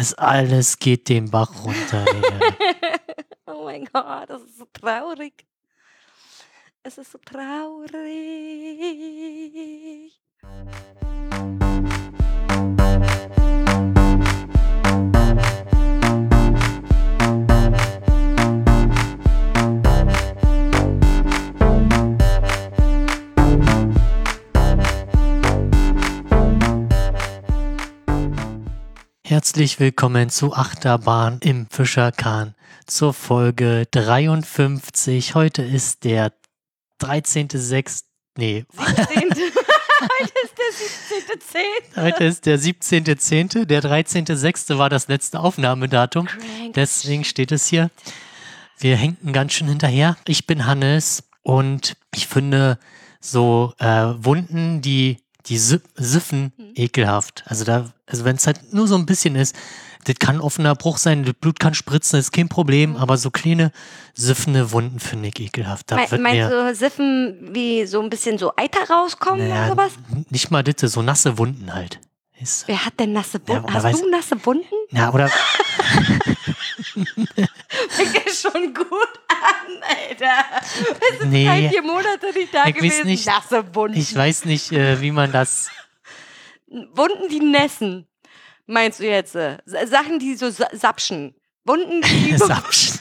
Es alles geht den Bach runter. Oh mein Gott, das ist so traurig. Es ist so traurig. Herzlich willkommen zu Achterbahn im Fischerkahn zur Folge 53. Heute ist der 13.06. Nee, 17. Heute ist der 17.10. heute ist der 17.10. Der 13.06. war das letzte Aufnahmedatum. Crank. Deswegen steht es hier. Wir hängen ganz schön hinterher. Ich bin Hannes und ich finde so äh, Wunden, die, die sü- süffen, Mhm. ekelhaft. Also da, also wenn es halt nur so ein bisschen ist, das kann offener Bruch sein, das Blut kann spritzen, ist kein Problem, aber so kleine süffende Wunden finde ich ekelhaft. Da Me meinst du Siffen, wie so ein bisschen so Eiter rauskommen naja, oder sowas? nicht mal das, so nasse Wunden halt. Ist, Wer hat denn nasse Ja, Wunden? oder Hast weiß- du nasse Wunden? ja, oder Fängt ja schon gut Alter. Drei, nee, vier Monate nicht da Ich weiß gewesen. nicht. Nasse Wunden. ich weiß nicht, äh, wie man das Wunden, die nässen. Meinst du jetzt? äh, Sachen, die so sa- sapschen. Wunden, die. Sapschen.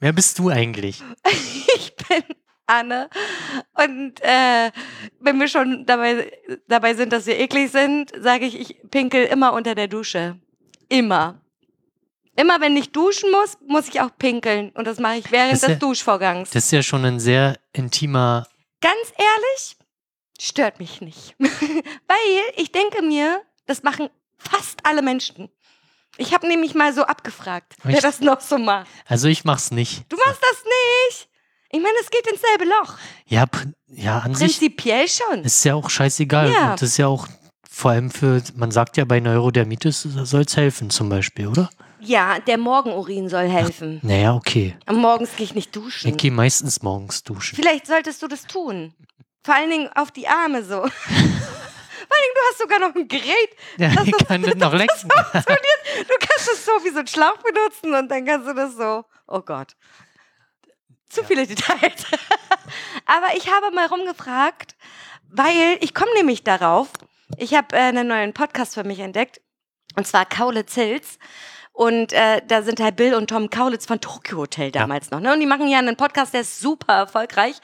Wer bist du eigentlich? ich bin Anne. Und äh, wenn wir schon dabei, dabei sind, dass wir eklig sind, sage ich, ich pinkel immer unter der Dusche. Immer. Immer wenn ich duschen muss, muss ich auch pinkeln. Und das mache ich während Das ist des ja- Duschvorgangs. Das ist ja schon ein sehr intimer. Ganz ehrlich, stört mich nicht. Weil ich denke mir, das machen fast alle Menschen. Ich habe nämlich mal so abgefragt, wer Echt? das noch so macht. Also ich mach's nicht. Du machst das nicht. Ich meine, es geht ins selbe Loch. Ja, ja, an sich Prinzipiell schon. ist ja auch scheißegal. Ja. Und das ist ja auch vor allem für, man sagt ja bei Neurodermitis soll's helfen zum Beispiel, oder? Ja, der Morgenurin soll helfen. Naja, okay. Am Morgens gehe ich nicht duschen. Ich gehe meistens morgens duschen. Vielleicht solltest du das tun. Vor allen Dingen auf die Arme so. Vor allen Dingen, du hast sogar noch ein Gerät. Ja, das ich ist- kann das noch lecken. Du kannst es so wie so ein Schlauch benutzen und dann kannst du das so. Oh Gott. Zu viele Details. Aber ich habe mal rumgefragt, weil ich komme nämlich darauf. Ich habe äh, einen neuen Podcast für mich entdeckt. Und zwar Kaulitz Hills. Und äh, da sind halt Bill und Tom Kaulitz von Tokyo Hotel damals noch. Ne? Und die machen ja einen Podcast, der ist super erfolgreich.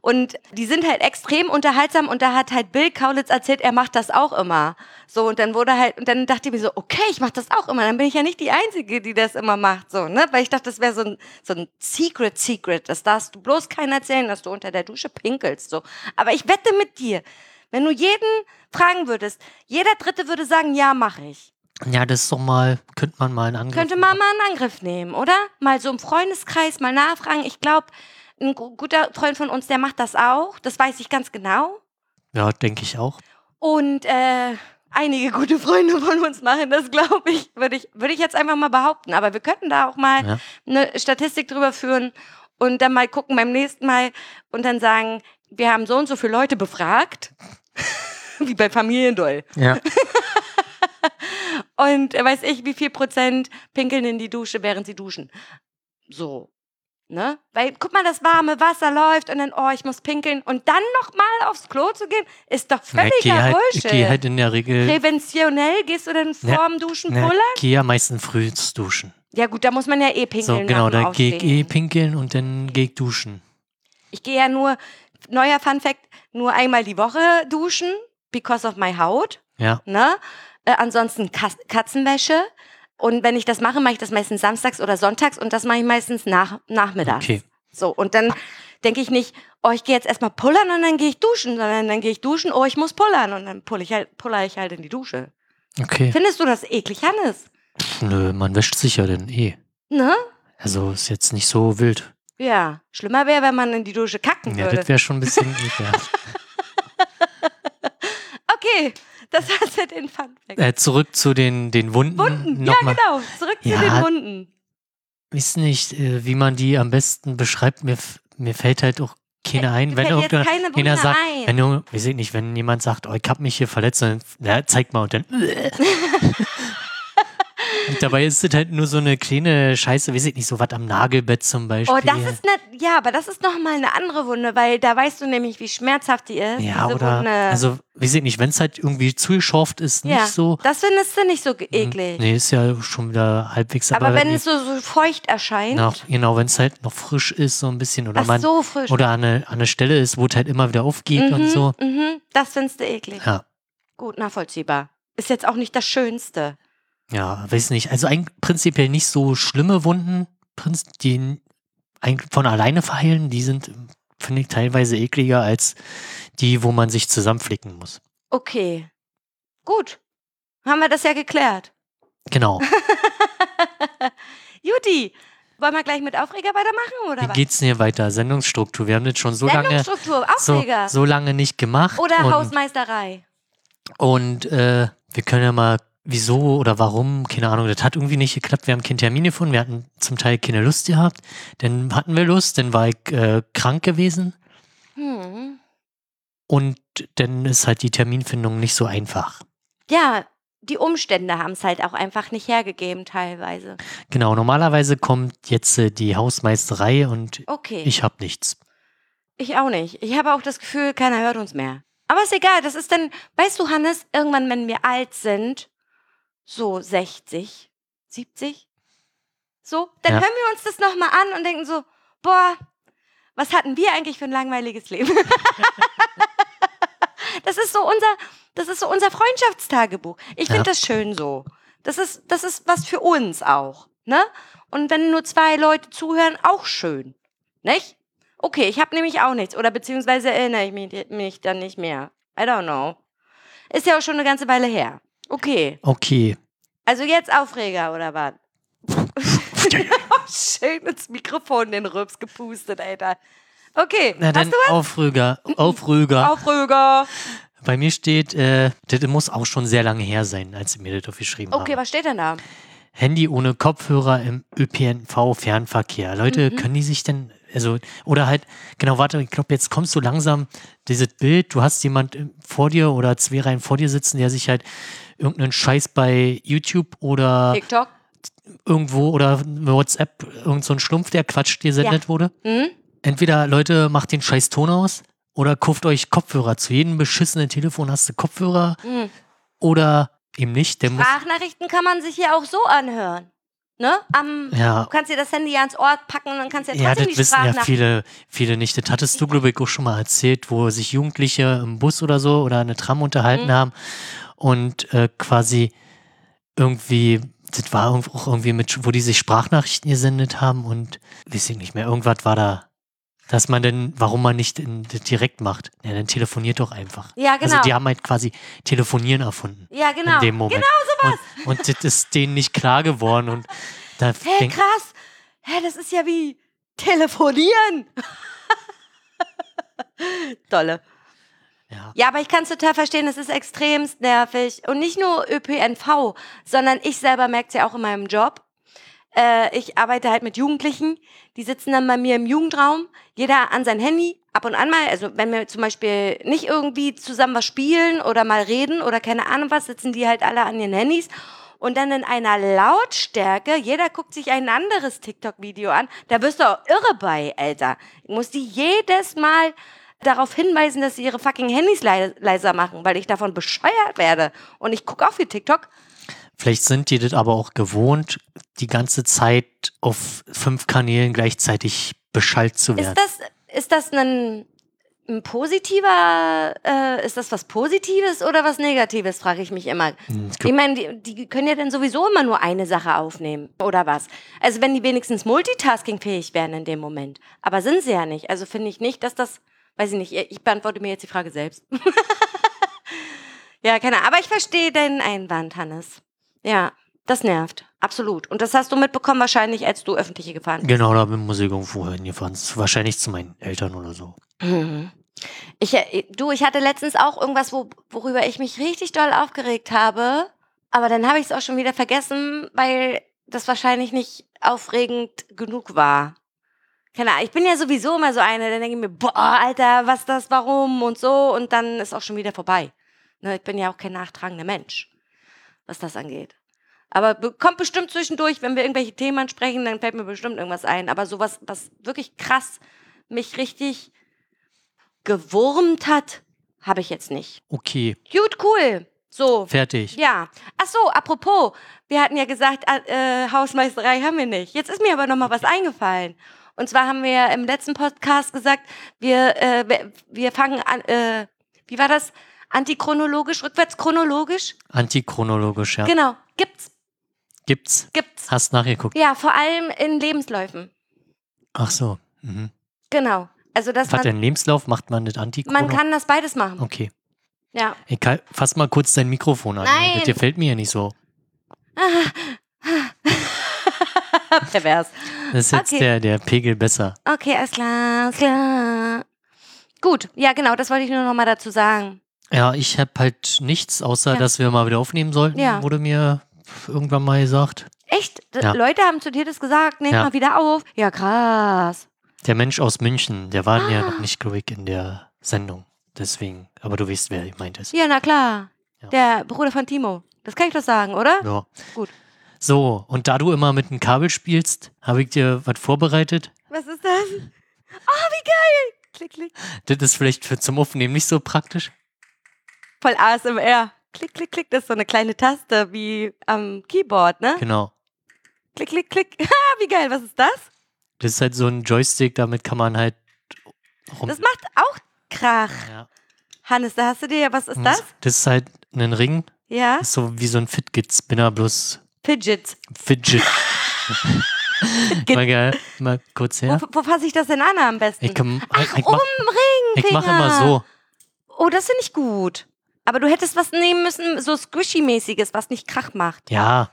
Und die sind halt extrem unterhaltsam und da hat halt Bill Kaulitz erzählt, er macht das auch immer. So, und dann wurde halt, und dann dachte ich mir so, okay, ich mach das auch immer. Dann bin ich ja nicht die Einzige, die das immer macht, so, ne? Weil ich dachte, das wäre so ein, so ein Secret Secret. Das darfst du bloß keinen erzählen, dass du unter der Dusche pinkelst, so. Aber ich wette mit dir, wenn du jeden fragen würdest, jeder Dritte würde sagen, ja, mache ich. Ja, das ist doch mal, könnte man mal einen Angriff Könnte man mal einen Angriff nehmen, oder? Mal so im Freundeskreis mal nachfragen. Ich glaube, ein gu- guter Freund von uns, der macht das auch. Das weiß ich ganz genau. Ja, denke ich auch. Und äh, einige gute Freunde von uns machen das, glaube ich. Würde ich, würde ich jetzt einfach mal behaupten. Aber wir könnten da auch mal Ja. eine Statistik drüber führen und dann mal gucken beim nächsten Mal und dann sagen, wir haben so und so viele Leute befragt. Wie bei Familiendoll. Ja. Und äh, weiß ich, wie viel Prozent pinkeln in die Dusche, während sie duschen. So. Ne? Weil, guck mal, das warme Wasser läuft und dann, oh, ich muss pinkeln und dann nochmal aufs Klo zu gehen, ist doch Ja, ich gehe völliger halt, Bullshit. geh halt in der Regel. Präventionell gehst du dann vorm Duschen Na, pullern? ich gehe ja meistens früh duschen. Ja gut, da muss man ja eh pinkeln. So, genau, da gehe ich eh pinkeln und dann gehe ich duschen. Ich gehe ja nur, neuer Fun Fact, nur einmal die Woche duschen, because of my Haut. Ja. Ne? Äh, ansonsten Kas Katzenwäsche. Und wenn ich das mache, mache ich das meistens samstags oder sonntags und das mache ich meistens nach, nachmittags. Okay. So, und dann denke ich nicht, oh, ich gehe jetzt erstmal pullern und dann gehe ich duschen, sondern dann gehe ich duschen, oh, ich muss pullern und dann pull ich halt, puller ich halt in die Dusche. Okay. Findest du das eklig, Hannes? Pff, nö, man wäscht sich ja dann eh. Ne? Also ist jetzt nicht so wild. Ja. Schlimmer wäre, wenn man in die Dusche kacken Ja, würde. das wäre schon ein bisschen ekelhaft. Okay, das war's mit den Fun Facts. äh, zurück zu den, den Wunden. Wunden, ja genau. Zurück zu Ja. den Wunden. Weiß nicht, äh, wie man die am besten beschreibt. Mir, mir fällt halt auch keine ein. Wenn irgendeiner keine sagt, ein. wenn du, weiß ich nicht, wenn jemand sagt, oh, ich hab mich hier verletzt, dann ja, zeig mal und dann. Dabei ist es halt nur so eine kleine Scheiße, weiß ich nicht, so was am Nagelbett zum Beispiel. Oh, das ist nicht, ja, aber das ist nochmal eine andere Wunde, weil da weißt du nämlich, wie schmerzhaft die ist. Ja, oder, Wunde. also, weiß ich nicht, wenn es halt irgendwie zugeschorft ist, nicht ja, so. das findest du nicht so Hm, eklig. Nee, ist ja schon wieder halbwegs, aber, aber wenn die- es so, so feucht erscheint, na, genau, wenn es halt noch frisch ist, so ein bisschen, oder ach man, so frisch. oder an eine, an eine Stelle ist, wo es halt immer wieder aufgeht und so. Mhm, das findest du eklig. Ja. Gut, nachvollziehbar. Ist jetzt auch nicht das Schönste. Ja, weiß nicht. Also eigentlich prinzipiell nicht so schlimme Wunden, die von alleine verheilen, die sind, finde ich, teilweise ekliger als die, wo man sich zusammenflicken muss. Okay. Gut. Haben wir das ja geklärt. Genau. Juti, wollen wir gleich mit Aufreger weitermachen oder Wie was? geht's denn hier weiter? Sendungsstruktur. Wir haben das schon so lange, Sendungsstruktur, so, Aufreger. so lange nicht gemacht. oder und, Hausmeisterei. Und äh, wir können ja mal, wieso oder warum, keine Ahnung, das hat irgendwie nicht geklappt. Wir haben keinen Termin gefunden. Wir hatten zum Teil keine Lust gehabt. Dann hatten wir Lust, dann war ich äh, krank gewesen. Hm. Und dann ist halt die Terminfindung nicht so einfach. Ja, die Umstände haben es halt auch einfach nicht hergegeben teilweise. Genau, normalerweise kommt jetzt äh, die Hausmeisterei und Okay. ich habe nichts. Ich auch nicht. Ich habe auch das Gefühl, keiner hört uns mehr. Aber ist egal, das ist dann, weißt du, Hannes, irgendwann, wenn wir alt sind, so 60, 70, so, dann Ja. hören wir uns das nochmal an und denken so, boah, was hatten wir eigentlich für ein langweiliges Leben? das ist so unser, das ist so unser Freundschaftstagebuch. Ich finde Ja. das schön so. Das ist, das ist was für uns auch, ne? Und wenn nur zwei Leute zuhören, auch schön, nicht? Okay, ich habe nämlich auch nichts. Oder beziehungsweise erinnere ich mich, mich dann nicht mehr. I don't know. Ist ja auch schon eine ganze Weile her. Okay. Okay. Also jetzt Aufreger, oder was? Schön ins Mikrofon den Rübs gepustet, Alter. Okay, Na dann Aufrüger. Aufrüger. was? Aufreger. Bei mir steht, äh, das muss auch schon sehr lange her sein, als sie mir das aufgeschrieben Okay, haben. was steht denn da? Handy ohne Kopfhörer im ÖPNV-Fernverkehr. Leute, Mhm. können die sich denn, also, oder halt, genau, warte, ich glaube, jetzt kommst du langsam, dieses Bild, du hast jemand äh, vor dir oder zwei Reihen vor dir sitzen, der sich halt irgendeinen Scheiß bei YouTube oder TikTok? irgendwo oder WhatsApp, irgend so ein Schlumpf, der Quatsch gesendet wurde. Hm? Entweder Leute, macht den scheiß Ton aus oder kauft euch Kopfhörer. Zu jedem beschissenen Telefon hast du Kopfhörer Hm. oder eben nicht. Der Sprachnachrichten kann man sich ja auch so anhören. Ne? Am, ja, Du kannst dir das Handy ans Ohr packen und dann kannst du ja ja, trotzdem das die wissen ja viele, viele nicht. Das hattest du, glaube ich, auch schon mal erzählt, wo sich Jugendliche im Bus oder so oder eine Tram unterhalten Mhm. haben und äh, quasi irgendwie, das war auch irgendwie mit, wo die sich Sprachnachrichten gesendet haben und weiß ich nicht mehr, irgendwas war da, dass man denn, warum man nicht in, direkt macht. Ja, dann telefoniert doch einfach. Ja, genau. Also die haben halt quasi Telefonieren erfunden ja, genau. in dem Moment. Genau sowas. Und, und das ist denen nicht klar geworden und da Hä, denk, krass. Hä, das ist ja wie telefonieren. Tolle. ja. Ja, aber ich kann es total verstehen, es ist extremst nervig. Und nicht nur ÖPNV, sondern ich selber merke es ja auch in meinem Job. Äh, ich arbeite halt mit Jugendlichen, die sitzen dann bei mir im Jugendraum, jeder an sein Handy, ab und an mal, also wenn wir zum Beispiel nicht irgendwie zusammen was spielen oder mal reden oder keine Ahnung was, sitzen die halt alle an ihren Handys und dann in einer Lautstärke, jeder guckt sich ein anderes TikTok-Video an, da wirst du auch irre bei, Alter. Ich muss die jedes Mal darauf hinweisen, dass sie ihre fucking Handys lei- leiser machen, weil ich davon bescheuert werde. Und ich gucke auch viel TikTok. Vielleicht sind die das aber auch gewohnt, die ganze Zeit auf fünf Kanälen gleichzeitig beschallt zu werden. Ist das, ist das ein, ein positiver, äh, ist das was Positives oder was Negatives, frage ich mich immer. Hm, Ich meine, die, die können ja dann sowieso immer nur eine Sache aufnehmen, oder was? Also wenn die wenigstens multitaskingfähig wären in dem Moment. Aber sind sie ja nicht. Also finde ich nicht, dass das, weiß ich nicht, ich beantworte mir jetzt die Frage selbst. ja, keine Ahnung. Aber ich verstehe deinen Einwand, Hannes. Ja, das nervt. Absolut. Und das hast du mitbekommen wahrscheinlich, als du öffentliche gefahren bist. Genau, da bin ich irgendwo hingefahren. Wahrscheinlich zu meinen Eltern oder so. Mhm. Ich, äh, du, ich hatte letztens auch irgendwas, wo, worüber ich mich richtig doll aufgeregt habe. Aber dann habe ich es auch schon wieder vergessen, weil das wahrscheinlich nicht aufregend genug war. Keine Ahnung, ich bin ja sowieso immer so eine, dann denke ich mir, boah, Alter, was das, warum und so. Und dann ist auch schon wieder vorbei. Ne, ich bin ja auch kein nachtragender Mensch, was das angeht. Aber be- kommt bestimmt zwischendurch, wenn wir irgendwelche Themen sprechen, dann fällt mir bestimmt irgendwas ein. Aber sowas, was wirklich krass mich richtig gewurmt hat, habe ich jetzt nicht. Okay, Gut, cool. So. fertig. Ja. Ach so, apropos, wir hatten ja gesagt, äh, äh, Hausmeisterei haben wir nicht. Jetzt ist mir aber noch mal was eingefallen. Und zwar haben wir ja im letzten Podcast gesagt, wir, äh, wir fangen an, äh, wie war das? Antichronologisch, rückwärts chronologisch? Antichronologisch, ja. Genau. Gibt's. Gibt's. Gibt's. Hast nachgeguckt. Ja, vor allem in Lebensläufen. Ach so. Mhm. Genau. Also, dass Hat man, dein Lebenslauf, macht man das man Antichronologisch? kann das beides machen. Okay. Ja. Ich kann, fass mal kurz dein Mikrofon an. Nein. Das gefällt mir ja nicht so. Pervers. Das ist jetzt Okay. der, der Pegel besser. Okay, alles klar, alles klar. Gut, ja, genau, das wollte ich nur noch mal dazu sagen. Ja, ich habe halt nichts, außer Ja. dass wir mal wieder aufnehmen sollten, Ja. wurde mir irgendwann mal gesagt. Echt? Ja. Leute haben zu dir das gesagt, nehmt Ja. mal wieder auf. Ja, krass. Der Mensch aus München, der war ja Ah. noch nicht, glaube ich, in der Sendung. Deswegen, aber du weißt, wer ich meint ist. Ja, na klar. Ja. Der Bruder von Timo. Das kann ich doch sagen, oder? Ja. Gut. So, und da du immer mit einem Kabel spielst, habe ich dir was vorbereitet. Was ist das? Oh, wie geil. Klick, klick. Das ist vielleicht für zum Aufnehmen nicht so praktisch. Voll ASMR. Klick, klick, klick. Das ist so eine kleine Taste wie am Keyboard, ne? Genau. Klick, klick, klick. Ha, wie geil. Was ist das? Das ist halt so ein Joystick, damit kann man halt rum. Das macht auch Krach. ja. Hannes, da hast du dir ja, was ist das? Das ist halt ein Ring. Ja? Das ist so wie so ein Fitgit-Spinner, bloß Fidget. Fidget. mal, geil. mal kurz her. Wo, wo fasse ich das denn an am besten? Ich, komm, Ach, ich, um mach, Ring. ich mache immer so. Oh, das finde ich gut. Aber du hättest was nehmen müssen, so Squishy-mäßiges, was nicht Krach macht. Ja,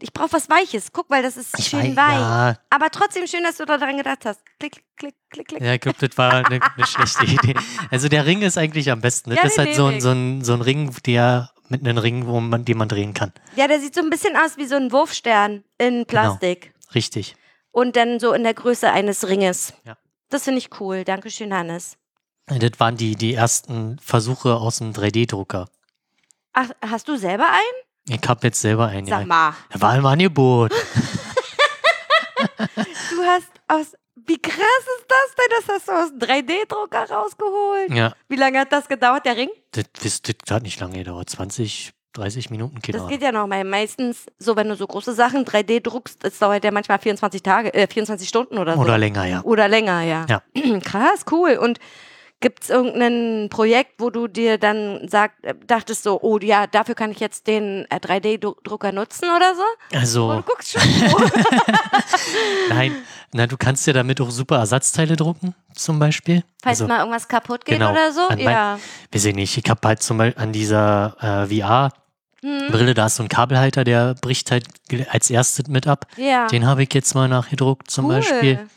Ich brauche was Weiches. Guck, weil das ist ich schön weiß, weich. ja, Aber trotzdem schön, dass du daran gedacht hast. Klick, klick, klick, klick. ja, ich glaube, das war eine, eine schlechte Idee. Also der Ring ist eigentlich am besten. Das Ja, ist halt so ein, so, ein, so ein Ring, der mit einem Ring, wo man, den man drehen kann. Ja, der sieht so ein bisschen aus wie so ein Wurfstern in Plastik. Richtig. Und dann so in der Größe eines Ringes. Ja. Das finde ich cool. Dankeschön, Hannes. Das waren die, die ersten Versuche aus dem 3D-Drucker. Ach, hast du selber einen? Ich habe jetzt selber einen. Sag Ja. mal. Er war im Angebot. Du hast aus. Wie krass ist das denn? Das hast du aus dem 3D-Drucker rausgeholt. Ja, Wie lange hat das gedauert, der Ring? das, das, das hat nicht lange gedauert. 20, 30 Minuten, keine Das geht ja noch mal. Meistens, so wenn du so große Sachen 3D druckst, das dauert ja manchmal 24 Tage, äh, 24 Stunden oder so. Oder länger, ja. Oder länger, ja. Ja. Krass, cool. Und gibt es irgendein Projekt, wo du dir dann sagt, äh, dachtest so, oh ja, dafür kann ich jetzt den äh, 3D-Drucker nutzen oder so? Oh, Also, du guckst schon. nein, na, du kannst ja damit auch super Ersatzteile drucken, zum Beispiel. Falls also, mal irgendwas kaputt geht genau, oder so. mein- Ja. weiß ich nicht, ich habe halt zum Beispiel an dieser äh, VR-Brille, Hm. da ist so ein Kabelhalter, der bricht halt als erstes mit ab. Ja. Den habe ich jetzt mal nachgedruckt, zum cool. Beispiel.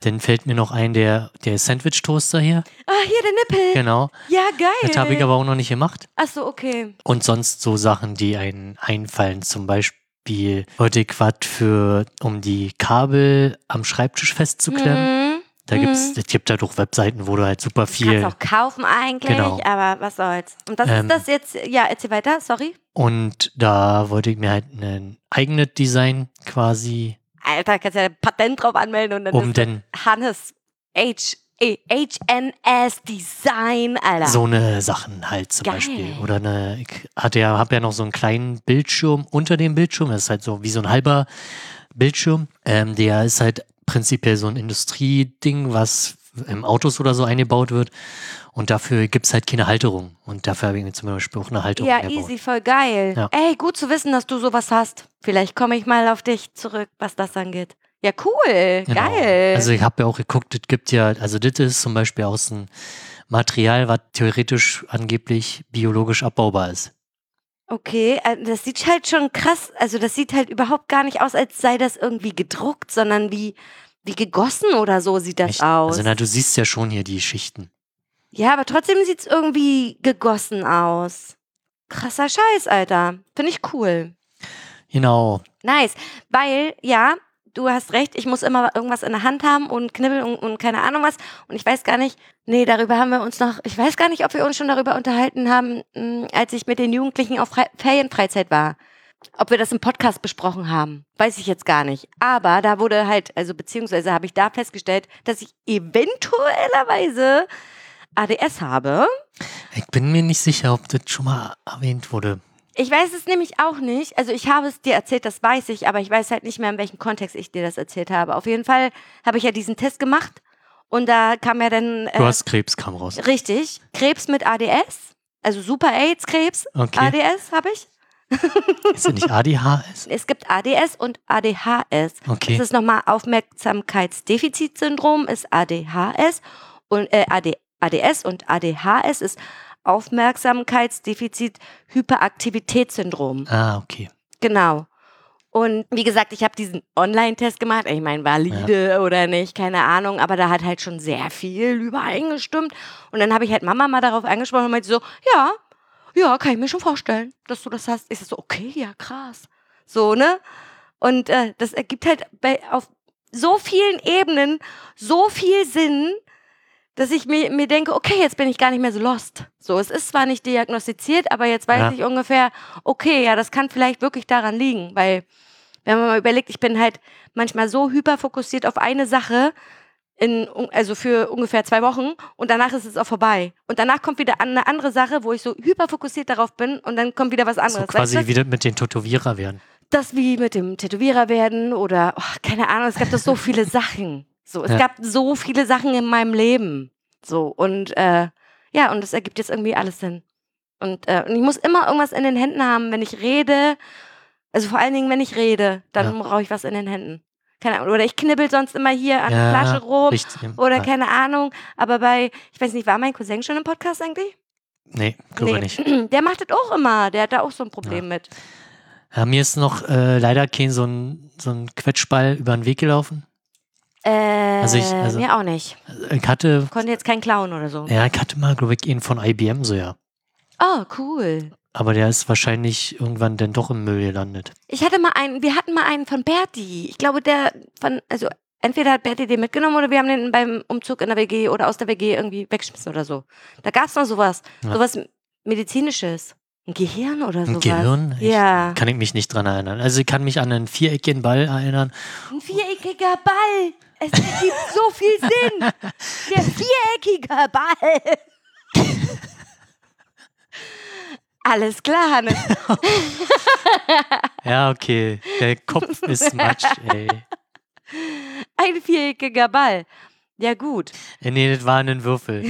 Dann fällt mir noch ein, der, der Sandwich-Toaster hier. Ah, hier der Nippel. Genau. Ja, geil. Das habe ich aber auch noch nicht gemacht. Achso, okay. Und sonst so Sachen, die einen einfallen. Zum Beispiel wollte ich was für, um die Kabel am Schreibtisch festzuklemmen. Mhm. Da gibt's, es gibt halt auch Webseiten, wo du halt super viel. Kannst auch kaufen eigentlich, Genau. aber was soll's. Und das Ähm, ist das jetzt, ja, erzähl weiter, sorry. Und da wollte ich mir halt ein eigenes Design quasi, Alter, kannst ja ein Patent drauf anmelden und dann um denn Hannes H, HNS Design, Alter. so eine Sachen halt zum Geil. Beispiel. Oder eine, ich hatte ja, habe ja noch so einen kleinen Bildschirm unter dem Bildschirm. Das ist halt so wie so ein halber Bildschirm. Ähm, der ist halt prinzipiell so ein Industrieding, was im Autos oder so eingebaut wird. Und dafür gibt's halt keine Halterung. Und dafür habe ich mir zum Beispiel auch eine Halterung Ja, gebaut. easy, voll geil. Ja. Ey, gut zu wissen, dass du sowas hast. Vielleicht komme ich mal auf dich zurück, was das angeht. Ja, cool. Genau. Geil. Also ich habe ja auch geguckt, es gibt ja, also das ist zum Beispiel aus einem Material, was theoretisch angeblich biologisch abbaubar ist. okay, äh, das sieht halt schon krass, also das sieht halt überhaupt gar nicht aus, als sei das irgendwie gedruckt, sondern wie, wie gegossen oder so sieht das Echt? aus. Also na, du siehst ja schon hier die Schichten. Ja, aber trotzdem sieht es irgendwie gegossen aus. Krasser Scheiß, Alter. Finde ich cool. Genau. Nice. Weil, ja, du hast recht, ich muss immer irgendwas in der Hand haben und knibbeln und, und keine Ahnung was. Und ich weiß gar nicht, nee, darüber haben wir uns noch, ich weiß gar nicht, ob wir uns schon darüber unterhalten haben, mh, als ich mit den Jugendlichen auf Fre Ferienfreizeit war. ob wir das im Podcast besprochen haben, weiß ich jetzt gar nicht. Aber da wurde halt, also beziehungsweise habe ich da festgestellt, dass ich eventuellerweise ADS habe. Ich bin mir nicht sicher, ob das schon mal erwähnt wurde. Ich weiß es nämlich auch nicht. Also ich habe es dir erzählt, das weiß ich, aber ich weiß halt nicht mehr, in welchem Kontext ich dir das erzählt habe. Auf jeden Fall habe ich ja diesen Test gemacht und da kam ja dann. Äh, du hast Krebs, kam raus. Richtig. Krebs mit ADS. Also Super AIDS Krebs. Okay. ADS habe ich. ist es nicht ADHS? Es gibt ADS und ADHS. Okay. Das ist nochmal Aufmerksamkeitsdefizitsyndrom, ist ADHS und äh, AD, ADS und ADHS ist Aufmerksamkeitsdefizit-Hyperaktivitätssyndrom. Ah, okay. Genau. Und wie gesagt, ich habe diesen Online-Test gemacht. Ich meine, valide ja. oder nicht, keine Ahnung. Aber da hat halt schon sehr viel übereingestimmt. Und dann habe ich halt Mama mal darauf angesprochen und meinte so, ja, ja, kann ich mir schon vorstellen, dass du das hast. Ich so, okay, ja, krass. So, ne? Und äh, das ergibt halt bei, auf so vielen Ebenen so viel Sinn, dass ich mir, mir denke, okay, jetzt bin ich gar nicht mehr so lost. So, es ist zwar nicht diagnostiziert, aber jetzt weiß ja. ich ungefähr, okay, ja, das kann vielleicht wirklich daran liegen, weil wenn man mal überlegt, ich bin halt manchmal so hyperfokussiert auf eine Sache, in, also für ungefähr zwei Wochen und danach ist es auch vorbei. Und danach kommt wieder eine andere Sache, wo ich so hyperfokussiert darauf bin und dann kommt wieder was anderes. So quasi weißt du? wieder mit den Tätowierer werden. Das wie mit dem Tätowierer werden oder, oh, keine Ahnung, es gab doch so viele Sachen. So, es ja. gab so viele Sachen in meinem Leben. So, und äh, ja, und das ergibt jetzt irgendwie alles Sinn. Und, äh, und ich muss immer irgendwas in den Händen haben, wenn ich rede. Also vor allen Dingen, wenn ich rede, dann ja. brauche ich was in den Händen. Keine Ahnung. Oder ich knibbel sonst immer hier an ja, der Flasche rum. Richtig. Oder ja. keine Ahnung. Aber bei, ich weiß nicht, war mein Cousin schon im Podcast eigentlich? Nee, glaube nee. nicht. Der macht das auch immer. Der hat da auch so ein Problem mit. Ja, mir ist noch äh, leider kein so ein, so ein Quetschball über den Weg gelaufen. Äh, also ich, also, mir auch nicht. Ich hatte. Konnte jetzt keinen klauen oder so. Ja, ich hatte mal, glaube ich, ihn von IBM so, ja. Oh, cool. Aber der ist wahrscheinlich irgendwann dann doch im Müll gelandet. Ich hatte mal einen, wir hatten mal einen von Berti. Ich glaube, der von, also entweder hat Berti den mitgenommen oder wir haben den beim Umzug in der WG oder aus der WG irgendwie weggeschmissen oder so. Da gab es noch sowas. Ja. Sowas Medizinisches. Ein Gehirn oder sowas? Ein Gehirn? Ich ja. Kann ich mich nicht dran erinnern. Also ich kann mich an einen viereckigen Ball erinnern. Ein viereckiger Ball! Es gibt so viel Sinn! Der viereckige Ball! Alles klar, Hannes. ja, okay. Der Kopf ist Matsch, ey. Ein viereckiger Ball. Ja, gut. Nee, das war ein Würfel.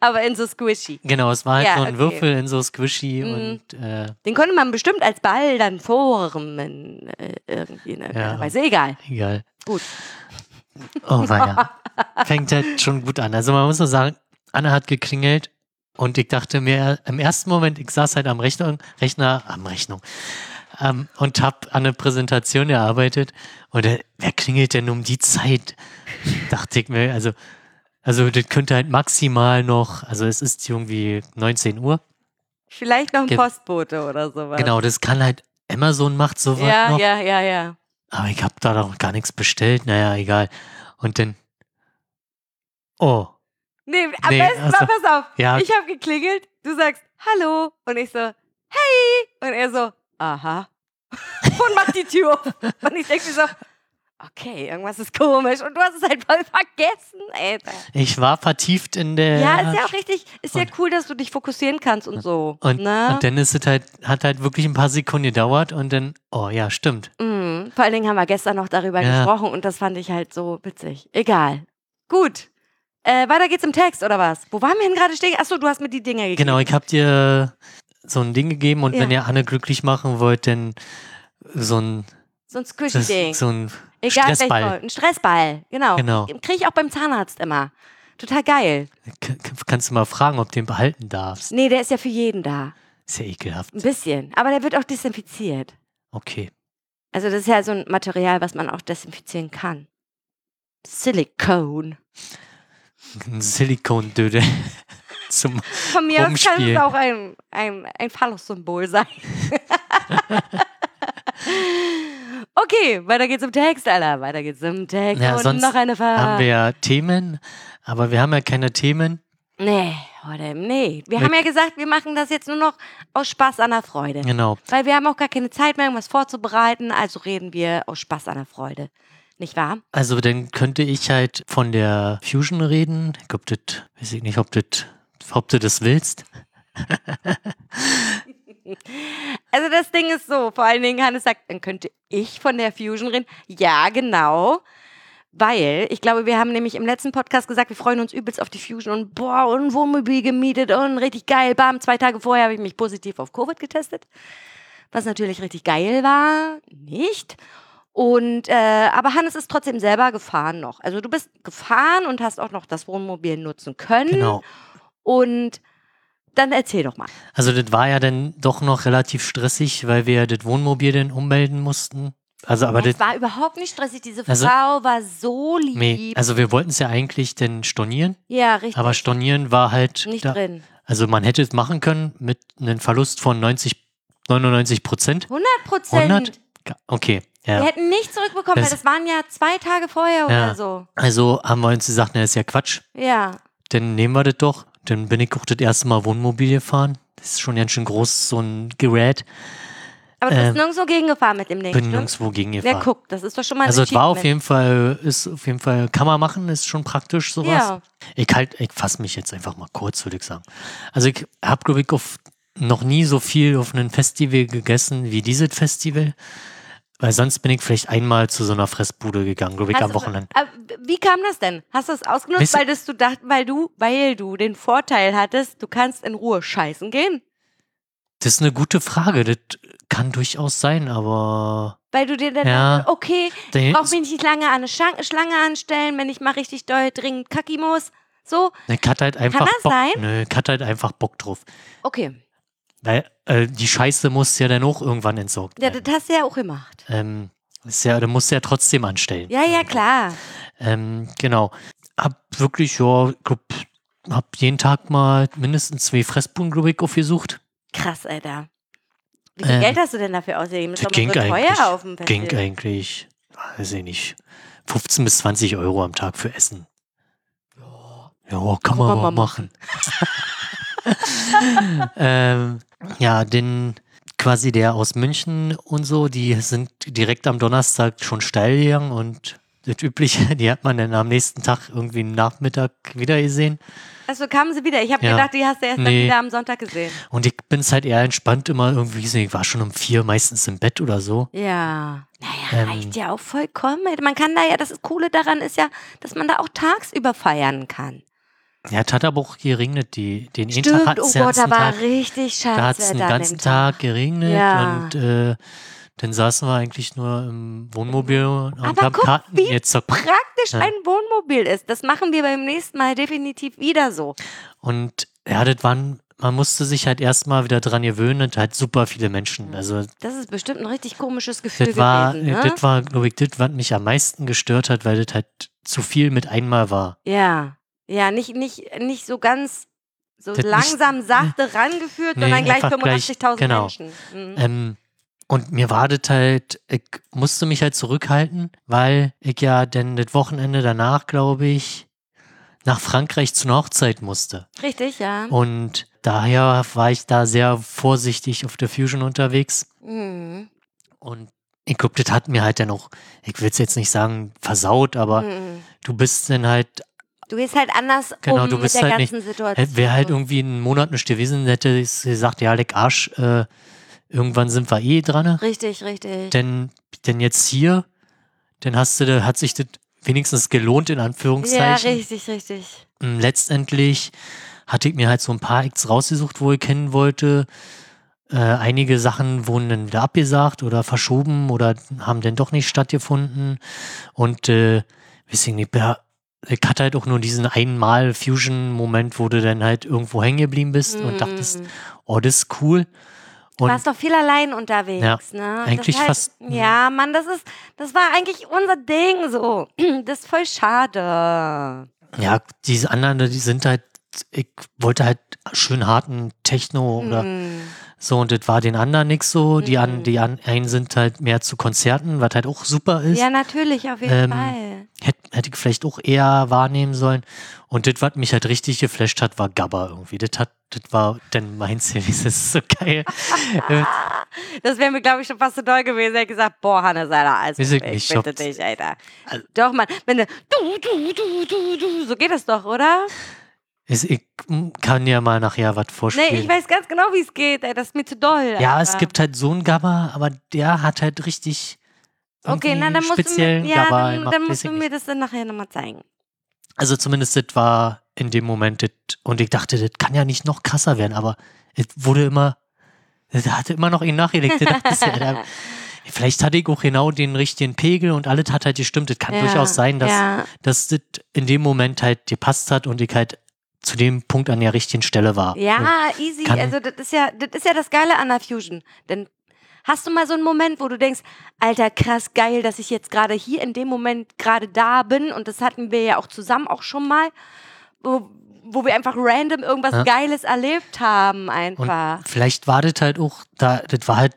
Aber in so squishy. Genau, es war halt ja, so ein okay. Würfel in so squishy mhm. und. Äh, Den konnte man bestimmt als Ball dann formen. Äh, irgendwie, ne? Ja, Weiß egal. Egal. Gut. Oh, weia. Fängt halt schon gut an. Also, man muss nur sagen, Anna hat geklingelt und ich dachte mir im ersten Moment, ich saß halt am Rechner, Rechner am Rechnung, ähm, und habe an einer Präsentation gearbeitet. Und äh, wer klingelt denn um die Zeit? Dachte ich mir, also, also das könnte halt maximal noch, also es ist irgendwie 19 Uhr. Vielleicht noch ein Ge Postbote oder sowas. Genau, das kann halt Amazon macht sowas ja, noch. Ja, ja, ja. Aber ich habe da doch gar nichts bestellt. Naja, egal. Und dann, oh. Nee, am nee, besten also, pass auf. Ja. Ich habe geklingelt, du sagst Hallo und ich so Hey und er so aha. Und macht die Tür auf. Und ich denke mir so, okay, irgendwas ist komisch. Und du hast es halt voll vergessen, Alter. Ich war vertieft in der. Ja, ist ja auch richtig. Ist ja cool, dass du dich fokussieren kannst und so. Und, ne? und dann ist es halt, hat halt wirklich ein paar Sekunden gedauert und dann, oh ja, stimmt. Mhm. Vor allen Dingen haben wir gestern noch darüber ja. gesprochen und das fand ich halt so witzig. Egal. Gut. Äh, weiter geht's im Text, oder was? Wo waren wir denn gerade stehen? Achso, du hast mir die Dinge gegeben. Genau, ich hab dir so ein Ding gegeben und ja. wenn ihr Anne glücklich machen wollt, dann so ein so ein Squishy-Ding. So ein Egal, Stressball. Ein Stressball, genau. genau. Kriege ich auch beim Zahnarzt immer. Total geil. K kannst du mal fragen, ob du den behalten darfst? Nee, der ist ja für jeden da. Ist ja ekelhaft. Ein bisschen. Aber der wird auch desinfiziert. Okay. Also das ist ja so ein Material, was man auch desinfizieren kann. Silikon. Ein Silikondöde. zum Von mir aus kann es auch ein, ein, ein Phallus-Symbol sein. okay, weiter geht's im Text, Alter. Weiter geht's im Text. Ja, und sonst noch eine Frage. haben wir ja Themen, aber wir haben ja keine Themen. Nee, Oder, nee, wir Mit- haben ja gesagt, wir machen das jetzt nur noch aus Spaß an der Freude. Genau. Weil wir haben auch gar keine Zeit mehr, irgendwas vorzubereiten, also reden wir aus Spaß an der Freude. Nicht wahr? Also dann könnte ich halt von der Fusion reden. Ich glaube, das, weiß ich nicht, ob, das, ob du das willst. Also das Ding ist so, vor allen Dingen Hannes sagt, dann könnte ich von der Fusion reden. Ja, genau. Weil, ich glaube, wir haben nämlich im letzten Podcast gesagt, wir freuen uns übelst auf die Fusion und boah, und ein Wohnmobil gemietet und richtig geil. Bam, zwei Tage vorher habe ich mich positiv auf Covid getestet. Was natürlich richtig geil war. Nicht. Und, äh, aber Hannes ist trotzdem selber gefahren noch. Also du bist gefahren und hast auch noch das Wohnmobil nutzen können. Genau. Und dann erzähl doch mal. Also das war ja dann doch noch relativ stressig, weil wir das Wohnmobil dann ummelden mussten. Also aber das, Es war überhaupt nicht stressig. Diese Also- Frau war so lieb. nee, also wir wollten es ja eigentlich dann stornieren, ja, richtig. aber stornieren war halt, nicht da, drin. also man hätte es machen können mit einem Verlust von 90, 99 Prozent. 100 Prozent. 100? Okay, Wir ja. hätten nicht zurückbekommen, weil Das- das waren ja zwei Tage vorher Ja. oder so. Also haben wir uns gesagt, na, das ist ja Quatsch. Ja. Dann nehmen wir das doch. Dann bin ich auch das erste Mal Wohnmobil gefahren. Das ist schon ganz schön groß, so ein Gerät. Aber du bist Ähm, nirgendwo gegengefahren mit dem Ding. Bin stimmt? nirgendwo gegen Ja, guck, das ist doch schon mal ein also es war auf jeden Fall, ist auf jeden Fall, kann man machen, ist schon praktisch sowas. Ja. Ich halt, ich fasse mich jetzt einfach mal kurz, würde ich sagen. Also ich habe, glaube ich, auf, noch nie so viel auf einem Festival gegessen wie dieses Festival. Weil sonst bin ich vielleicht einmal zu so einer Fressbude gegangen, glaube ich, Hast am du- Wochenende. Aber wie kam das denn? Hast du es ausgenutzt, Weißt du- weil, das du dacht, weil, du, weil du den Vorteil hattest, du kannst in Ruhe scheißen gehen? Das ist eine gute Frage. Das kann durchaus sein, aber Weil du dir dann Ja. dachtest, okay, der, brauch mich nicht lange an eine Schlange anstellen, wenn ich mal richtig doll dringend kacki muss. So, der hat halt einfach das Bock. sein? Nö, hat halt einfach Bock drauf. okay. Weil äh, die Scheiße muss ja dann auch irgendwann entsorgt Ja, werden. das hast du ja auch gemacht. Ähm, ist ja, da musst du ja trotzdem anstellen. Ja, ja, klar. Ähm, genau. Hab wirklich, ja, glaub, hab jeden Tag mal mindestens zwei Fressbuden, glaube ich, aufgesucht. Krass, Alter. Wie viel Ähm, Geld hast du denn dafür ausgegeben? Das ging so eigentlich. teuer auf dem Ging eigentlich, weiß ich nicht, 15 bis 20 Euro am Tag für Essen. Ja, kann man mal machen. ähm, ja, denn quasi der aus München und so, die sind direkt am Donnerstag schon steil gegangen und das Übliche, die hat man dann am nächsten Tag irgendwie am Nachmittag wieder gesehen. Also kamen sie wieder. Ich habe Ja. gedacht, die hast du erst dann Nee. wieder am Sonntag gesehen. Und ich bin es halt eher entspannt immer irgendwie, ich war schon um vier meistens im Bett oder so. Ja. Naja, Ähm. reicht ja auch vollkommen. Man kann da ja, das Coole daran ist ja, dass man da auch tagsüber feiern kann. Ja, es hat aber auch geregnet, die, den einen Tag Stimmt, hat oh es den Gott, da war Tag, richtig da hat es Scheiße. den ganzen Tag geregnet Ja. und äh, dann saßen wir eigentlich nur im Wohnmobil und Aber haben guck, Karten wie jetzt Praktisch Ja. ein Wohnmobil ist. Das machen wir beim nächsten Mal definitiv wieder so. Und ja, das waren, man musste sich halt erstmal wieder dran gewöhnen und halt super viele Menschen. Also Das ist bestimmt ein richtig komisches Gefühl das war, gewesen. Ne? das war, glaube ich, das, was mich am meisten gestört hat, weil das halt zu viel mit einmal war. Ja, ja, nicht, nicht, nicht so ganz so Das nicht- langsam, sachte rangeführt, Nee, sondern gleich einfach gleich, 85.000 genau. Menschen. Mhm. Ähm, und mir war das halt, ich musste mich halt zurückhalten, weil ich ja dann das Wochenende danach, glaube ich, nach Frankreich zu einer Hochzeit musste. Richtig, ja. Und daher war ich da sehr vorsichtig auf der Fusion unterwegs. Mhm. Und ich glaube, das hat mir halt dann auch, ich will es jetzt nicht sagen, versaut, aber Mhm. du bist dann halt, Du gehst halt anders Genau, um du bist mit der halt nicht- ganzen Situation. wäre halt irgendwie einen Monat nicht gewesen, hätte ich gesagt, ja, leck Arsch, äh, irgendwann sind wir eh dran. Richtig, richtig. Denn, denn jetzt hier, dann hast du, da hat sich das wenigstens gelohnt, in Ja, Anführungszeichen. richtig, richtig. Mm, Letztendlich hatte ich mir halt so ein paar Acts rausgesucht, wo ich kennen wollte. Äh, einige Sachen wurden dann wieder abgesagt oder verschoben oder haben dann doch nicht stattgefunden. Und äh, weiß ich nicht, ich hatte halt auch nur diesen einmal Fusion-Moment, wo du dann halt irgendwo hängen geblieben bist und dachtest, oh, das ist cool. Du Und warst doch viel allein unterwegs, Ja, ne? eigentlich das fast- Ja, Mann, das ist, das war eigentlich unser Ding so. Das ist voll schade. ja, diese anderen, die sind halt, ich wollte halt schön harten Techno oder Mhm. So, und das war den anderen nix so. Die, an, Mhm. die an, einen sind halt mehr zu Konzerten, was halt auch super ist. Ja, natürlich, auf jeden Ähm, Fall. Hätte, hätte ich vielleicht auch eher wahrnehmen sollen. Und das, was mich halt richtig geflasht hat, war Gabba irgendwie. Das hat, das war dann meins gewesen. Das ist so geil. Das wäre mir, glaube ich, schon fast zu doll gewesen. Ich hätte gesagt, boah, Hannes, Alter, also ich ich, nicht, bitte dich, Alter. Also- Doch, Mann, wenn du, du, du, du, du, du, so geht das doch, oder? Ist, ich kann ja mal nachher was vorspielen. Nee, ich weiß ganz genau, wie es geht, ey. Das ist mir zu doll. ja, Alter. es gibt halt so einen Gabba, aber der hat halt richtig Okay, na, dann musst du mir, speziellen ja, Gabba dann, dann musst du mir das dann nachher nochmal zeigen. Also zumindest das war in dem Moment das, und ich dachte, das kann ja nicht noch krasser werden, aber es wurde immer, das hatte immer noch ihn nachgelegt. Ja, vielleicht hatte ich auch genau den richtigen Pegel und alles hat halt gestimmt. Es kann Ja, durchaus sein, dass, ja. dass das in dem Moment halt gepasst hat und ich halt zu dem Punkt an der richtigen Stelle war. Ja, Und easy. also das ist ja, das ist ja das Geile an der Fusion. Denn hast du mal so einen Moment, wo du denkst, Alter, krass geil, dass ich jetzt gerade hier in dem Moment gerade da bin und das hatten wir ja auch zusammen auch schon mal, wo, wo wir einfach random irgendwas Ja. Geiles erlebt haben Und einfach. vielleicht war das halt auch, da, das war halt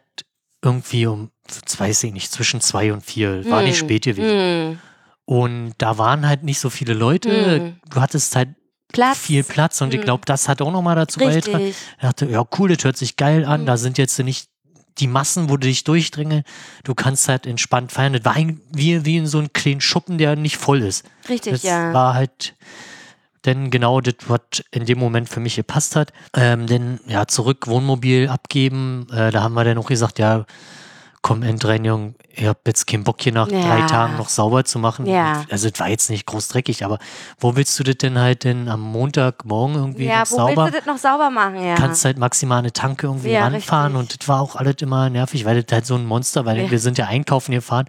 irgendwie um, das weiß ich nicht, zwischen zwei und vier, war nicht Hm, spät gewesen. hm. Und da waren halt nicht so viele Leute. Hm. Du hattest halt Platz. viel Platz und ich Hm. glaube, das hat auch nochmal dazu beigetragen. Richtig. Ich dachte, ja, cool, das hört sich geil an. Hm. Da sind jetzt nicht die Massen, wo du dich durchdringeln. Du kannst halt entspannt feiern. Das war wie, wie in so einem kleinen Schuppen, der nicht voll ist. Richtig, Das ja. war halt denn genau das, was in dem Moment für mich gepasst hat. Ähm, denn ja, zurück Wohnmobil abgeben. Äh, da haben wir dann auch gesagt, ja, komm, Endreinigung, ich hab jetzt keinen Bock hier nach Ja. drei Tagen noch sauber zu machen. Ja. Also es war jetzt nicht groß dreckig, aber wo willst du das denn halt denn am Montagmorgen irgendwie ja, noch wo sauber? willst du das noch sauber machen? Ja. kannst halt maximal eine Tanke irgendwie Ja, ranfahren richtig. und das war auch alles immer nervig, weil das halt so ein Monster, weil Ja. wir sind ja einkaufen gefahren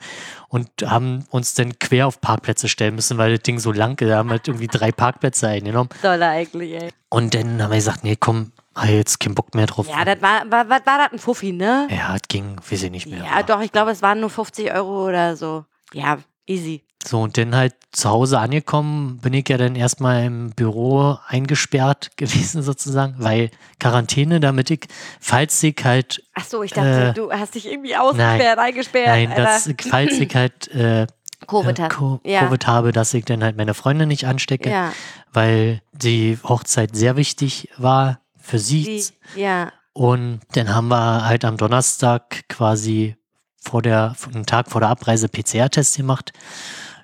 und haben uns dann quer auf Parkplätze stellen müssen, weil das Ding so lang ist. Wir haben halt irgendwie drei Parkplätze eingenommen Soll er eigentlich, ey. und dann haben wir gesagt, nee, komm, hab jetzt keinen Bock mehr drauf. Ja, das war, war, war, war das ein Fuffi, ne? ja, das ging, weiß ich nicht mehr. Ja, doch, ich glaube, es waren nur 50 Euro oder so. Ja, easy. So, und dann halt zu Hause angekommen, bin ich ja dann erstmal im Büro eingesperrt gewesen sozusagen, weil Quarantäne, damit ich, falls ich halt Ach so, ich dachte, Äh, du hast dich irgendwie ausgesperrt, eingesperrt. Nein, das, falls ich halt äh, Covid äh. Co Ja. Covid habe, dass ich dann halt meine Freundin nicht anstecke, Ja, weil die Hochzeit sehr wichtig war für sie. ja. Und dann haben wir halt am Donnerstag quasi vor der, einen Tag vor der Abreise PCR-Test gemacht.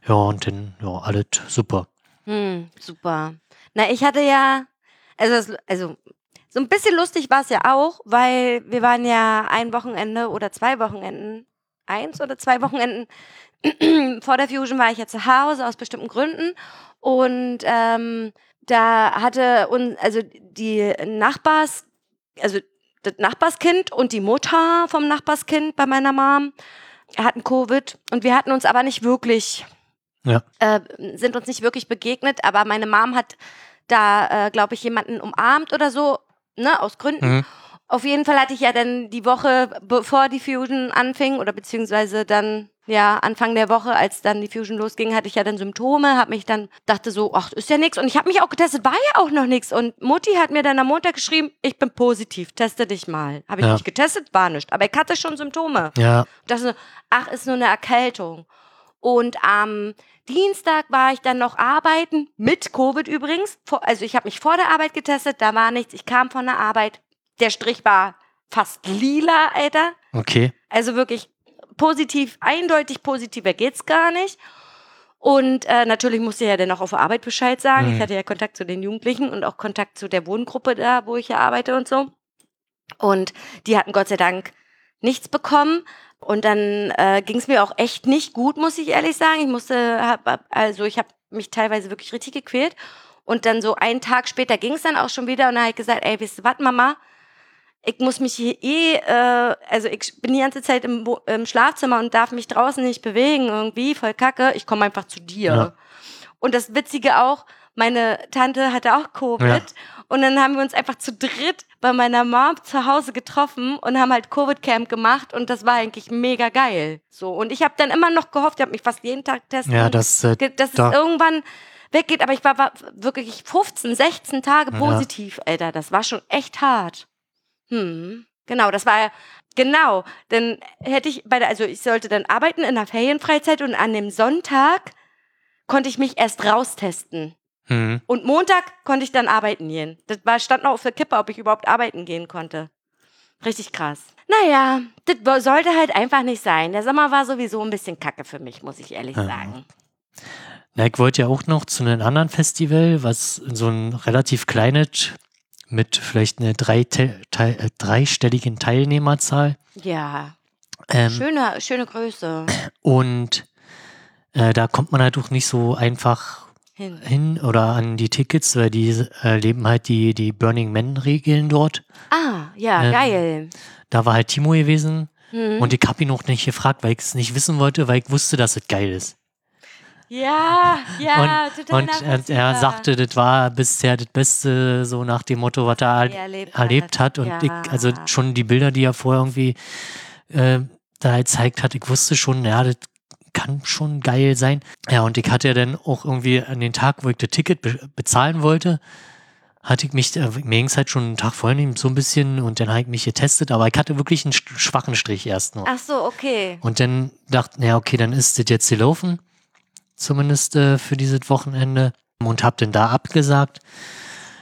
Ja, und dann, ja, alles super. Hm, super. Na, ich hatte ja, also, also so ein bisschen lustig war es ja auch, weil wir waren ja ein Wochenende oder zwei Wochenenden, eins oder zwei Wochenenden vor der Fusion war ich ja zu Hause aus bestimmten Gründen und ähm, da hatte uns, also die Nachbars, also das Nachbarskind und die Mutter vom Nachbarskind bei meiner Mom hatten Covid und wir hatten uns aber nicht wirklich Ja. äh, sind uns nicht wirklich begegnet, aber meine Mom hat da, äh, glaube ich, jemanden umarmt oder so, ne, aus Gründen. Mhm. Auf jeden Fall hatte ich ja dann die Woche, bevor die Fusion anfing, oder beziehungsweise dann, ja, Anfang der Woche, als dann die Fusion losging, hatte ich ja dann Symptome, habe mich dann, dachte so, ach, ist ja nichts. Und ich habe mich auch getestet, war ja auch noch nichts. Und Mutti hat mir dann am Montag geschrieben, ich bin positiv, teste dich mal. Habe ich Ja. mich getestet, war nichts. Aber ich hatte schon Symptome. Ja, dachte so, ach, ist nur eine Erkältung. Und am Dienstag war ich dann noch arbeiten, mit Covid übrigens. Also ich habe mich vor der Arbeit getestet, da war nichts. Ich kam von der Arbeit, der Strich war fast lila, Alter. okay. Also wirklich positiv, eindeutig positiver geht's gar nicht. Und äh, natürlich musste ich ja dann auch auf der Arbeit Bescheid sagen. Mhm. Ich hatte ja Kontakt zu den Jugendlichen und auch Kontakt zu der Wohngruppe da, wo ich ja arbeite und so. Und die hatten Gott sei Dank nichts bekommen. Und dann äh, ging es mir auch echt nicht gut, muss ich ehrlich sagen. Ich musste, hab, hab- also ich habe mich teilweise wirklich richtig gequält. Und dann so einen Tag später ging es dann auch schon wieder und dann habe ich gesagt, ey, wisst ihr was, Mama? Ich muss mich hier eh, äh, also ich bin die ganze Zeit im, im Schlafzimmer und darf mich draußen nicht bewegen irgendwie, voll kacke. Ich komme einfach zu dir. Ja. Und das Witzige auch, meine Tante hatte auch Covid. Ja. Und dann haben wir uns einfach zu dritt bei meiner Mom zu Hause getroffen und haben halt Covid-Camp gemacht und das war eigentlich mega geil. So. Und ich habe dann immer noch gehofft, ich habe mich fast jeden Tag testen Ja, das, äh, dass es da- irgendwann weggeht. Aber ich war, war wirklich 15, 16 Tage Ja. positiv, Alter. Das war schon echt hart. Hm. Genau, das war genau. Dann hätte ich bei der, also ich sollte dann arbeiten in der Ferienfreizeit und an dem Sonntag konnte ich mich erst raustesten. Mhm. Und Montag konnte ich dann arbeiten gehen. Das war, stand noch auf der Kippe, ob ich überhaupt arbeiten gehen konnte. Richtig krass. Naja, das sollte halt einfach nicht sein. Der Sommer war sowieso ein bisschen kacke für mich, muss ich ehrlich Ja. sagen. Na, ich wollte ja auch noch zu einem anderen Festival, was so ein relativ kleines mit vielleicht einer drei, te, te, äh, dreistelligen Teilnehmerzahl. Ja, Ähm, schöne, schöne Größe. und äh, da kommt man halt auch nicht so einfach Hin. hin oder an die Tickets, weil die äh, leben halt die, die Burning Man-Regeln dort. Ah, ja, Ähm, geil. Da war halt Timo gewesen Hm. und ich habe ihn auch nicht gefragt, weil ich es nicht wissen wollte, weil ich wusste, dass es geil ist. Ja, ja, total Und er, er sagte, das war bisher das Beste, so nach dem Motto, was er halt erlebt, erlebt hat. Und Ja. ich, also schon die Bilder, die er vorher irgendwie äh, da gezeigt hat, ich wusste schon, ja, das kann schon geil sein. Ja, und ich hatte ja dann auch irgendwie an den Tag, wo ich das Ticket be bezahlen wollte, hatte ich mich, äh, mir ging es halt schon einen Tag vorher so ein bisschen und dann habe ich mich getestet, aber ich hatte wirklich einen sch- schwachen Strich erst noch. Ach so, okay. Und dann dachte ja, okay, dann ist das jetzt gelaufen, zumindest äh, für dieses Wochenende. Und hab dann da abgesagt.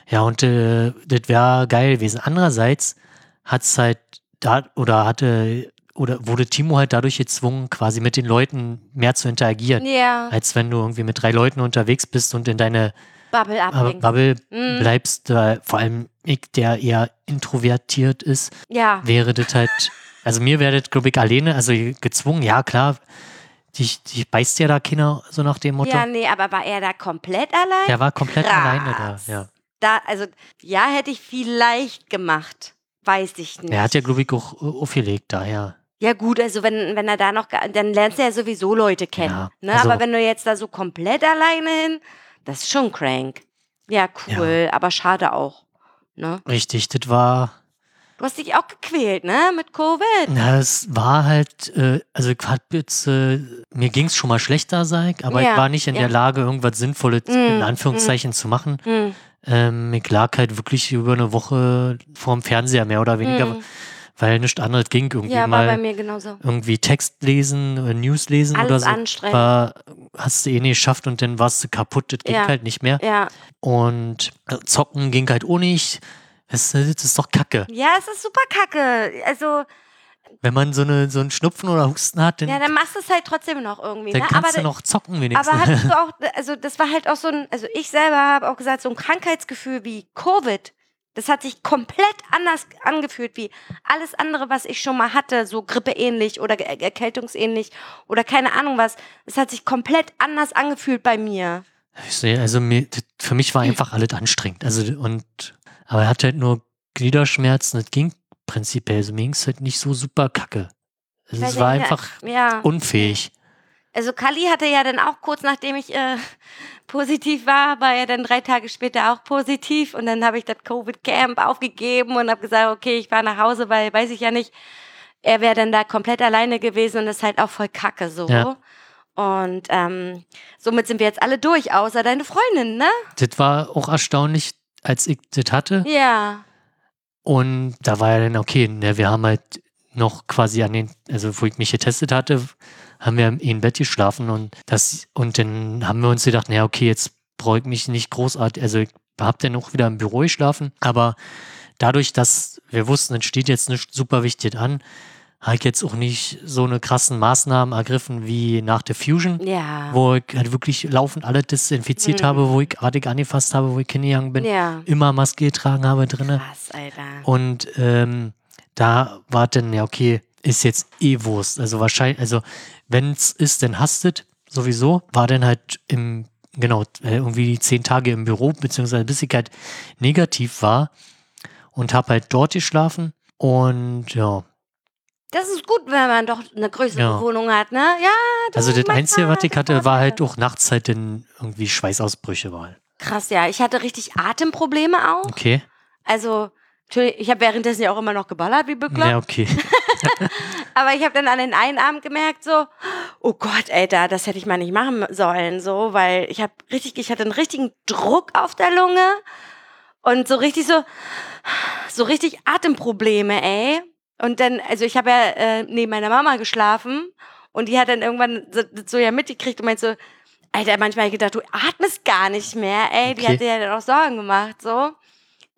Ja, und äh, das wäre geil gewesen. Andererseits hat's halt da oder hatte oder wurde Timo halt dadurch gezwungen, quasi mit den Leuten mehr zu interagieren. Ja, Als wenn du irgendwie mit drei Leuten unterwegs bist und in deine Bubble. Bubble Mhm. bleibst. Äh, vor allem ich, der eher introvertiert ist, Ja, wäre das halt, also mir wäre das, glaube ich, alleine, also gezwungen, ja klar, die, die beißt ja da Kinder, so nach dem Motto. ja, nee, aber war er da komplett allein? Der war komplett Krass. alleine da, ja. Da, also, ja, hätte ich vielleicht gemacht. Weiß ich nicht. Er hat ja, glaube ich, auch aufgelegt da, ja. Ja, gut, also wenn, wenn er da noch, dann lernst du ja sowieso Leute kennen. Ja, ne? also- aber wenn du jetzt da so komplett alleine hin, das ist schon crank. Ja, cool, aber schade auch. Ne? Richtig, das war, Du hast dich auch gequält, ne? Mit Covid. na, es war halt, äh, also ich hab jetzt, äh, mir ging es schon mal schlechter, sag ich, aber Ja, ich war nicht in ja. der Lage, irgendwas Sinnvolles Mm, in Anführungszeichen zu machen. Hm. Ähm, ich lag halt wirklich über eine Woche vorm Fernseher, mehr oder weniger, Hm. weil nichts anderes ging. Irgendwie Ja, war mal bei mir genauso. irgendwie Text lesen, äh, News lesen oder Alles so. anstrengend. War, hast du eh nicht geschafft und dann warst du kaputt, das ging Ja. halt nicht mehr. Ja. Und äh, zocken ging halt auch nicht. Das, das ist doch kacke. Ja, es ist super kacke. Also, Wenn man so, eine, so einen Schnupfen oder Husten hat, dann, ja, dann machst du es halt trotzdem noch irgendwie. dann ne? kannst aber, du noch zocken wenigstens. aber hattest du auch, also das war halt auch so ein, also ich selber habe auch gesagt, so ein Krankheitsgefühl wie Covid. Das hat sich komplett anders angefühlt wie alles andere, was ich schon mal hatte, so grippeähnlich oder er- erkältungsähnlich oder keine Ahnung was. Es hat sich komplett anders angefühlt bei mir. Ich sehe, also mir, das, für mich war einfach alles anstrengend. Also und aber er hatte halt nur Gliederschmerzen, das ging prinzipiell. Also mir ging es halt nicht so super kacke. Also es war einfach Ja. unfähig. Also Kali hatte ja dann auch kurz nachdem ich äh, positiv war, war er dann drei Tage später auch positiv und dann habe ich das Covid-Camp aufgegeben und habe gesagt, okay, ich fahre nach Hause, weil weiß ich ja nicht, er wäre dann da komplett alleine gewesen und das ist halt auch voll kacke so. Ja. Und ähm, somit sind wir jetzt alle durch, außer deine Freundin, ne? Das war auch erstaunlich, als ich das hatte. Ja. Und da war ja dann, okay, ne, wir haben halt noch quasi an den, also wo ich mich getestet hatte, haben wir im Bett geschlafen und das, und dann haben wir uns gedacht, naja, okay, jetzt brauche ich mich nicht großartig, also ich habe dann auch wieder im Büro geschlafen, aber dadurch, dass wir wussten, es steht jetzt nicht super wichtig an, habe ich jetzt auch nicht so eine krassen Maßnahmen ergriffen wie nach der Fusion, Ja. wo ich halt wirklich laufend alles desinfiziert Mhm. habe, wo ich artig angefasst habe, wo ich hingegangen bin, Ja. immer Maske getragen habe drinnen. Krass, Alter. Und ähm, da war dann, ja, okay, ist jetzt eh Wurst. Also wahrscheinlich, also wenn es ist, dann hastet sowieso. War dann halt im, genau, äh, irgendwie zehn Tage im Büro, beziehungsweise bis ich halt negativ war und habe halt dort geschlafen. Und ja, Das ist gut, wenn man doch eine größere Ja. Wohnung hat, ne? Ja. du, also das Einzige, was ich das hatte, war halt auch nachts halt dann irgendwie Schweißausbrüche war. Krass, ja. Ich hatte richtig Atemprobleme auch. Okay. Also, natürlich, ich habe währenddessen ja auch immer noch geballert, wie bekloppt. Ja, okay. Aber ich habe dann an den einen Abend gemerkt, so, oh Gott, Alter, das hätte ich mal nicht machen sollen, so, weil ich habe richtig, ich hatte einen richtigen Druck auf der Lunge und so richtig so, so richtig Atemprobleme, ey. Und dann, also ich habe ja äh, neben meiner Mama geschlafen und die hat dann irgendwann so, so ja mitgekriegt und meint so, Alter, manchmal hab ich gedacht, du atmest gar nicht mehr, ey. Die Okay. hat dir ja dann auch Sorgen gemacht, so.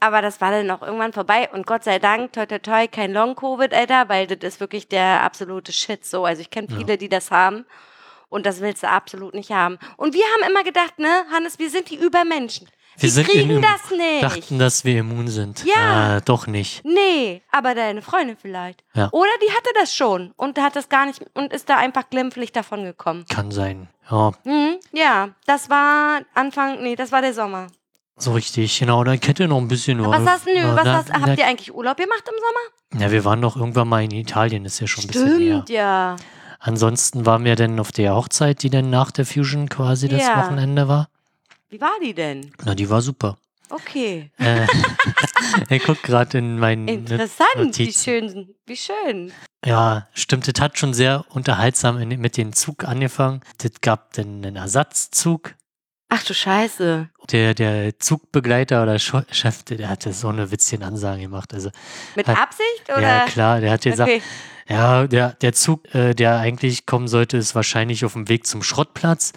Aber das war dann auch irgendwann vorbei und Gott sei Dank, toi toi toi, kein Long-Covid, Alter, weil das ist wirklich der absolute Shit, so. Also ich kenne Ja. viele, die das haben und das willst du absolut nicht haben. Und wir haben immer gedacht, ne, Hannes, wir sind die Übermenschen. Wir die sind kriegen in- das nicht. Dachten, dass wir immun sind. Ja. Ah, doch nicht. Nee, aber deine Freundin vielleicht. Ja. Oder die hatte das schon und hat das gar nicht und ist da einfach glimpflich davon gekommen. Kann sein. Ja, Mhm, ja, das war Anfang, nee, das war der Sommer. so richtig. Genau, dann kennt ihr noch ein bisschen. Aber was hast, nö, na, was na, hast, habt ihr eigentlich Urlaub gemacht im Sommer? Ja, wir waren doch irgendwann mal in Italien, ist ja schon ein bisschen her. Stimmt, ja. Ansonsten waren wir dann auf der Hochzeit, die dann nach der Fusion quasi das Ja. Wochenende war. Wie war die denn? Na, die war super. Okay. Äh, ich guck gerade in meinen Interessant, wie Notizen. schön, wie schön. Ja, stimmt, das hat schon sehr unterhaltsam in, mit dem Zug angefangen. Das gab dann einen Ersatzzug. Ach du Scheiße. Der, der Zugbegleiter oder Chef, der, der hatte so eine witzige Ansage gemacht. Also, Mit Hat- Absicht oder? ja, klar, der hat gesagt, Okay. Ja, der, der Zug, äh, der eigentlich kommen sollte, ist wahrscheinlich auf dem Weg zum Schrottplatz.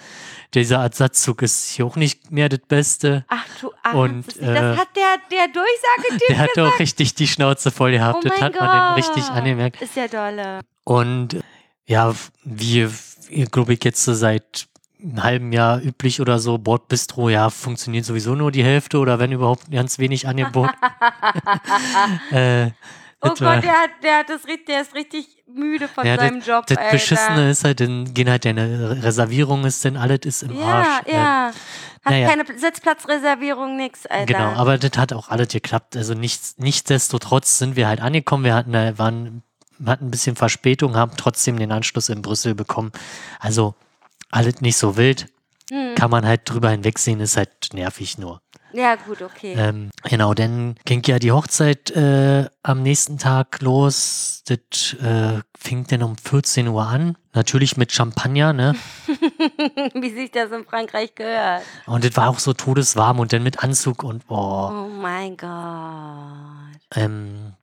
Dieser Ersatzzug ist hier auch nicht mehr das Beste. Ach du Arsch. Und, das äh, hat der, der Durchsagetyp Der hatte auch richtig die Schnauze voll gehabt. Oh das hat man dann richtig Gott. angemerkt. Ist ja dolle. Und ja, wie, glaube ich, jetzt so seit einem halben Jahr üblich oder so, Bordbistro, ja, funktioniert sowieso nur die Hälfte oder wenn überhaupt ganz wenig Angebot. äh, Oh das Gott, der, hat, der, hat das, der ist richtig müde von Ja, seinem Job. das Alter. Beschissene ist halt, dann gehen halt deine Reservierung ist denn alles ist im Ja, Arsch. Äh, ja. Hat naja. keine Sitzplatzreservierung, nix, Alter. Genau, aber das hat auch alles geklappt. Also nichts, nichtsdestotrotz sind wir halt angekommen. Wir hatten, äh, waren, hatten ein bisschen Verspätung, haben trotzdem den Anschluss in Brüssel bekommen. Also alles nicht so wild. Hm. Kann man halt drüber hinwegsehen, ist halt nervig nur. Ja, gut, okay. Ähm, genau, dann ging ja die Hochzeit äh, am nächsten Tag los. Das äh, fing dann um 14 Uhr an. Natürlich mit Champagner, ne? Wie sich das in Frankreich gehört. Und das war auch so todeswarm und dann mit Anzug und boah. Oh mein Gott. Ähm,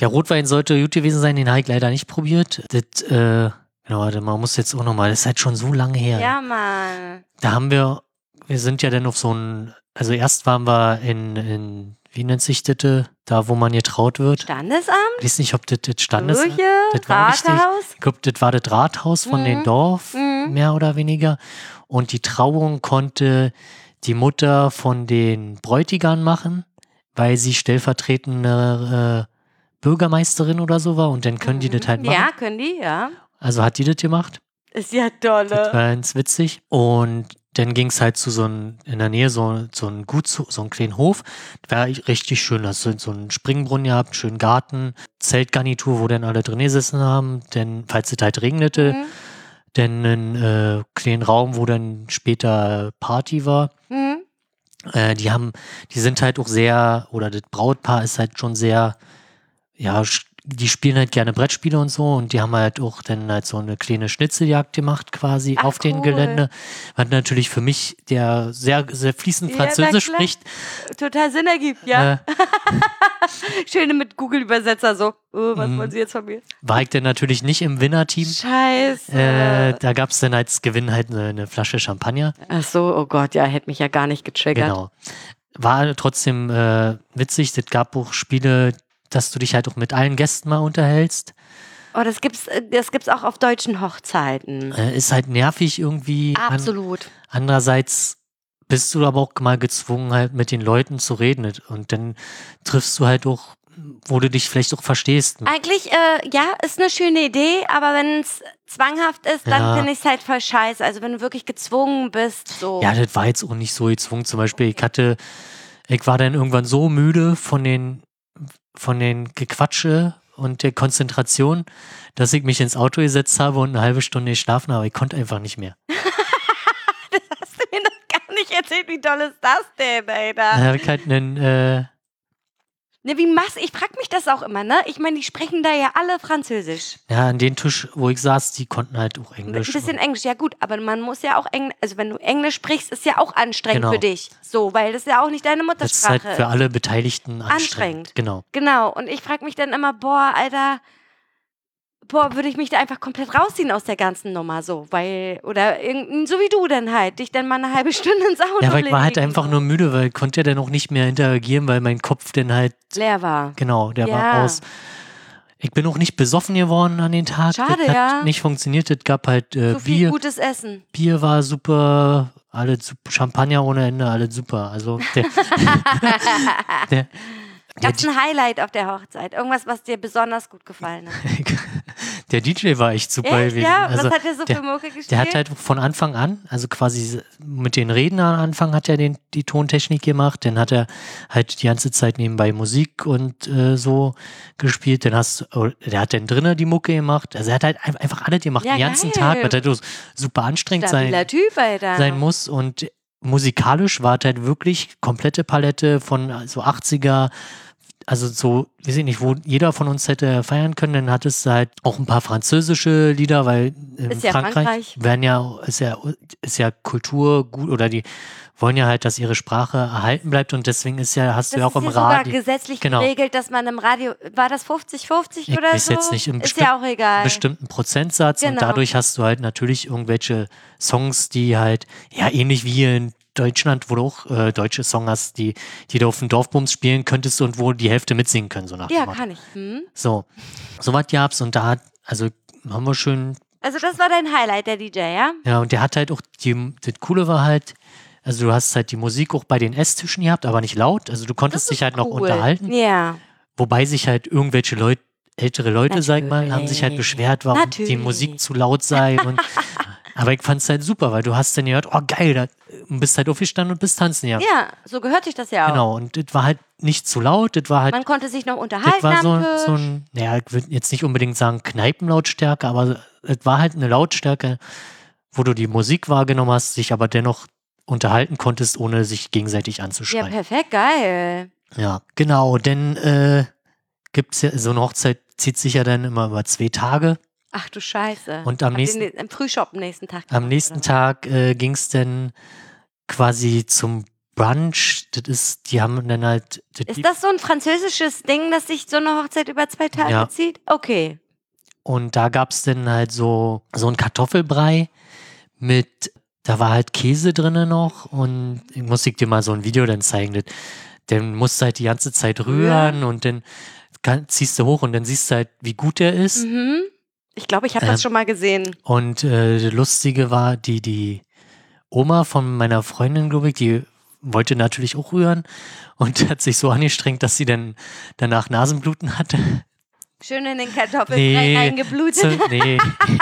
der Rotwein sollte gut gewesen sein, den habe ich leider nicht probiert. Das, äh, genau, man muss jetzt auch nochmal, das ist halt schon so lange her. Ja, Mann. Da haben wir, wir sind ja dann auf so ein, also erst waren wir in, in wie nennt sich das, äh, da wo man getraut wird. Standesamt? Ich weiß nicht, ob das das Standesamt, Kirche? das war. Rathaus? ich glaube, das war das Rathaus von Mhm. dem Dorf, Mhm. mehr oder weniger. Und die Trauung konnte die Mutter von den Bräutigern machen, weil sie stellvertretende äh, Bürgermeisterin oder so war und dann können die das halt machen. Ja, können die, ja. Also hat die das gemacht. Ist ja Das dolle. war ganz witzig. Und dann ging es halt zu so einem, in der Nähe so, so ein Gut, so einen kleinen Hof. War richtig schön. Das ist so ein Springbrunnen gehabt, einen schönen Garten, Zeltgarnitur, wo dann alle drin gesessen haben. Denn, falls es halt regnete, Mhm. dann einen äh, kleinen Raum, wo dann später Party war. Mhm. Äh, die haben, die sind halt auch sehr, oder das Brautpaar ist halt schon sehr, ja, die spielen halt gerne Brettspiele und so und die haben halt auch dann halt so eine kleine Schnitzeljagd gemacht quasi Ach, auf dem cool. Gelände. Was natürlich für mich, der sehr, sehr fließend Ja, Französisch klar. spricht, Total Sinn ergibt, ja. äh, Schöne mit Google-Übersetzer so. Oh, was Mhm. wollen Sie jetzt von mir? war ich dann natürlich nicht im Winnerteam. Scheiße. Äh, da gab es dann als Gewinn halt eine, eine Flasche Champagner. Ach so, oh Gott, ja, hätte mich ja gar nicht getriggert. Genau. War trotzdem äh, witzig. Es gab auch Spiele, dass du dich halt auch mit allen Gästen mal unterhältst. Oh, das gibt's, äh, das gibt's auch auf deutschen Hochzeiten. Äh, ist halt nervig irgendwie. An, Absolut. andererseits bist du aber auch mal gezwungen, halt mit den Leuten zu reden. Und dann triffst du halt auch, wo du dich vielleicht auch verstehst. Eigentlich, äh, ja, ist eine schöne Idee, aber wenn es zwanghaft ist, dann Ja. finde ich es halt voll scheiße. Also wenn du wirklich gezwungen bist, so. Ja, das war jetzt auch nicht so gezwungen. Zum Beispiel, ich hatte, ich war dann irgendwann so müde von den, von den Gequatsche und der Konzentration, dass ich mich ins Auto gesetzt habe und eine halbe Stunde geschlafen habe. Ich konnte einfach nicht mehr. hast du mir noch gar nicht erzählt, wie toll ist das denn, Alter? habe ich halt einen, äh, Ne, wie machst Ich frag mich das auch immer, ne? Ich meine, die sprechen da ja alle Französisch. Ja, an den Tisch, wo ich saß, die konnten halt auch Ein Englisch. bisschen Englisch, ja gut, aber man muss ja auch Englisch, also wenn du Englisch sprichst, ist ja auch anstrengend Genau. für dich. So, weil das ja auch nicht deine das ist Muttersprache halt für alle Beteiligten anstrengend. Anstrengend. Genau. Genau, und ich frage mich dann immer, boah, Alter, boah, würde ich mich da einfach komplett rausziehen aus der ganzen Nummer so, weil, oder so wie du dann halt, dich dann mal eine halbe Stunde ins Auto Ja, aber ich war halt einfach nur müde, weil ich konnte ja dann auch nicht mehr interagieren, weil mein Kopf dann halt, leer war. genau, der Ja. war aus. Ich bin auch nicht besoffen geworden an den Tag. Schade, das hat ja. nicht funktioniert. Es gab halt äh, So viel Bier. gutes Essen. Bier war super, alle sup- Champagner ohne Ende, alles super. Also der, der, Gab es ein Highlight auf der Hochzeit? Irgendwas, was dir besonders gut gefallen hat? der DJ war echt super Echt, ja? Also was hat der so der, für Mucke gespielt? der hat halt von Anfang an, also quasi mit den Reden am Anfang hat er den, die Tontechnik gemacht, dann hat er halt die ganze Zeit nebenbei Musik und äh, so gespielt, dann hast oh, der hat dann drinnen die Mucke gemacht, also er hat halt ein- einfach alles gemacht, Ja, den ganzen geil. Tag, weil er so super anstrengend sein, Typ, Alter. sein muss und musikalisch war es halt wirklich komplette Palette von äh, so 80er, also so, weiß ich nicht, wo jeder von uns hätte feiern können, dann hattest du halt auch ein paar französische Lieder, weil in Ist ja Frankreich, Frankreich. werden ja, ist ja, ist ja Kultur gut oder die wollen ja halt, dass ihre Sprache erhalten bleibt und deswegen ist ja, hast das du ja auch ist im ja sogar Radio. gesetzlich Genau. geregelt, dass man im Radio, war das 50-50 Ich oder weiß so? jetzt nicht, im ist ja auch egal. bestimmten Prozentsatz und Genau. dadurch hast du halt natürlich irgendwelche Songs, die halt, ja, ähnlich wie in Deutschland, wo du auch äh, deutsche Songs hast, die, die du auf dem Dorfbums spielen könntest und wo die Hälfte mitsingen können, so nach Ja, kann ich. Hm? So, so was gab's und da hat, also haben wir schön, Also das war dein Highlight, der DJ, ja? ja, und der hat halt auch, die, das Coole war halt, also du hast halt die Musik auch bei den Esstischen gehabt, aber nicht laut, also du konntest dich halt noch Cool. unterhalten, Ja. wobei sich halt irgendwelche Leute, ältere Leute, sag ich mal, haben sich halt Natürlich. beschwert, warum die Natürlich. Musik zu laut sei und aber ich fand's halt super, weil du hast dann gehört, oh geil, da und bist halt aufgestanden und bist tanzen ja. Ja, so gehört sich das ja auch. Genau, und das war halt nicht zu laut, das war halt, Man konnte sich noch das unterhalten war so, so ein, naja, ich würde jetzt nicht unbedingt sagen Kneipenlautstärke, aber es war halt eine Lautstärke, wo du die Musik wahrgenommen hast, dich aber dennoch unterhalten konntest, ohne sich gegenseitig ja, anzuschreien. perfekt, geil. Ja, genau, denn äh, gibt's ja, so eine Hochzeit zieht sich ja dann immer über zwei Tage. Ach du Scheiße. Und am ihr nächsten- den- Im Frühshop am nächsten Tag. Am nächsten Tag äh, ging es dann quasi zum Brunch. Das ist, die haben dann halt. Das, Ist das so ein französisches Ding, dass sich so eine Hochzeit über zwei Tage Ja. zieht? Okay. und da gab es dann halt so, so ein Kartoffelbrei mit, da war halt Käse drinne noch und ich muss ich dir mal so ein Video dann zeigen. Das, dann musst du halt die ganze Zeit rühren und dann kann, ziehst du hoch und dann siehst du halt, wie gut der ist. Mhm. Ich glaube, ich habe Ähm, das schon mal gesehen. Und äh, das Lustige war, die, die Oma von meiner Freundin, glaube ich, die wollte natürlich auch rühren und hat sich so angestrengt, dass sie dann danach Nasenbluten hatte. Schön in den Kartoffelbrei Nee, eingeblutet. So, nee,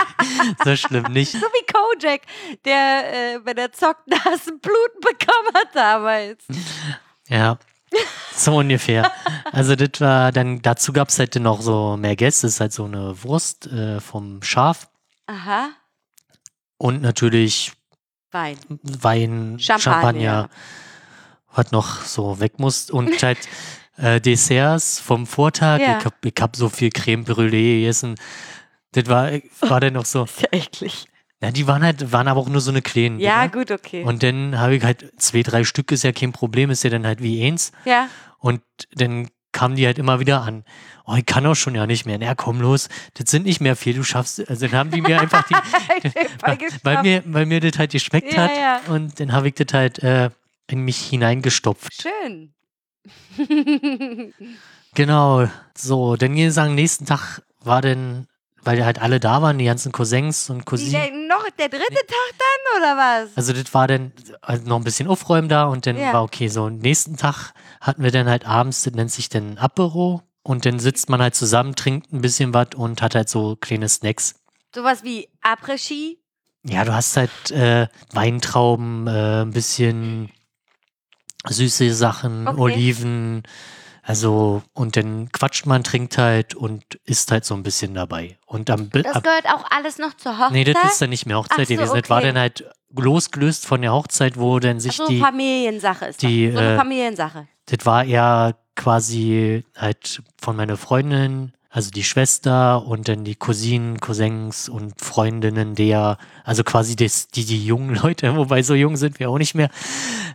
so schlimm nicht. So wie Kojak, der äh, bei der Zocknase Blut bekommen hat damals. Ja, so ungefähr. Also das war dann, dazu gab es halt dann noch so mehr Gäste, das ist halt so eine Wurst äh, vom Schaf Aha. und natürlich Wein. Wein, Champagner. Champagner, was noch so weg muss und halt äh, Desserts vom Vortag. Ja. Ich hab, ich hab so viel Creme Brûlée gegessen. Das war, war dann noch so. Ist ja eklig. Ja, die waren halt, waren aber auch nur so eine kleinen. Ja, Dinger. gut, okay. Und dann habe ich halt zwei, drei Stück, ist ja kein Problem, ist ja dann halt wie eins. ja. Und dann kamen die halt immer wieder an. Oh, ich kann auch schon ja nicht mehr. Na komm los, das sind nicht mehr viel, du schaffst. Also dann haben die mir einfach die, weil geschafft. mir, weil mir das halt geschmeckt Ja, hat. ja. Und dann habe ich das halt äh, in mich hineingestopft. Schön. Genau. So, dann wir sagen, nächsten Tag war dann, weil halt alle da waren, die ganzen Cousins und Cousinen. noch der dritte Tag dann, oder was? Also das war dann halt noch ein bisschen Aufräumen da und dann Ja. war okay, so nächsten Tag hatten wir dann halt abends, das nennt sich dann Apero und dann sitzt man halt zusammen, trinkt ein bisschen was und hat halt so kleine Snacks. Sowas wie Après-Ski. Ja, du hast halt äh, Weintrauben, äh, ein bisschen süße Sachen, Okay. Oliven, also und dann quatscht man, trinkt halt und isst halt so ein bisschen dabei. Und am, Das gehört auch alles noch zur Hochzeit. nee, das ist dann nicht mehr Hochzeit so, gewesen. Das war okay. dann halt losgelöst von der Hochzeit, wo dann sich Ach so, die Familiensache ist die, das. So eine äh, Familiensache. Das war eher quasi halt von meiner Freundin, also die Schwester und dann die Cousinen, Cousins und Freundinnen der, also quasi das, die, die jungen Leute, wobei so jung sind wir auch nicht mehr.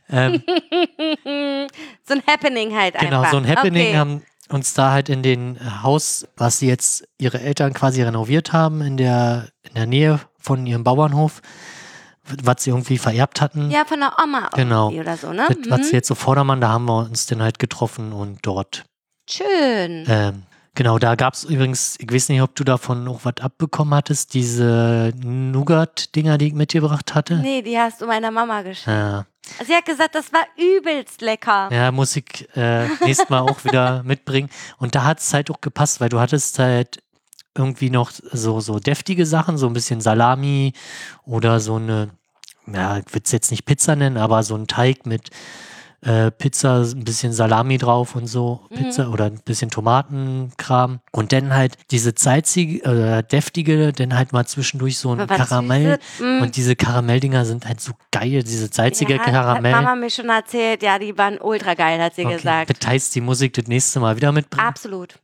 Ähm, so ein Happening halt genau, einfach. so ein Happening okay. haben uns da halt in den Haus, was sie jetzt ihre Eltern quasi renoviert haben, in der, in der Nähe von ihrem Bauernhof, was sie irgendwie vererbt hatten. Ja, von der Oma Genau. oder so, ne? Das, was Mhm. sie jetzt so Vordermann, da haben wir uns dann halt getroffen und dort. Schön. Ähm, genau, da gab es übrigens, ich weiß nicht, ob du davon noch was abbekommen hattest, diese Nougat-Dinger, die ich mitgebracht hatte. Nee, die hast du meiner Mama geschickt. Ja, Sie hat gesagt, das war übelst lecker. ja, muss ich äh, nächstes Mal auch wieder mitbringen. Und da hat es halt auch gepasst, weil du hattest halt irgendwie noch so, so deftige Sachen, so ein bisschen Salami oder so eine, ja, ich würde es jetzt nicht Pizza nennen, aber so ein Teig mit äh, Pizza, ein bisschen Salami drauf und so, Mhm. Pizza oder ein bisschen Tomatenkram. Und dann halt diese salzige, äh, deftige, dann halt mal zwischendurch so ein Karamell. Mm. Und diese Karamelldinger sind halt so geil, diese salzige ja, Hat Karamell. Mama mir schon erzählt, ja, die waren ultra geil, hat sie Okay, gesagt. Das heißt, die Musik das nächste Mal wieder mitbringen. Absolut.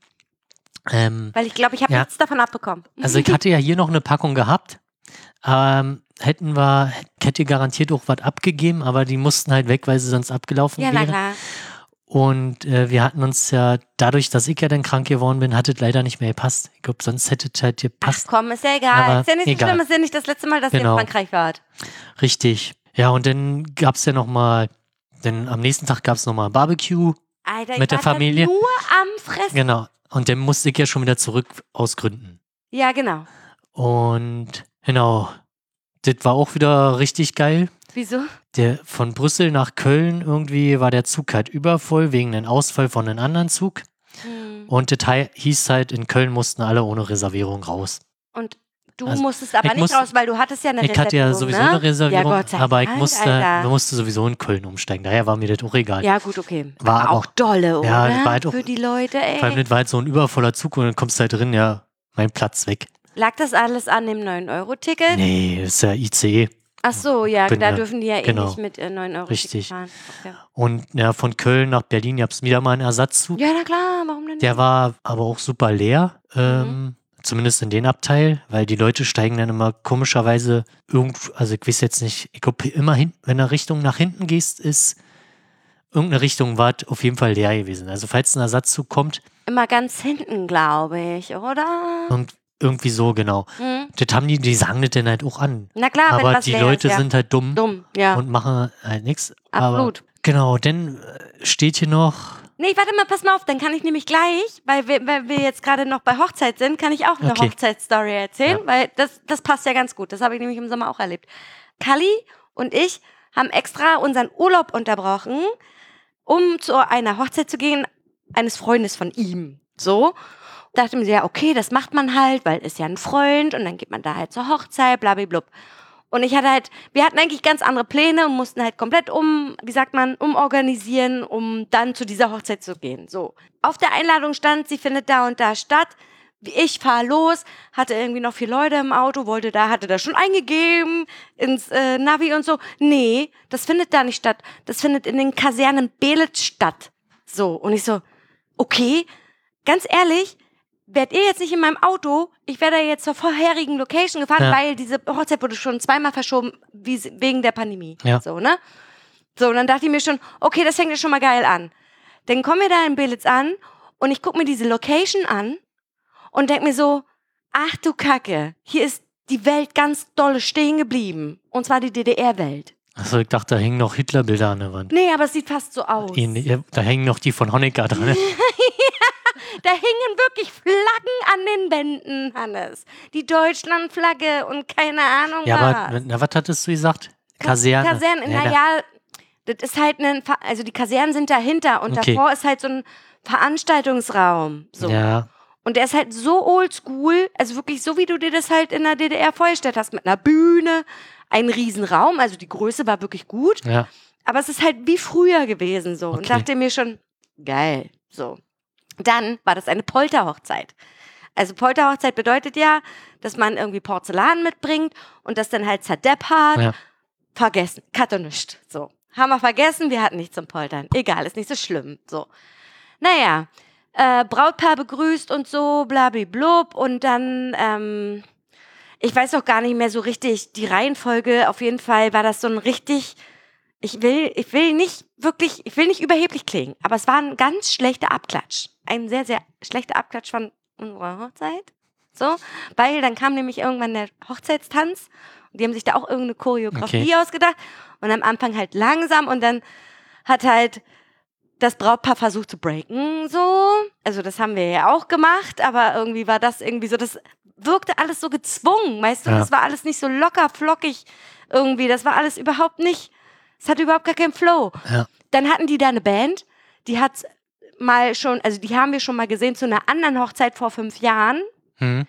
Ähm, Weil ich glaube, ich habe Ja. nichts davon abbekommen. also ich hatte ja hier noch eine Packung gehabt. Ähm, hätten wir, hätte garantiert auch was abgegeben, aber die mussten halt weg, weil sie sonst abgelaufen ja, na wären. klar. Und äh, wir hatten uns ja, dadurch, dass ich ja dann krank geworden bin, hat es leider nicht mehr gepasst. Ich glaube, sonst hätte es halt Ach gepasst. komm, ist ja egal. Aber ist ja nicht so egal. schlimm, ist ja nicht das letzte Mal, dass ihr Genau. in Frankreich wart. Richtig. Ja, und dann gab es ja nochmal, denn am nächsten Tag gab es nochmal Barbecue. Alter, Mit der Familie? Nur am Fressen. Genau. Und dann musste ich ja schon wieder zurück aus Gründen. Ja, genau. Und genau, das war auch wieder richtig geil. Wieso? Der von Brüssel nach Köln irgendwie war der Zug halt übervoll wegen einem Ausfall von einem anderen Zug. Hm. Und das hieß halt, in Köln mussten alle ohne Reservierung raus. Und du Also, musstest aber ich nicht muss- raus, weil du hattest ja eine ich hatte ja Reservierung, sowieso ne? eine Reservierung, ja, aber ich Dank, musste, musste sowieso in Köln umsteigen. Daher war mir das auch egal. Ja, gut, okay. War auch aber- dolle, oder? Ja, war halt auch- Für die Leute, ey. Vor allem, das war halt so ein übervoller Zug und dann kommst du halt drin, ja, mein Platz weg. Lag das alles an dem 9-Euro-Ticket? Nee, das ist ja ICE. Ach so, ja, Bin da ja- dürfen die ja eh genau. nicht mit äh, 9 Euro Richtig. fahren. Okay. Und ja, von Köln nach Berlin gab es wieder mal einen Ersatzzug. Ja, na klar, warum denn nicht? Der war aber auch super leer, Mhm. ähm, zumindest in den Abteil, weil die Leute steigen dann immer komischerweise irgendwo, also ich weiß jetzt nicht, ich glaube immer hin, wenn du Richtung nach hinten gehst, ist irgendeine Richtung war auf jeden Fall leer gewesen. Also falls ein Ersatzzug kommt, Immer ganz hinten, glaube ich, oder? und irgendwie so genau. Hm? Das haben die, die sagen das dann halt auch an. Na klar, wenn aber die Leute ist, ja. sind halt dumm, dumm, ja. und machen halt nichts. Absolut. Genau, dann äh, steht hier noch, Nee, warte mal, pass mal auf, dann kann ich nämlich gleich, weil wir, weil wir jetzt gerade noch bei Hochzeit sind, kann ich auch eine Okay. Hochzeitsstory erzählen, Ja. weil das, das passt ja ganz gut. Das habe ich nämlich im Sommer auch erlebt. Kali und ich haben extra unseren Urlaub unterbrochen, um zu einer Hochzeit zu gehen, eines Freundes von ihm. So. Dachte mir, ja, okay, das macht man halt, weil ist ja ein Freund und dann geht man da halt zur Hochzeit, blablablub. Und ich hatte halt, wir hatten eigentlich ganz andere Pläne und mussten halt komplett um, wie sagt man, umorganisieren, um dann zu dieser Hochzeit zu gehen. So. Auf der Einladung stand, sie findet da und da statt. Ich fahre los, hatte irgendwie noch vier Leute im Auto, wollte da, hatte das schon eingegeben ins äh, Navi und so. Nee, das findet da nicht statt. Das findet in den Kasernen Belitz statt. So. Und ich so, okay, ganz ehrlich, werdet ihr jetzt nicht in meinem Auto, ich wäre da jetzt zur vorherigen Location gefahren, Ja. weil diese Hochzeit wurde schon zweimal verschoben, wegen der Pandemie. Ja. So, ne? So, und dann dachte ich mir schon, okay, das fängt ja schon mal geil an. Dann kommen wir da in Belitz an und ich gucke mir diese Location an und denk mir so, ach du Kacke, hier ist die Welt ganz dolle stehen geblieben. Und zwar die DDR-Welt. also ich dachte, da hängen noch Hitlerbilder an der Wand. Nee, aber es sieht fast so aus. Da hängen noch die von Honecker dran. Da hingen wirklich Flaggen an den Wänden, Hannes. Die Deutschlandflagge und keine Ahnung Ja, was. aber na, was hattest du gesagt? Kaserne. Da- naja, das ist halt ein, also die Kasernen sind dahinter und Okay. davor ist halt so ein Veranstaltungsraum. So. Ja, Und der ist halt so oldschool, also wirklich so, wie du dir das halt in der DDR vorgestellt hast, mit einer Bühne, ein Riesenraum, also die Größe war wirklich gut, ja. aber es ist halt wie früher gewesen so. Und Okay. dachte mir schon, geil, so. Dann war das eine Polterhochzeit. Also Polterhochzeit bedeutet ja, dass man irgendwie Porzellan mitbringt und das dann halt zerdeppert. Ja. Vergessen, Katte nicht. So. Haben wir vergessen, wir hatten nichts zum Poltern. Egal, ist nicht so schlimm. So. Naja, äh, Brautpaar begrüßt und so, blablablub. Und dann, ähm, ich weiß auch gar nicht mehr so richtig die Reihenfolge. Auf jeden Fall war das so ein richtig, ich will, ich will nicht wirklich, ich will nicht überheblich klingen, aber es war ein ganz schlechter Abklatsch. Ein sehr, sehr schlechter Abklatsch von unserer Hochzeit. So, weil dann kam nämlich irgendwann der Hochzeitstanz und die haben sich da auch irgendeine Choreografie Okay. ausgedacht und am Anfang halt langsam und dann hat halt das Brautpaar versucht zu breaken, so. Also das haben wir ja auch gemacht, aber irgendwie war das irgendwie so, das wirkte alles so gezwungen, weißt du? Ja. Das war alles nicht so locker, flockig irgendwie. Das war alles überhaupt nicht, es hatte überhaupt gar keinen Flow. Ja. Dann hatten die da eine Band, die hat mal schon, also die haben wir schon mal gesehen zu einer anderen Hochzeit vor fünf Jahren. Hm.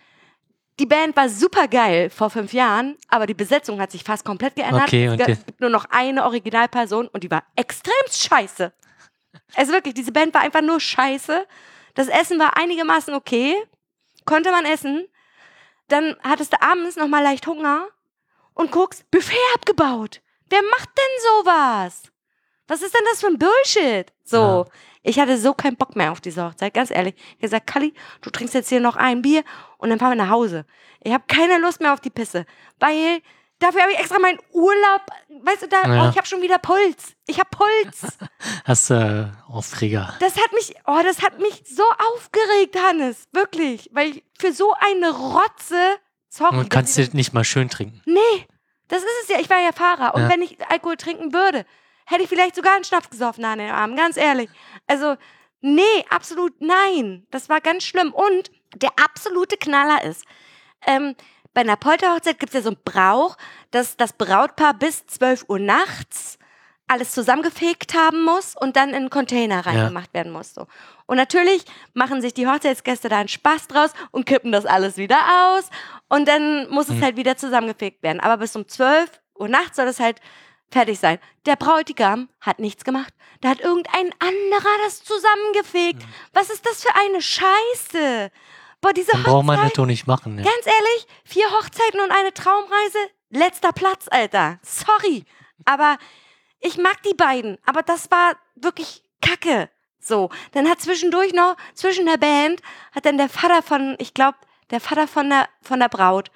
Die Band war super geil vor fünf Jahren, aber die Besetzung hat sich fast komplett geändert. Okay, die- es gibt nur noch eine Originalperson und die war extrem scheiße. Also wirklich, diese Band war einfach nur scheiße. Das Essen war einigermaßen okay, konnte man essen. Dann hattest du abends noch mal leicht Hunger und guckst, Buffet abgebaut. Wer macht denn sowas? Was ist denn das für ein Bullshit? So, ich hatte so keinen Bock mehr auf diese Hochzeit, ganz ehrlich. Ich habe gesagt, Kalli, du trinkst jetzt hier noch ein Bier und dann fahren wir nach Hause. Ich habe keine Lust mehr auf die Pisse, weil dafür habe ich extra meinen Urlaub, weißt du, da, Ja. oh, ich habe schon wieder Puls. Ich habe Puls. Hast du äh, Aufreger. Das hat mich, oh, das hat mich so aufgeregt, Hannes, wirklich, weil ich für so eine Rotze, sorry, Und kannst du nicht mal schön trinken. Nee, das ist es ja. Ich war ja Fahrer. Und Ja. wenn ich Alkohol trinken würde, hätte ich vielleicht sogar einen Schnaps gesoffen an den Abend, ganz ehrlich. Also, nee, absolut nein. Das war ganz schlimm. Und der absolute Knaller ist, ähm, bei einer Polterhochzeit gibt es ja so einen Brauch, dass das Brautpaar bis 12 Uhr nachts alles zusammengefegt haben muss und dann in einen Container reingemacht werden muss. So. Und natürlich machen sich die Hochzeitsgäste da einen Spaß draus und kippen das alles wieder aus und dann muss es Mhm. halt wieder zusammengefegt werden. Aber bis um 12 Uhr nachts soll es halt fertig sein. Der Bräutigam hat nichts gemacht. Da hat irgendein anderer das zusammengefegt. Mhm. Was ist das für eine Scheiße? Boah, diese Dann braucht man das doch nicht machen. Ne? ganz ehrlich, vier Hochzeiten und eine Traumreise, letzter Platz, Alter. Sorry, aber ich mag die beiden, aber das war wirklich Kacke. So, dann hat zwischendurch noch, zwischen der Band, hat dann der Vater von, ich glaube, der Vater von der, von der Braut,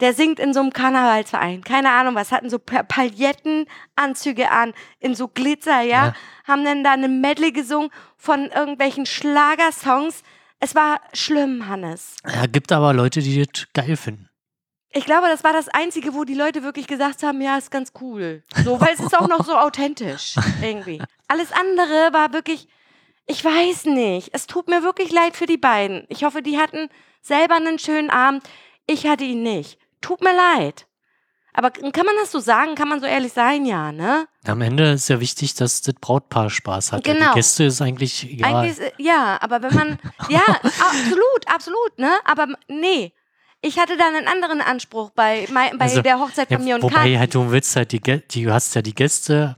der singt in so einem Karnevalsverein, keine Ahnung was, hatten so Pa- Palettenanzüge an, in so Glitzer, ja, Ja. haben dann da eine Medley gesungen von irgendwelchen Schlagersongs. Es war schlimm, Hannes. Ja, gibt aber Leute, die das geil finden. Ich glaube, das war das Einzige, wo die Leute wirklich gesagt haben, ja, ist ganz cool. So, weil es ist auch noch so authentisch, irgendwie. Alles andere war wirklich, ich weiß nicht. Es tut mir wirklich leid für die beiden. Ich hoffe, die hatten selber einen schönen Abend. Ich hatte ihn nicht. Tut mir leid. Aber kann man das so sagen? Kann man so ehrlich sein? Ja, ne? Am Ende ist ja wichtig, dass das Brautpaar Spaß hat. Genau. Die Gäste ist eigentlich egal. Eigentlich, ist, ja, aber wenn man, ja, absolut, absolut, ne? Aber nee. Ich hatte da einen anderen Anspruch bei, bei Also, der Hochzeit von Ja, mir und wobei halt du willst halt die, die du hast ja die Gäste,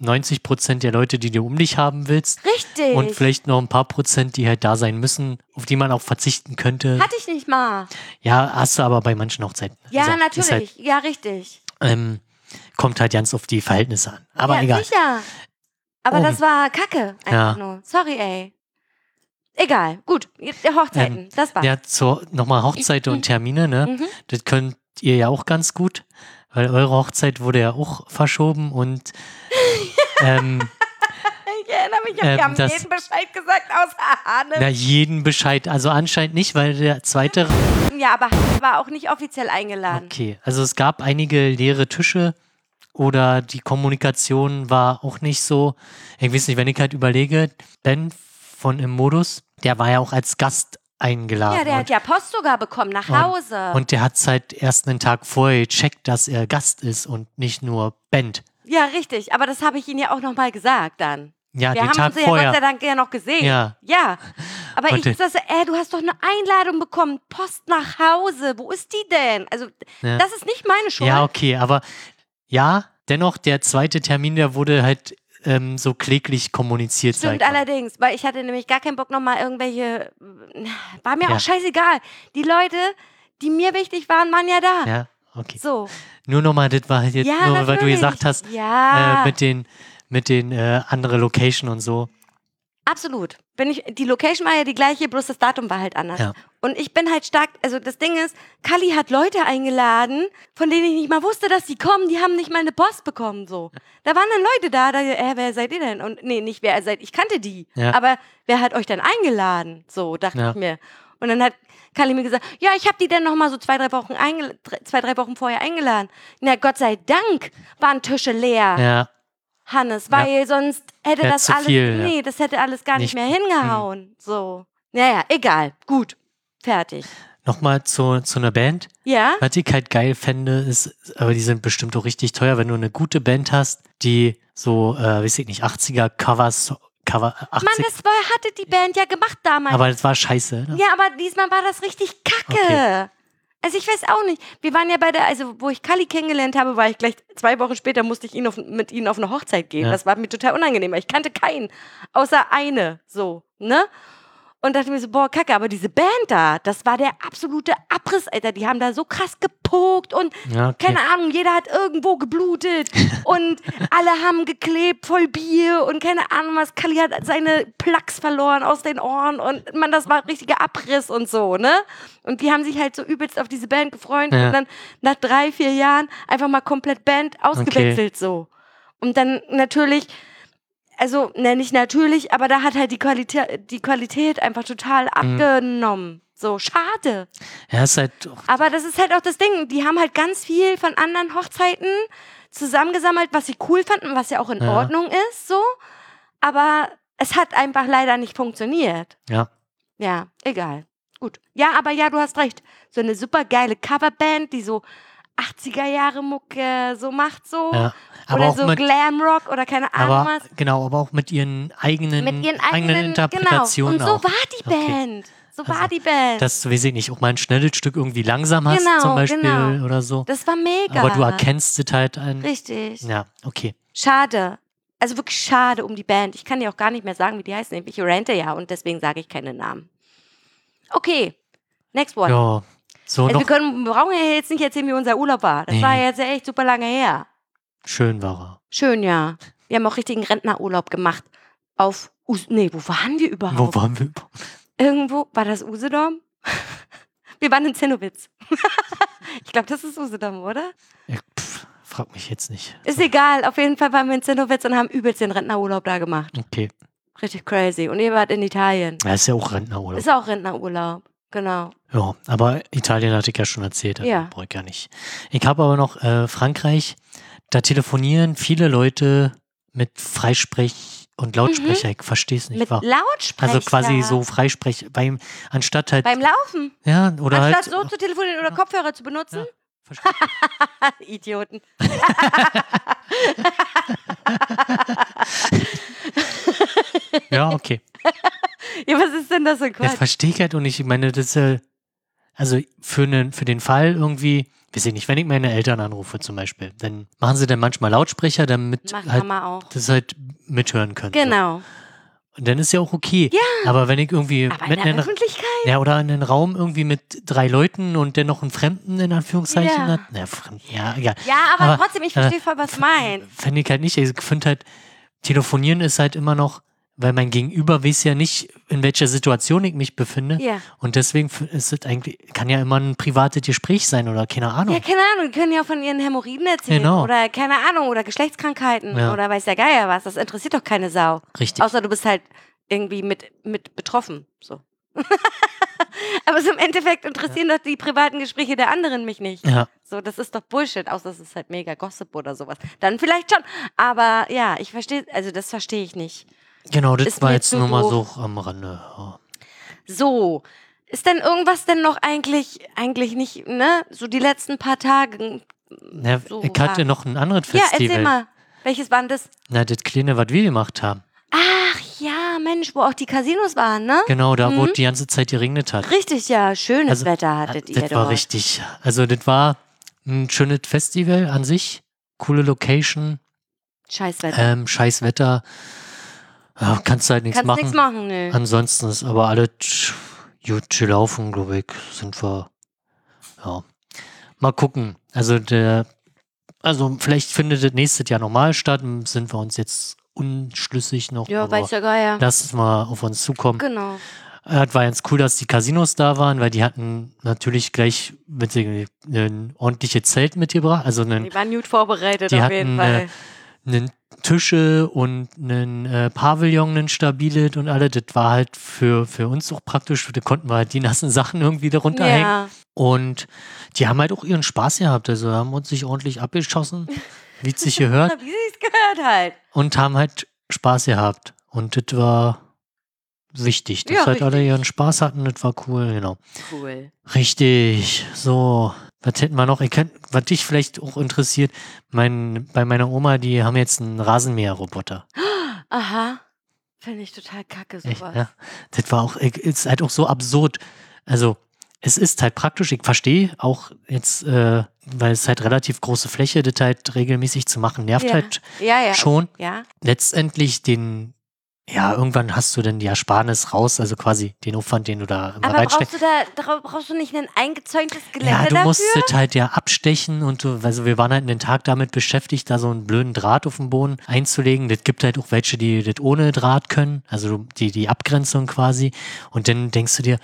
90 Prozent der Leute, die du um dich haben willst Richtig. und vielleicht noch ein paar Prozent, die halt da sein müssen, auf die man auch verzichten könnte. Hatte ich nicht mal. ja, hast du aber bei manchen Hochzeiten. Ja, Also, natürlich. ja, richtig. Halt, ähm, kommt halt ganz auf die Verhältnisse an. Aber ja, egal. sicher. Aber Oh. das war Kacke. Ja. Einfach nur. Sorry, ey. Egal. Gut. Hochzeiten. Ähm, das war's. Ja, zur nochmal Hochzeiten und Termine, ne? Mhm. Das könnt ihr ja auch ganz gut, weil eure Hochzeit wurde ja auch verschoben und ähm, Ich erinnere mich, Ähm, wir haben das- jeden Bescheid gesagt, außer Hanne. na, jeden Bescheid, also anscheinend nicht, weil der zweite Ja, aber Hanne war auch nicht offiziell eingeladen. Okay, also es gab einige leere Tische oder die Kommunikation war auch nicht so. Ich weiß nicht, wenn ich halt überlege, Ben von im Modus, der war ja auch als Gast eingeladen. Ja, der hat und, ja Post sogar bekommen nach Hause. und der hat halt erst einen Tag vorher gecheckt, dass er Gast ist und nicht nur Band. Ja, richtig. Aber das habe ich Ihnen ja auch nochmal gesagt dann. Ja, Wir den haben Tag uns ja Gott sei vorher. Dank ja noch gesehen. Ja. Ja. Aber Und ich sagte, ey, du hast doch eine Einladung bekommen, Post nach Hause. Wo ist die denn? Also, Ja. das ist nicht meine Schuld. Ja, okay, aber ja, dennoch, der zweite Termin, der wurde halt ähm, so kläglich kommuniziert. sag Stimmt allerdings, weil ich hatte nämlich gar keinen Bock nochmal irgendwelche. War mir Ja. auch scheißegal. Die Leute, die mir wichtig waren, waren ja da. Ja, okay. So. Nur nochmal, das war jetzt Ja, nur, weil du gesagt hast, Ja. äh, mit den, mit den äh, andere Location und so. Absolut. Bin ich, die Location war ja die gleiche, bloß das Datum war halt anders. Ja. Und ich bin halt stark, also das Ding ist, Kali hat Leute eingeladen, von denen ich nicht mal wusste, dass die kommen, die haben nicht mal eine Post bekommen, so. Da waren dann Leute da, da, äh, wer seid ihr denn? Und nee, nicht wer seid, ich kannte die. Ja. Aber wer hat euch denn eingeladen? So, dachte Ja. ich mir. Und dann hat Kali mir gesagt, ja, ich habe die dann noch mal so zwei, drei Wochen, zwei, drei Wochen vorher eingeladen. Na, Gott sei Dank waren Tische leer. Ja, Hannes, weil sonst hätte Wär das alles, viel, ja. nee, das hätte alles gar nicht, Nicht- mehr hingehauen. So. Naja, egal. Gut. Fertig. nochmal zu, zu einer Band. Ja? Was ich halt geil fände, ist, aber die sind bestimmt auch richtig teuer, wenn du eine gute Band hast, die so, äh, weiß ich nicht, 80er Covers, Cover, 80, Mann, das war, hatte die Band ja gemacht damals. aber das war scheiße. Ne? ja, aber diesmal war das richtig kacke. Okay. Also ich weiß auch nicht. Wir waren ja bei der, also wo ich Kali kennengelernt habe, war ich gleich zwei Wochen später musste ich ihn auf, mit ihnen auf eine Hochzeit gehen. Ja. Das war mir total unangenehm, ich kannte keinen, außer eine, so, ne? Und dachte mir so, boah, kacke, aber diese Band da, das war der absolute Abriss, Alter. Die haben da so krass gepokt und Ja, okay. keine Ahnung, jeder hat irgendwo geblutet und alle haben geklebt voll Bier und keine Ahnung was. Kali hat seine Plaques verloren aus den Ohren und man, das war richtiger Abriss und so, ne? Und die haben sich halt so übelst auf diese Band gefreut Ja. und dann nach drei, vier Jahren einfach mal komplett Band ausgewechselt so. Und dann natürlich, also, ne, nicht natürlich, aber da hat halt die Qualität, die Qualität einfach total Mhm. So, schade. Ja, ist halt, auch- Aber das ist halt auch das Ding. Die haben halt ganz viel von anderen Hochzeiten zusammengesammelt, was sie cool fanden, was ja auch in Ja. Ordnung ist, so. Aber es hat einfach leider nicht funktioniert. ja. Ja, egal. Gut. Ja, aber ja, du hast recht. So eine super geile Coverband, die so 80er Jahre Mucke so macht, so. ja. Oder so Glamrock oder keine Ahnung aber, was. genau, aber auch mit ihren eigenen, Mit ihren eigenen, Interpretationen genau. Und so auch. war die Okay. So Also, war die Band. Dass du, weiß ich nicht, auch mal ein schnelles Stück irgendwie langsam hast, Genau, zum Beispiel, genau. oder so. das war mega. Aber du erkennst es halt ein. Richtig. Ja, okay. Schade. Also wirklich schade um die Band. Ich kann dir auch gar nicht mehr sagen, wie die heißen. Ich rente ja und deswegen sage ich keine Namen. Okay. Next one. Ja. So also wir, noch können, wir brauchen ja jetzt nicht erzählen, wie unser Urlaub war. Das Nee. war jetzt echt super lange her. schön war Schön, ja. Wir haben auch richtigen Rentnerurlaub gemacht. Auf Us Nee, wo waren wir er. überhaupt? Wo waren wir? Irgendwo, war das Usedom? wir waren in Zinnowitz. ich glaube, das ist Usedom, oder? Ja, pff, frag mich jetzt nicht. Ist egal. Auf jeden Fall waren wir in Zinnowitz und haben übelst den Rentnerurlaub da gemacht. Okay. Richtig crazy. Und ihr wart in Italien. Ja, ist ja auch Rentnerurlaub. Ist auch Rentnerurlaub. Genau. Ja, aber Italien hatte ich ja schon erzählt. Also Ja. Brauche ich ja nicht. Ich habe aber noch äh, Frankreich. Da telefonieren viele Leute mit Freisprech und Lautsprecher. Ich verstehe es nicht. Mhm. Mit. Lautsprecher. Also quasi so Freisprech beim anstatt halt Beim Laufen. ja oder Anstatt halt so zu telefonieren oder Kopfhörer zu benutzen. Ja. Idioten. ja okay. Ja, was ist denn das für Ja, Quatsch? verstehe ich halt und ich meine, das ist also für, einen, für den Fall irgendwie, weiß ich nicht, wenn ich meine Eltern anrufe zum Beispiel, dann machen sie dann manchmal Lautsprecher, damit Macht halt Mama auch. das halt mithören können. So. Genau. Und dann ist ja auch okay. Ja. Aber wenn ich irgendwie Aber in mitten der in, Öffentlichkeit? ja, oder in einen Raum irgendwie mit drei Leuten und dann noch einen Fremden in Anführungszeichen Ja. hat, na, Fremd, ja, egal. Ja, aber, Aber, trotzdem, ich verstehe voll, was du meinst. Fände ich halt nicht. Ich finde halt, telefonieren ist halt immer noch, weil mein Gegenüber weiß ja nicht, in welcher Situation ich mich befinde. Ja. Und deswegen ist es eigentlich, kann ja immer ein privates Gespräch sein oder keine Ahnung. Ja, keine Ahnung, die können ja auch von ihren Hämorrhoiden erzählen. Genau. Oder keine Ahnung, oder Geschlechtskrankheiten Ja. oder weiß der Geier was. Das interessiert doch keine Sau. Richtig. Außer du bist halt irgendwie mit, mit betroffen. So. aber so im Endeffekt interessieren doch die privaten Gespräche der anderen mich nicht. ja, So, das ist doch Bullshit, außer es ist halt mega Gossip oder sowas. Dann vielleicht schon. Aber ja, ich verstehe, also das verstehe ich nicht. Genau, das Ist war jetzt nur mal so am Rande. Ja. So. Ist denn irgendwas denn noch eigentlich, eigentlich nicht, ne? So die letzten paar Tage. Ja, So ich hatte war- noch ein anderes Ja, Festival. erzähl mal. Welches war denn das? Na, das kleine, was wir gemacht haben. Ach ja, Mensch, wo auch die Casinos waren, ne? Genau, da wo Mhm. es die ganze Zeit geregnet hat. Richtig, ja. Schönes Also, Wetter hattet ihr das war dort. richtig. Also, das war ein schönes Festival an sich. Coole Location, Scheiß Wetter. ähm, scheiß Wetter. Ja, kannst halt nichts Kannst machen. nichts machen, ne? Ansonsten ist aber alles gut gelaufen, glaube ich. Sind wir. Ja. Mal gucken. Also der. Also vielleicht findet das nächstes Jahr normal statt. Sind wir uns jetzt unschlüssig noch. Ja, weiß der Geier. Lass es mal auf uns zukommen. Genau. Äh, Es war ganz cool, dass die Casinos da waren, weil die hatten natürlich gleich mit ein ordentliches Zelt mitgebracht, also einen, Die waren gut vorbereitet Die auf jeden hatten, Fall. äh, einen Tische und einen äh, Pavillon, einen stabiles und alles. Das war halt für, für uns auch praktisch. Da konnten wir halt die nassen Sachen irgendwie darunter hängen. ja. Und die haben halt auch ihren Spaß gehabt. Also haben uns sich ordentlich abgeschossen, wie es sich gehört, Wie es gehört halt. und haben halt Spaß gehabt. Und das war wichtig, dass Ja, halt alle richtig. ihren Spaß hatten. Das war cool, genau. Cool. Richtig. So, was hätten wir noch? Ich kenn, was dich vielleicht auch interessiert, mein, bei meiner Oma, die haben jetzt einen Rasenmäherroboter. Aha. Finde ich total kacke, Echt, sowas. ja. Das war auch, ist halt auch so absurd. Also, es ist halt praktisch, ich verstehe auch jetzt, äh, weil es halt relativ große Fläche, das halt regelmäßig zu machen, nervt Ja. halt Ja, ja. schon. Ja. Letztendlich den, ja, irgendwann hast du dann die Ersparnis raus, also quasi den Aufwand, den du da immer Aber reinsteckst. brauchst du da brauchst du nicht ein eingezäuntes Gelände Ja, du dafür? musst halt ja abstechen und du, also wir waren halt den Tag damit beschäftigt, da so einen blöden Draht auf den Boden einzulegen. Das gibt halt auch welche, die das ohne Draht können, also die, die Abgrenzung quasi. Und dann denkst du dir,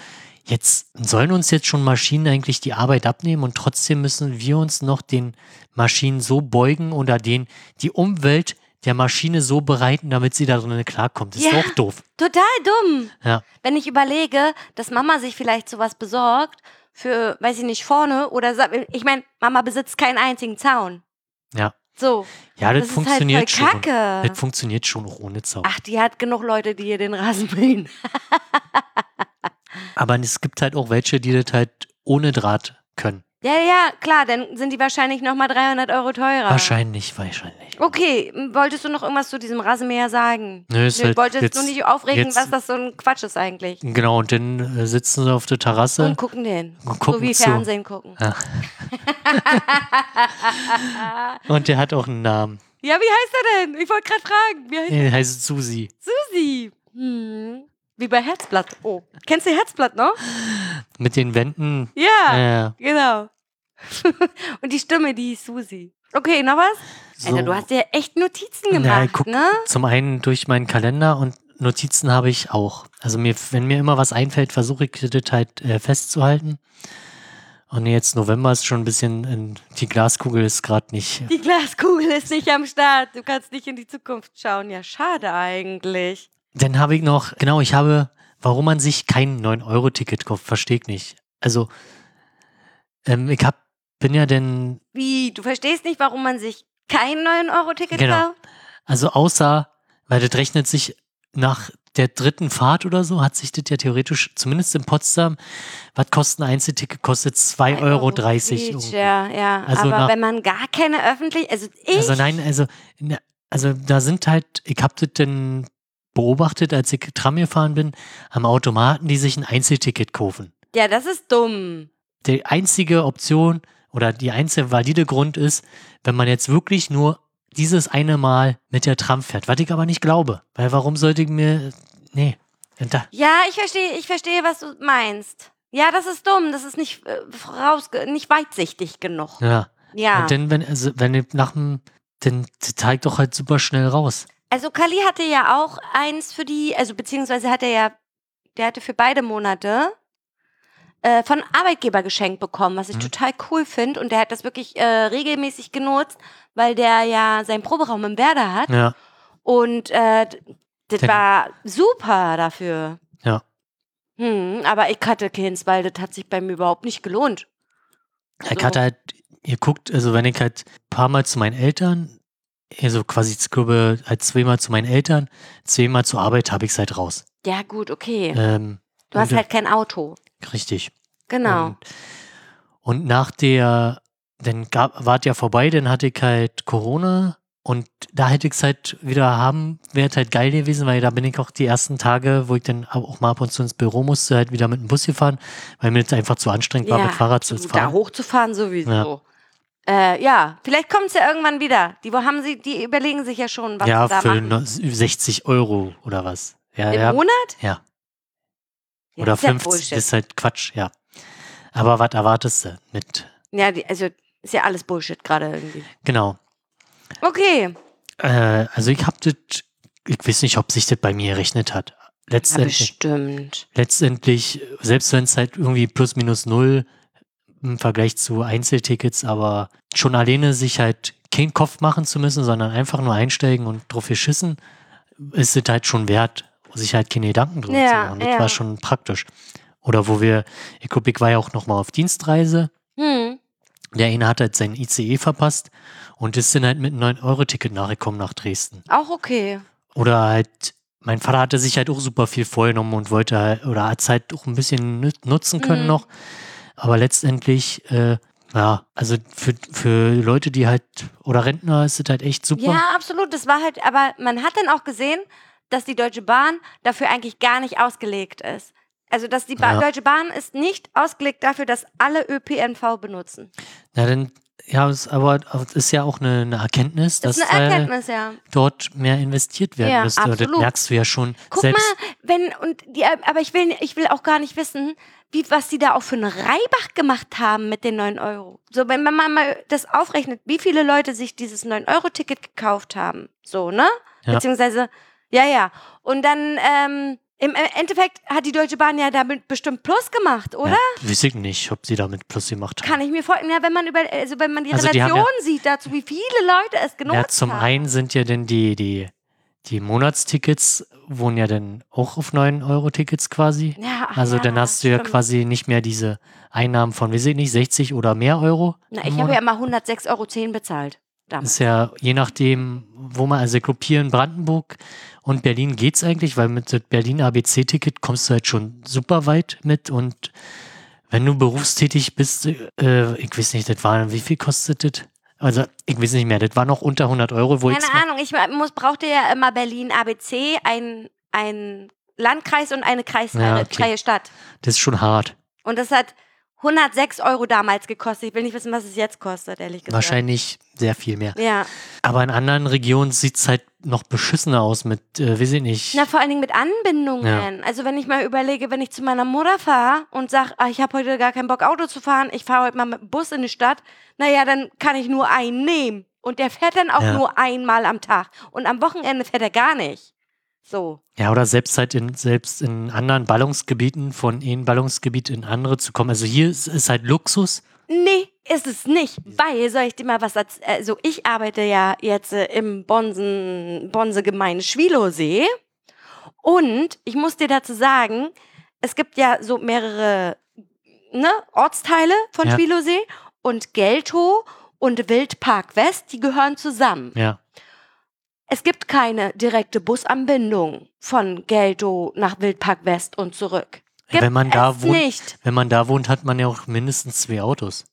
jetzt sollen uns jetzt schon Maschinen eigentlich die Arbeit abnehmen und trotzdem müssen wir uns noch den Maschinen so beugen oder den, die Umwelt der Maschine so bereiten, damit sie da drin klarkommt. Das Ja. ist auch doof. Total dumm. Ja. Wenn ich überlege, dass Mama sich vielleicht sowas besorgt für, weiß ich nicht, vorne oder ich meine, Mama besitzt keinen einzigen Zaun. Ja. So. Ja, das, Das ist funktioniert halt voll schon. Kacke. Das funktioniert schon auch ohne Zaun. Ach, die hat genug Leute, die ihr den Rasen mähen. Aber es gibt halt auch welche, die das halt ohne Draht können. Ja, ja, klar, dann sind die wahrscheinlich nochmal 300 Euro teurer. Wahrscheinlich, wahrscheinlich. Okay, wolltest du noch irgendwas zu diesem Rasenmäher sagen? Nö, ist Nö, halt wolltest jetzt, nur nicht aufregen, jetzt- was das so ein Quatsch ist eigentlich. Genau, und dann äh, sitzen sie auf der Terrasse Und gucken den. und gucken so wie zu. Fernsehen gucken. Ja. Und der hat auch einen Namen. Ja, wie heißt er denn? Ich wollte gerade fragen. Wie heißt Er heißt Susi. Susi? Hm. Wie bei Herzblatt. Oh. Kennst du Herzblatt noch? Mit den Wänden. Ja, Äh, genau. Und die Stimme, die ist Susi. Okay, noch was? so. Alter, du hast dir echt Notizen Na, gemacht, ich guck ne? Zum einen durch meinen Kalender und Notizen habe ich auch. Also mir, wenn mir immer was einfällt, versuche ich das halt äh, festzuhalten. Und jetzt November ist schon ein bisschen, in, die Glaskugel ist gerade nicht. Die Glaskugel ist nicht am Start. Du kannst nicht in die Zukunft schauen. Ja, schade eigentlich. Dann habe ich noch, genau, ich habe, warum man sich kein 9-Euro-Ticket kauft, verstehe ich nicht. Also, ähm, ich hab, bin ja denn, Wie? Du verstehst nicht, warum man sich kein 9-Euro-Ticket Genau. kauft? also außer, weil das rechnet sich nach der dritten Fahrt oder so, hat sich das ja theoretisch, zumindest in Potsdam, was kostet ein Einzelticket? Kostet 2,30 Euro. Quietsch, Ja, ja. Also Aber nach- wenn man gar keine öffentlich, also ich, Also nein, also, also da sind halt, ich hab das dann beobachtet, als ich Tram gefahren bin, am Automaten, die sich ein Einzelticket kaufen. ja, das ist dumm. die einzige Option oder die einzige valide Grund ist, wenn man jetzt wirklich nur dieses eine Mal mit der Tram fährt, was ich aber nicht glaube. Weil warum sollte ich mir, nee, da, Ja, ich verstehe, ich verstehe, was du meinst. Ja, das ist dumm. Das ist nicht äh, voraus, nicht weitsichtig genug. ja. Ja. Und dann, wenn, also, wenn ich nach dem, dann zeigt doch halt super schnell raus. Also Kali hatte ja auch eins für die, also beziehungsweise hat er ja, der hatte für beide Monate äh, von Arbeitgeber geschenkt bekommen, was ich Mhm. total cool finde. Und der hat das wirklich äh, regelmäßig genutzt, weil der ja seinen Proberaum im Werder hat. Ja, Und äh, das Denn- war super dafür. Ja. Hm, aber ich hatte keins, weil das hat sich bei mir überhaupt nicht gelohnt. ich So. hatte halt, ihr guckt, also wenn ich halt ein paar Mal zu meinen Eltern, also quasi, glaube, halt zweimal zu meinen Eltern, zweimal zur Arbeit habe ich es halt raus. Ja, gut, okay. Ähm, du hast halt kein Auto. Richtig. Genau. Und, und nach der, dann gab, wart ja vorbei, dann hatte ich halt Corona und da hätte ich es halt wieder haben, wäre halt geil gewesen, weil da bin ich auch die ersten Tage, wo ich dann auch mal ab und zu ins Büro musste, halt wieder mit dem Bus gefahren, weil mir das einfach zu anstrengend war, mit Fahrrad zu du, Da fahren. hochzufahren sowieso. Ja. Äh, ja, vielleicht kommt es ja irgendwann wieder. Die wo haben sie, die überlegen sich ja schon, was Ja, sie da für machen. no- 60 Euro oder was. Ja, Im ja, Monat? ja. Ja, Oder ist ja 50 Bullshit. ist halt Quatsch, ja. Aber was erwartest du mit, Ja, die, also ist ja alles Bullshit gerade irgendwie. genau. Okay. Äh, also ich hab das ich weiß nicht, ob sich das bei mir gerechnet hat. Ja, Letztendlich, bestimmt. letztendlich selbst wenn es halt irgendwie plus minus null im Vergleich zu Einzeltickets, aber schon alleine sich halt keinen Kopf machen zu müssen, sondern einfach nur einsteigen und drauf geschissen, ist es halt schon wert, sich halt keine Gedanken drüber Ja, zu machen. Das ja. war schon praktisch. Oder wo wir, ich glaube, ich war ja auch nochmal auf Dienstreise. Hm. Der eine hat halt sein ICE verpasst und ist dann halt mit einem 9-Euro-Ticket nachgekommen nach Dresden. Auch okay. Oder halt, mein Vater hatte sich halt auch super viel vorgenommen und wollte halt, oder hat es halt auch ein bisschen nutzen können Mhm. noch. Aber letztendlich, äh, ja, also für, für Leute, die halt, oder Rentner ist es halt echt super. Ja, absolut. Das war halt, aber man hat dann auch gesehen, dass die Deutsche Bahn dafür eigentlich gar nicht ausgelegt ist. Also, dass die ba Ja. Deutsche Bahn ist nicht ausgelegt dafür, dass alle ÖPNV benutzen. Na dann, ja, es, aber es ist ja auch eine, eine Erkenntnis, Das dass eine äh, Erkenntnis, ja. dort mehr investiert werden Ja, müsste. Das absolut. merkst du ja schon Guck selbst. mal, wenn, und die, aber ich will, ich will auch gar nicht wissen, wie, was die da auch für einen Reibach gemacht haben mit den 9 Euro. So, wenn man mal das aufrechnet, wie viele Leute sich dieses 9-Euro-Ticket gekauft haben. So, ne? Ja. Beziehungsweise, ja, ja. Und dann, ähm, im Endeffekt hat die Deutsche Bahn ja damit bestimmt Plus gemacht, oder? Ja, weiß ich nicht, ob sie damit Plus gemacht haben. Kann ich mir vorstellen, ja, wenn man über, also wenn man die Also die haben Relation sieht dazu, wie viele Leute es genutzt Ja, zum haben. einen sind ja denn die, die, die Monatstickets wohnen ja dann auch auf 9-Euro-Tickets quasi. Ja, ach Also ja, dann hast du ja stimmt. quasi nicht mehr diese Einnahmen von, weiß ich nicht, 60 oder mehr Euro. Na, ich habe ja immer 106,10 Euro bezahlt. Damals. ist ja je nachdem, wo man, also ich glaub, hier in Brandenburg und Berlin geht's eigentlich, weil mit dem Berlin ABC-Ticket kommst du halt schon super weit mit und wenn du berufstätig bist, äh, ich weiß nicht, das war, wie viel kostet das? Also, ich weiß nicht mehr, das war noch unter 100 Euro, wo Keine Ahnung, ich muss, brauchte ja immer Berlin ABC, ein, ein Landkreis und eine kreisfreie Ja, okay. freie Stadt. das ist schon hart. Und das hat 106 Euro damals gekostet. Ich will nicht wissen, was es jetzt kostet, ehrlich gesagt. Wahrscheinlich sehr viel mehr. Ja. Aber in anderen Regionen sieht's halt noch beschissener aus mit, äh, weiß ich nicht. Na, vor allen Dingen mit Anbindungen. Also wenn ich mal überlege, wenn ich zu meiner Mutter fahre und sage, ich habe heute gar keinen Bock, Auto zu fahren, ich fahre heute mal mit dem Bus in die Stadt, naja, dann kann ich nur einen nehmen. Und der fährt dann auch Ja. nur einmal am Tag. Und am Wochenende fährt er gar nicht. So. Ja, oder selbst halt in, selbst in anderen Ballungsgebieten, von einem Ballungsgebiet in andere zu kommen. Also hier ist, ist halt Luxus. Nee, ist es nicht. Weil, soll ich dir mal was erzählen? Also, ich arbeite ja jetzt äh, im Bonsen, Bonse-Gemeinde Schwilosee. Und ich muss dir dazu sagen, es gibt ja so mehrere ne, Ortsteile von Ja. Schwilosee. Und Geltow und Wildpark West, die gehören zusammen. Ja. Es gibt keine direkte Busanbindung von Geltow nach Wildpark West und zurück. Gibt Wenn man da wohnt, nicht. wenn man da wohnt, hat man ja auch mindestens zwei Autos.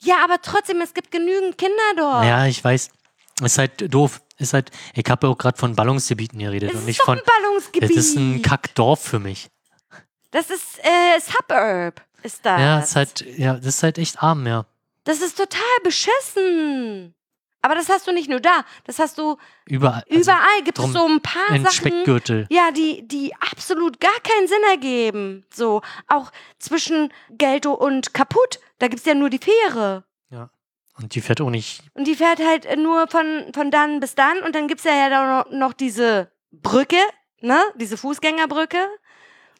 Ja, aber trotzdem, es gibt genügend Kinder dort. Ja, ich weiß. Ist halt doof. Ist halt, ich habe ja auch gerade von Ballungsgebieten geredet Es und ist nicht von. Ballungsgebiet. Das ist ein Kackdorf für mich. Das ist äh, Suburb, ist das. Ja, ist halt, ja, das ist halt echt arm, ja. Das ist total beschissen. Aber das hast du nicht nur da, das hast du Überall. Also überall. Gibt es so ein paar Sachen, Speckgürtel. ja, die, die absolut gar keinen Sinn ergeben. So, auch zwischen Gelto und Kaputt, da gibt es ja nur die Fähre. Und die fährt auch nicht. Und die fährt halt nur von, von dann bis dann. Und dann gibt es ja, ja noch diese Brücke, ne? Diese Fußgängerbrücke,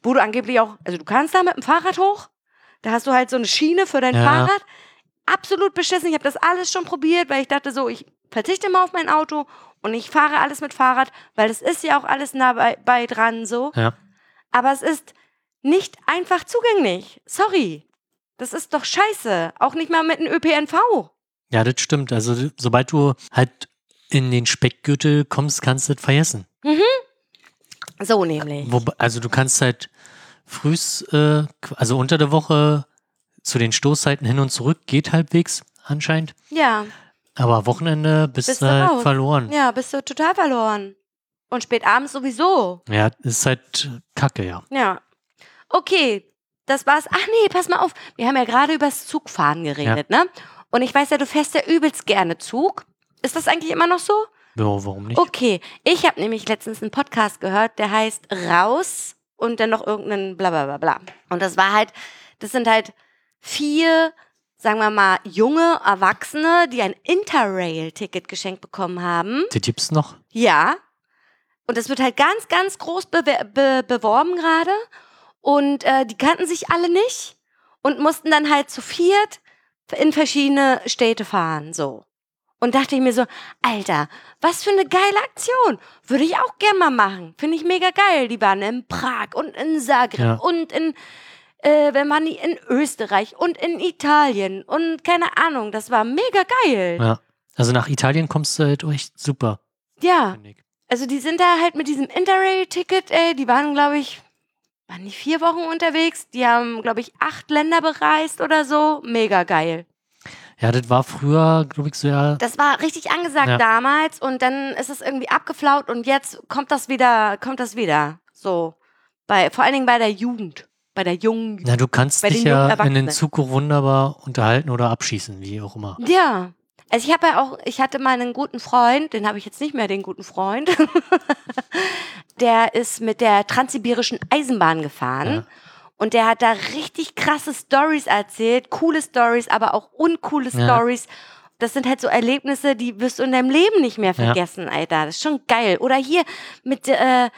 wo du angeblich auch, also du kannst da mit dem Fahrrad hoch. Da hast du halt so eine Schiene für dein Ja. Fahrrad. Absolut beschissen. Ich habe das alles schon probiert, weil ich dachte so, ich verzichte mal auf mein Auto und ich fahre alles mit Fahrrad, weil das ist ja auch alles nah bei, bei dran so. Ja. Aber es ist nicht einfach zugänglich. Sorry. Das ist doch scheiße. Auch nicht mal mit einem ÖPNV. Ja, das stimmt. Also, sobald du halt in den Speckgürtel kommst, kannst du das vergessen. So nämlich. Also, du kannst halt frühs, äh, also unter der Woche zu den Stoßzeiten hin und zurück, geht halbwegs anscheinend. Ja, Aber Wochenende bist, Bist du halt raus. verloren. ja, bist du total verloren. Und spät abends sowieso. Ja, ist halt kacke, ja. Ja. Okay, das war's. Ach nee, pass mal auf. Wir haben ja gerade übers Zugfahren geredet, ne? Und ich weiß ja, du fährst ja übelst gerne Zug. Ist das eigentlich immer noch so? Ja, warum nicht? Okay, ich habe nämlich letztens einen Podcast gehört, der heißt Raus und dann noch irgendeinen bla bla bla bla. Und das war halt, das sind halt vier, sagen wir mal, junge Erwachsene, die ein Interrail-Ticket geschenkt bekommen haben. Die gibt's noch? Ja. Und das wird halt ganz, ganz groß bewer- be beworben gerade. Und äh, die kannten sich alle nicht und mussten dann halt zu viert in verschiedene Städte fahren, so. Und dachte ich mir so, Alter, was für eine geile Aktion. Würde ich auch gern mal machen. Finde ich mega geil. Die waren in Prag und in Zagreb Ja. und in, äh, wenn man in Österreich und in Italien und keine Ahnung. Das war mega geil. Ja. Also nach Italien kommst du halt echt super, Ja. Also die sind da halt mit diesem Interrail-Ticket, ey, die waren, glaube ich, waren die vier Wochen unterwegs. Die haben, glaube ich, acht Länder bereist oder so. Mega geil. Ja, das war früher, glaube ich, so ja. Das war richtig angesagt Ja. damals und dann ist es irgendwie abgeflaut und jetzt kommt das wieder, kommt das wieder. So. Bei, vor allen Dingen bei der Jugend. Bei der jungen Na, du kannst Bei dich ja in den. Zug wunderbar unterhalten oder abschießen, wie auch immer. Ja. Also ich habe ja auch, ich hatte mal einen guten Freund, den habe ich jetzt nicht mehr, den guten Freund. der ist mit der Transsibirischen Eisenbahn gefahren. Ja. Und der hat da richtig krasse Stories erzählt, coole Stories, aber auch uncoole Ja. Stories. Das sind halt so Erlebnisse, die wirst du in deinem Leben nicht mehr Ja. vergessen, Alter. Das ist schon geil. Oder hier mit, äh,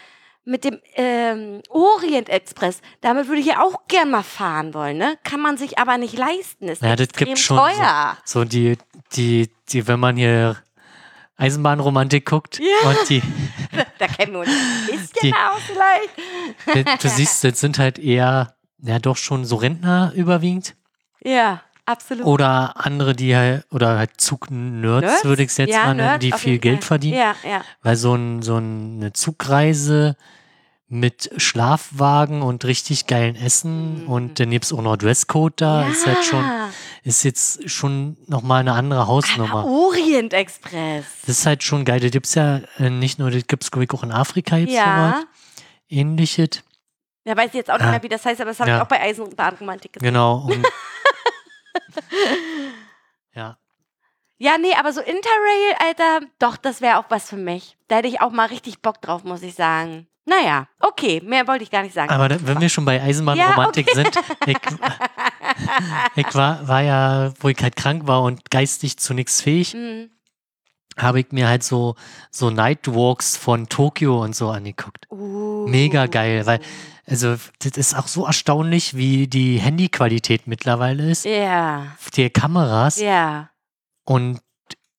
mit dem ähm, Orient Express. Damit würde ich ja auch gern mal fahren wollen, ne? Kann man sich aber nicht leisten. Ist Ja, das gibt schon teuer. So die, die, die, wenn man hier Eisenbahnromantik guckt Ja. und die, Da kennen wir uns ein bisschen Die- aus vielleicht. du siehst, das sind halt eher, ja doch schon so Rentner überwiegend Ja, absolut. oder andere, die halt, oder halt Zugnerds, Nerds? würde ich es jetzt Ja, mal nennen, die viel Geld Fall. verdienen. Ja, ja. Weil so, ein, so eine Zugreise mit Schlafwagen und richtig geilen Essen Mhm. und dann gibt's auch noch Dresscode da, ja. ist halt schon, ist jetzt schon nochmal eine andere Hausnummer. Aber Orient Express. Das ist halt schon geil. Das gibt's ja äh, nicht nur, das gibt's glaub ich auch in Afrika jetzt Ja. sowas. Ähnliches. Ja, weiß ich jetzt auch nicht Ah. mehr, wie das heißt, aber das habe Ja. ich auch bei Eisenbahnromantik gesehen. Genau. Und ja. Ja, nee, aber so Interrail, Alter, doch, das wäre auch was für mich. Da hätte ich auch mal richtig Bock drauf, muss ich sagen. Naja, okay, mehr wollte ich gar nicht sagen. Aber da, wenn wir schon bei Eisenbahnromantik sind, ich, ich war, war ja, wo ich halt krank war und geistig zu nichts fähig, Hm. Habe ich mir halt so, so Nightwalks von Tokio und so angeguckt. Uh. Mega geil, weil, also, das ist auch so erstaunlich, wie die Handyqualität mittlerweile ist. Ja, Die Kameras. ja. Und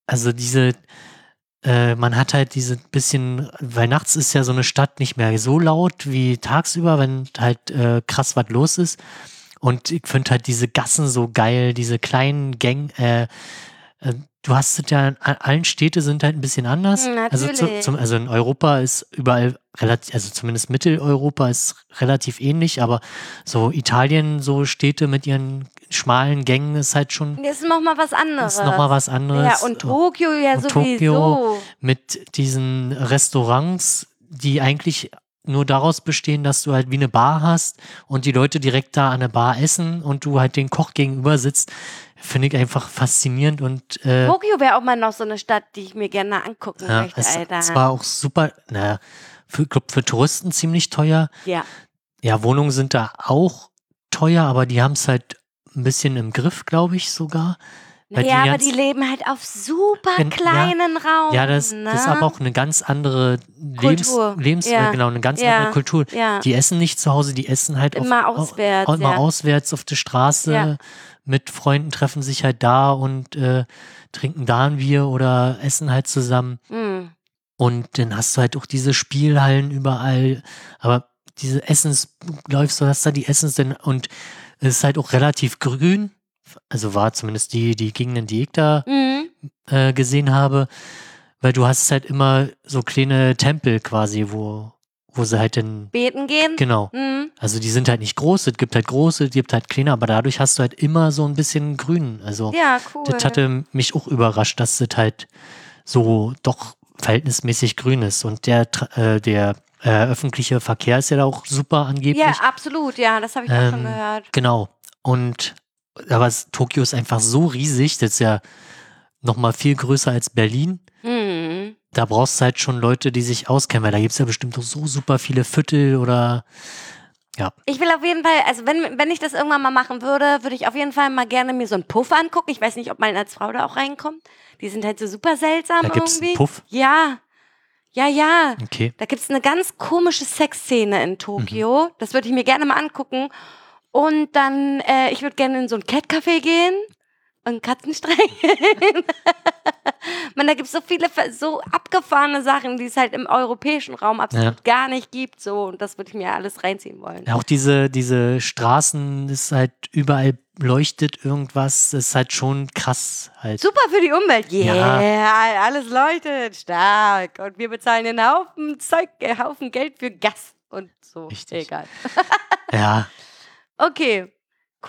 also diese, äh, man hat halt diese bisschen, weil nachts ist ja so eine Stadt nicht mehr so laut wie tagsüber, wenn halt äh, krass was los ist. Und ich finde halt diese Gassen so geil, diese kleinen Gang, äh, du hast es ja, allen Städte sind halt ein bisschen anders. Hm, Also, zu, natürlich. zum, also in Europa ist überall relativ, also zumindest Mitteleuropa ist relativ ähnlich, aber so Italien, so Städte mit ihren schmalen Gängen ist halt schon Das ist nochmal was anderes. ist nochmal was anderes. Ja, und Tokio ja Und sowieso. Tokio. Mit diesen Restaurants, die eigentlich nur daraus bestehen, dass du halt wie eine Bar hast und die Leute direkt da an der Bar essen und du halt den Koch gegenüber sitzt, finde ich einfach faszinierend und äh, Tokio wäre auch mal noch so eine Stadt, die ich mir gerne angucken ja, möchte, es, Alter. es war auch super, naja, für, ich glaub, für Touristen ziemlich teuer. ja. Ja, Wohnungen sind da auch teuer, aber die haben es halt ein bisschen im Griff, glaube ich sogar. Weil die ja, aber ganz- die leben halt auf super ja. kleinen Raum. Ja, das, ne? das ist aber auch eine ganz andere Lebens, Kultur. Lebens Ja. äh, genau, eine ganz Ja. andere Kultur. Ja. Die essen nicht zu Hause, die essen halt Immer auf, auswärts, Auch, immer ja. auswärts auf der Straße. Ja. Mit Freunden treffen sich halt da und äh, trinken da ein Bier oder essen halt zusammen. Hm. Und dann hast du halt auch diese Spielhallen überall. Aber diese Essens, läufst du, hast da die Essens denn, und es ist halt auch relativ grün. Also war zumindest die, die Gegenden, die ich da Mhm. äh, gesehen habe, weil du hast halt immer so kleine Tempel quasi, wo, wo sie halt dann, Beten gehen. genau, Mhm. also die sind halt nicht groß, es gibt halt große, es gibt halt kleine, aber dadurch hast du halt immer so ein bisschen Grün, also Ja, cool. das hatte mich auch überrascht, dass das halt so doch verhältnismäßig grün ist und der, äh, der äh, öffentliche Verkehr ist ja da auch super angeblich. ja, absolut, ja, das habe ich auch schon Ähm, gehört. Genau. Und aber es, Tokio ist einfach so riesig, das ist ja nochmal viel größer als Berlin. Mhm. Da brauchst du halt schon Leute, die sich auskennen, weil da gibt es ja bestimmt auch so super viele Viertel oder ja. Ich will auf jeden Fall, also wenn, wenn ich das irgendwann mal machen würde, würde ich auf jeden Fall mal gerne mir so einen Puff angucken. Ich weiß nicht, ob man als Frau da auch reinkommt. Die sind halt so super seltsam Da gibt's einen irgendwie. Puff? Ja. Ja, ja. Okay. Da gibt es eine ganz komische Sexszene in Tokio. Das würde ich mir gerne mal angucken. Und dann, äh, ich würde gerne in so ein Cat-Café gehen und Katzenstreng. Man, da gibt es so viele, so abgefahrene Sachen, die es halt im europäischen Raum absolut gar nicht gibt. So, und das würde ich mir alles reinziehen wollen. Ja, auch diese, diese Straßen, ist halt überall leuchtet irgendwas, das ist halt schon krass halt. Super für die Umwelt. Ja. Yeah, alles leuchtet stark. Und wir bezahlen einen Haufen Zeug, äh, Haufen Geld für Gas und so. Richtig. Egal. Ja, Okay,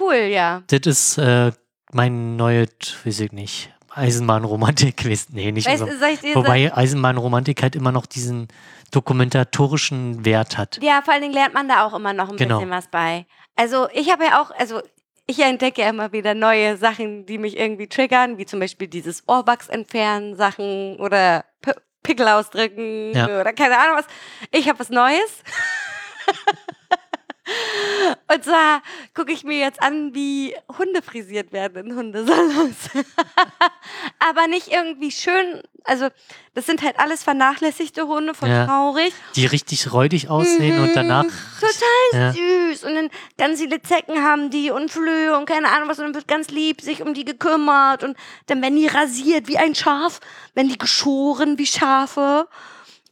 cool, ja. das ist äh, mein neues, weiß ich nicht, Eisenbahnromantik gewesen. Nee, nicht Weißt so. ich Wobei Eisenbahnromantik halt immer noch diesen dokumentatorischen Wert hat. Ja, vor allen Dingen lernt man da auch immer noch ein Genau. bisschen was bei. Also ich habe ja auch, also ich entdecke ja immer wieder neue Sachen, die mich irgendwie triggern, wie zum Beispiel dieses Ohrwachs entfernen Sachen oder P Pickel ausdrücken Ja. oder keine Ahnung was. Ich habe was Neues. Und zwar gucke ich mir jetzt an, wie Hunde frisiert werden in Hundesalons. Aber nicht irgendwie schön, also das sind halt alles vernachlässigte Hunde, voll Ja. traurig. Die richtig räudig aussehen und danach. Mhm. Total Ja. süß. Und dann ganz viele Zecken haben die und Flöhe und keine Ahnung was. Und dann wird ganz lieb sich um die gekümmert. Und dann werden die rasiert wie ein Schaf. Werden die geschoren wie Schafe.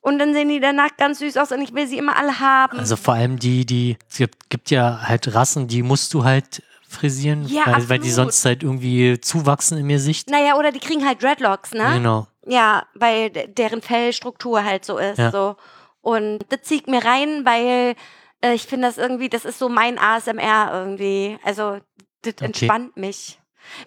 Und dann sehen die danach ganz süß aus und ich will sie immer alle haben. Also vor allem die, die, es gibt, gibt ja halt Rassen, die musst du halt frisieren, Ja, weil, weil die sonst halt irgendwie zuwachsen im Gesicht. naja, oder die kriegen halt Dreadlocks, ne? Genau. Ja, weil deren Fellstruktur halt so ist. Ja. So. Und das zieht mir rein, weil äh, ich finde das irgendwie, das ist so mein ASMR irgendwie. Also, das Okay. entspannt mich.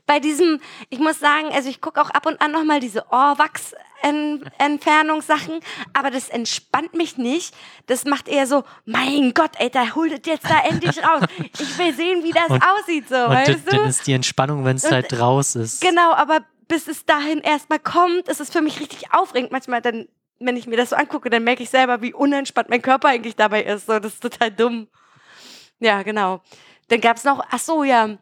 Bei diesem, ich muss sagen, also ich gucke auch ab und an nochmal diese Ohrwachs-Entfernungssachen, aber das entspannt mich nicht. Das macht eher so, mein Gott, ey, da holt es jetzt da endlich raus. Ich will sehen, wie das Und- aussieht, so, Und weißt das, du? dann ist die Entspannung, wenn es halt raus ist. Genau, aber bis es dahin erstmal kommt, ist es für mich richtig aufregend. Manchmal dann, wenn ich mir das so angucke, dann merke ich selber, wie unentspannt mein Körper eigentlich dabei ist. So, das ist total dumm. Ja, genau. Dann gab es noch, ach so, ja,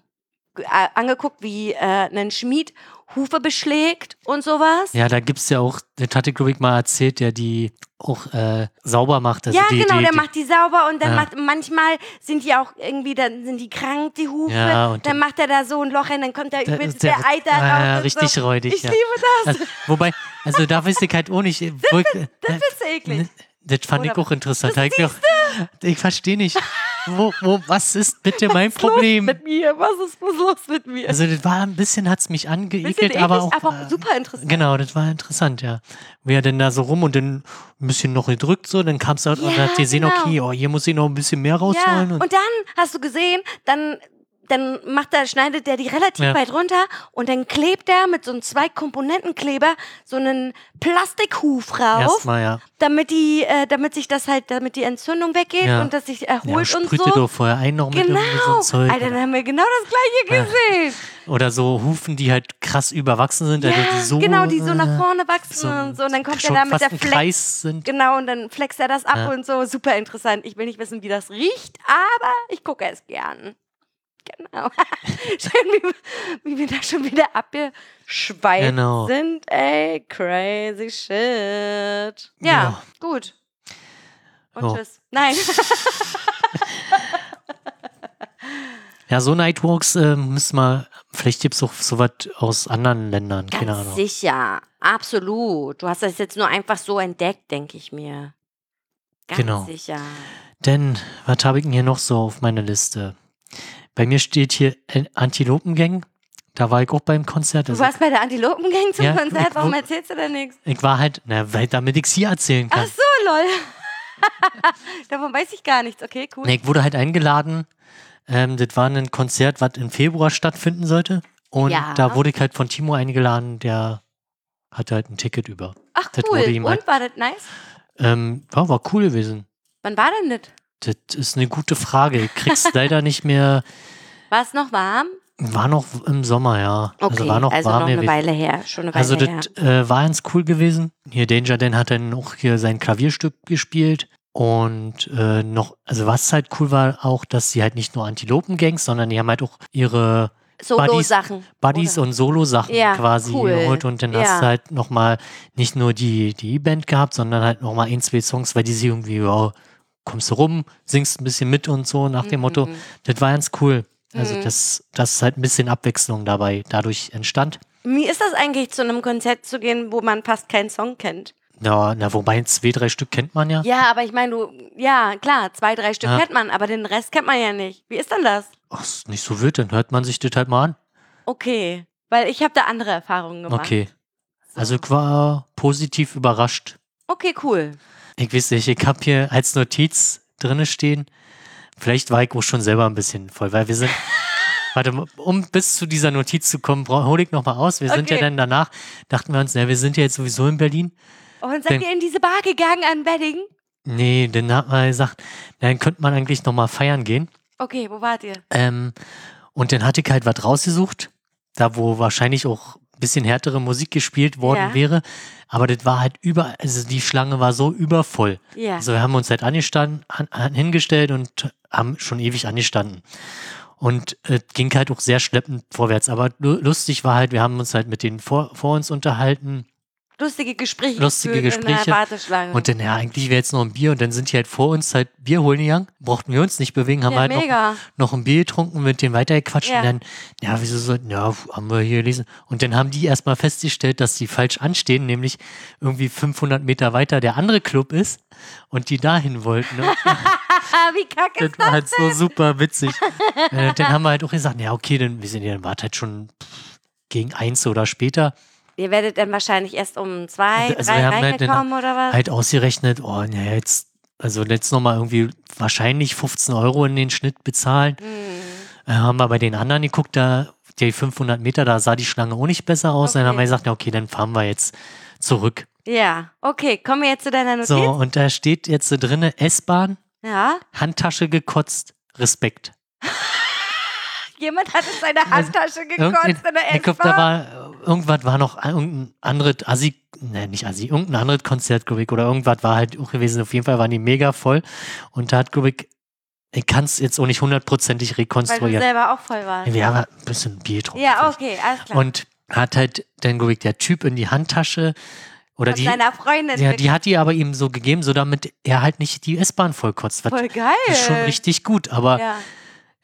angeguckt, wie äh, ein Schmied Hufe beschlägt und sowas. Ja, da gibt's ja auch, das hatte glaube ich mal erzählt, der die auch äh, sauber macht. Also ja, die, genau, die, der die, macht die sauber und dann Ja. macht manchmal sind die auch irgendwie, dann sind die krank, die Hufe. Ja, und dann macht er da so ein Loch rein, dann kommt da Da übelst ist der, Eiter raus. ja, richtig so. räudig. Ich ja. liebe das. Also, wobei, also da weiß ich halt auch nicht. Wo, ich- äh, Das findest du eklig. das fand ich Oder- auch interessant. Hab ich auch- ich verstehe nicht. Wo, wo, was ist bitte mein Was ist los Problem? mit mir? Was ist was los mit mir? Also das war ein bisschen, hat's mich Bisschen angeekelt, eklig, aber auch, aber super interessant. Genau, das war interessant, ja. Wie er denn da so rum und dann ein bisschen noch gedrückt so, dann kam es und Ja, dann hat gesehen, genau. okay, oh, hier muss ich noch ein bisschen mehr Ja, rausholen. und dann hast du gesehen, dann, dann macht er, schneidet er die relativ Ja. weit runter und dann klebt er mit so einem Zwei-Komponenten-Kleber so einen Plastikhuf rauf, Erstmal, ja. damit die, äh, damit sich das halt, damit die Entzündung weggeht Ja. und das sich Ja, erholt und sprühte so. doch vorher ein noch mit Genau. irgendwie so Zeug. Alter, dann haben wir genau das gleiche gesehen. Oder so Hufen, die halt krass überwachsen sind, also Ja, die so, genau, die so nach äh, vorne wachsen so und so. Und dann kommt er da mit der Flex. Sind. Genau, und dann flext er das ab Ja. und so. Super interessant. Ich will nicht wissen, wie das riecht, aber ich gucke es gern. Genau. Schön, wie, wie wir da schon wieder abgeschweift Genau. sind. Ey, crazy shit. Ja, Ja. gut. Und Ja. tschüss. Nein. Ja, so Nightwalks äh, müssen wir, vielleicht gibt es auch sowas aus anderen Ländern, keine Ganz Ahnung. sicher. Absolut. Du hast das jetzt nur einfach so entdeckt, denke ich mir. Ganz Genau. sicher. Denn, was habe ich denn hier noch so auf meiner Liste? Bei mir steht hier Antilopengang. Da war ich auch beim Konzert. Du Also warst bei der Antilopengang zum Ja, Konzert. Warum wo- erzählst du denn nichts? ich war halt, na, weil damit ich sie erzählen Ach kann. so, lol. Davon weiß ich gar nichts. Okay, cool. Nee, ich wurde halt eingeladen. Ähm, das war ein Konzert, was im Februar stattfinden sollte. Und Ja. da wurde ich halt von Timo eingeladen, der hatte halt ein Ticket über. Ach das cool. ihm halt- Und war das nice? Ähm, ja, war cool gewesen. Wann war denn das? Das ist eine gute Frage. Ich krieg's leider nicht mehr. War es noch warm? War noch im Sommer, ja. Okay, also war noch warm noch eine. Weile her. Schon eine Weile Also das äh, war ganz cool gewesen. Hier Danger Dan hat dann auch hier sein Klavierstück gespielt. Und äh, noch, also was halt cool war, auch, dass sie halt nicht nur Antilopengangs, sondern die haben halt auch ihre, Solo-Sachen. Buddies oder? und Solo-Sachen Ja, quasi cool. geholt und dann Ja. hast du halt nochmal nicht nur die, die E-Band gehabt, sondern halt nochmal ein, zwei Songs, weil die sie irgendwie, ja, kommst du rum, singst ein bisschen mit und so nach dem Motto. Mhm. Das war ganz cool. Also Mhm. das, das ist halt ein bisschen Abwechslung dabei dadurch entstand. Wie ist das eigentlich, zu einem Konzert zu gehen, wo man fast keinen Song kennt? Ja, na, wobei zwei, drei Stück kennt man ja. Ja, aber ich meine, du, ja, klar, zwei, drei Stück Ja. kennt man, aber den Rest kennt man ja nicht. Wie ist denn das? Ach, ist nicht so wild, dann hört man sich das halt mal an. Okay, weil ich habe da andere Erfahrungen gemacht. Okay. So. Also ich war positiv überrascht. Okay, cool. Ich weiß nicht, ich habe hier als Notiz drinne stehen. Vielleicht war ich auch schon selber ein bisschen voll, weil wir sind. Warte, um bis zu dieser Notiz zu kommen, bra- hol ich nochmal aus. Wir sind ja Okay. dann danach, dachten wir uns, na, wir sind ja jetzt sowieso in Berlin. Oh, Und seid Den- ihr in diese Bar gegangen an Wedding? Nee, dann hat man gesagt, dann könnte man eigentlich nochmal feiern gehen. Okay, wo wart ihr? Ähm, und dann hatte ich halt was rausgesucht, da wo wahrscheinlich auch bisschen härtere Musik gespielt worden Ja. wäre. Aber das war halt über, also die Schlange war so übervoll. Ja. Also wir haben uns halt angestanden, an, an, hingestellt und haben schon ewig angestanden. Und äh, ging halt auch sehr schleppend vorwärts. Aber lu- lustig war halt, wir haben uns halt mit denen vor, vor uns unterhalten. Lustige Gespräche. Lustige Gespräche. Und dann, ja, eigentlich wäre jetzt noch ein Bier. Und dann sind die halt vor uns halt Bier holen gegangen. Brauchten wir uns nicht bewegen, haben ja, halt noch noch ein Bier getrunken, mit denen weitergequatscht Ja. und dann, ja, wieso so, ja, haben wir hier gelesen. Und dann haben die erstmal festgestellt, dass die falsch anstehen, nämlich irgendwie 500 Meter weiter der andere Club ist und die dahin wollten. Ah, wie kacke das ist war das? halt so super witzig. äh, dann haben wir halt auch gesagt, ja, okay, dann, wir sind ja, dann war halt schon gegen eins oder später Ihr werdet dann wahrscheinlich erst um zwei, Also drei wir haben halt reingekommen oder was? halt ausgerechnet, oh, naja, jetzt, also jetzt nochmal irgendwie wahrscheinlich 15 Euro in den Schnitt bezahlen. Hm. Äh, haben wir bei den anderen geguckt, da die 500 Meter, da sah die Schlange auch nicht besser aus. Dann haben wir Okay. gesagt, ja, okay, dann fahren wir jetzt zurück. Ja, okay, kommen wir jetzt zu deiner Notiz? So, und da steht jetzt so drinne S-Bahn, Ja, Handtasche gekotzt, Respekt. jemand hat in seine Handtasche gekotzt in der ich glaube, da S-Bahn. war, irgendwas war noch, irgendein anderes Assi, ne, nicht Assi, irgendein anderes Konzert, glaube ich, oder irgendwas war halt auch gewesen. Auf jeden Fall waren die mega voll. Und da hat, glaube ich, ich kann es jetzt auch nicht hundertprozentig Weil du rekonstruieren. selber auch voll warst. Wir haben ein bisschen Bier getrunken. Ja, okay, alles klar. Und hat halt dann, glaube ich, der Typ in die Handtasche oder Von die, seiner Freundin. ja, die hat die aber ihm so gegeben, so damit er halt nicht die S-Bahn vollkotzt. Voll geil. ist schon richtig gut, aber Ja.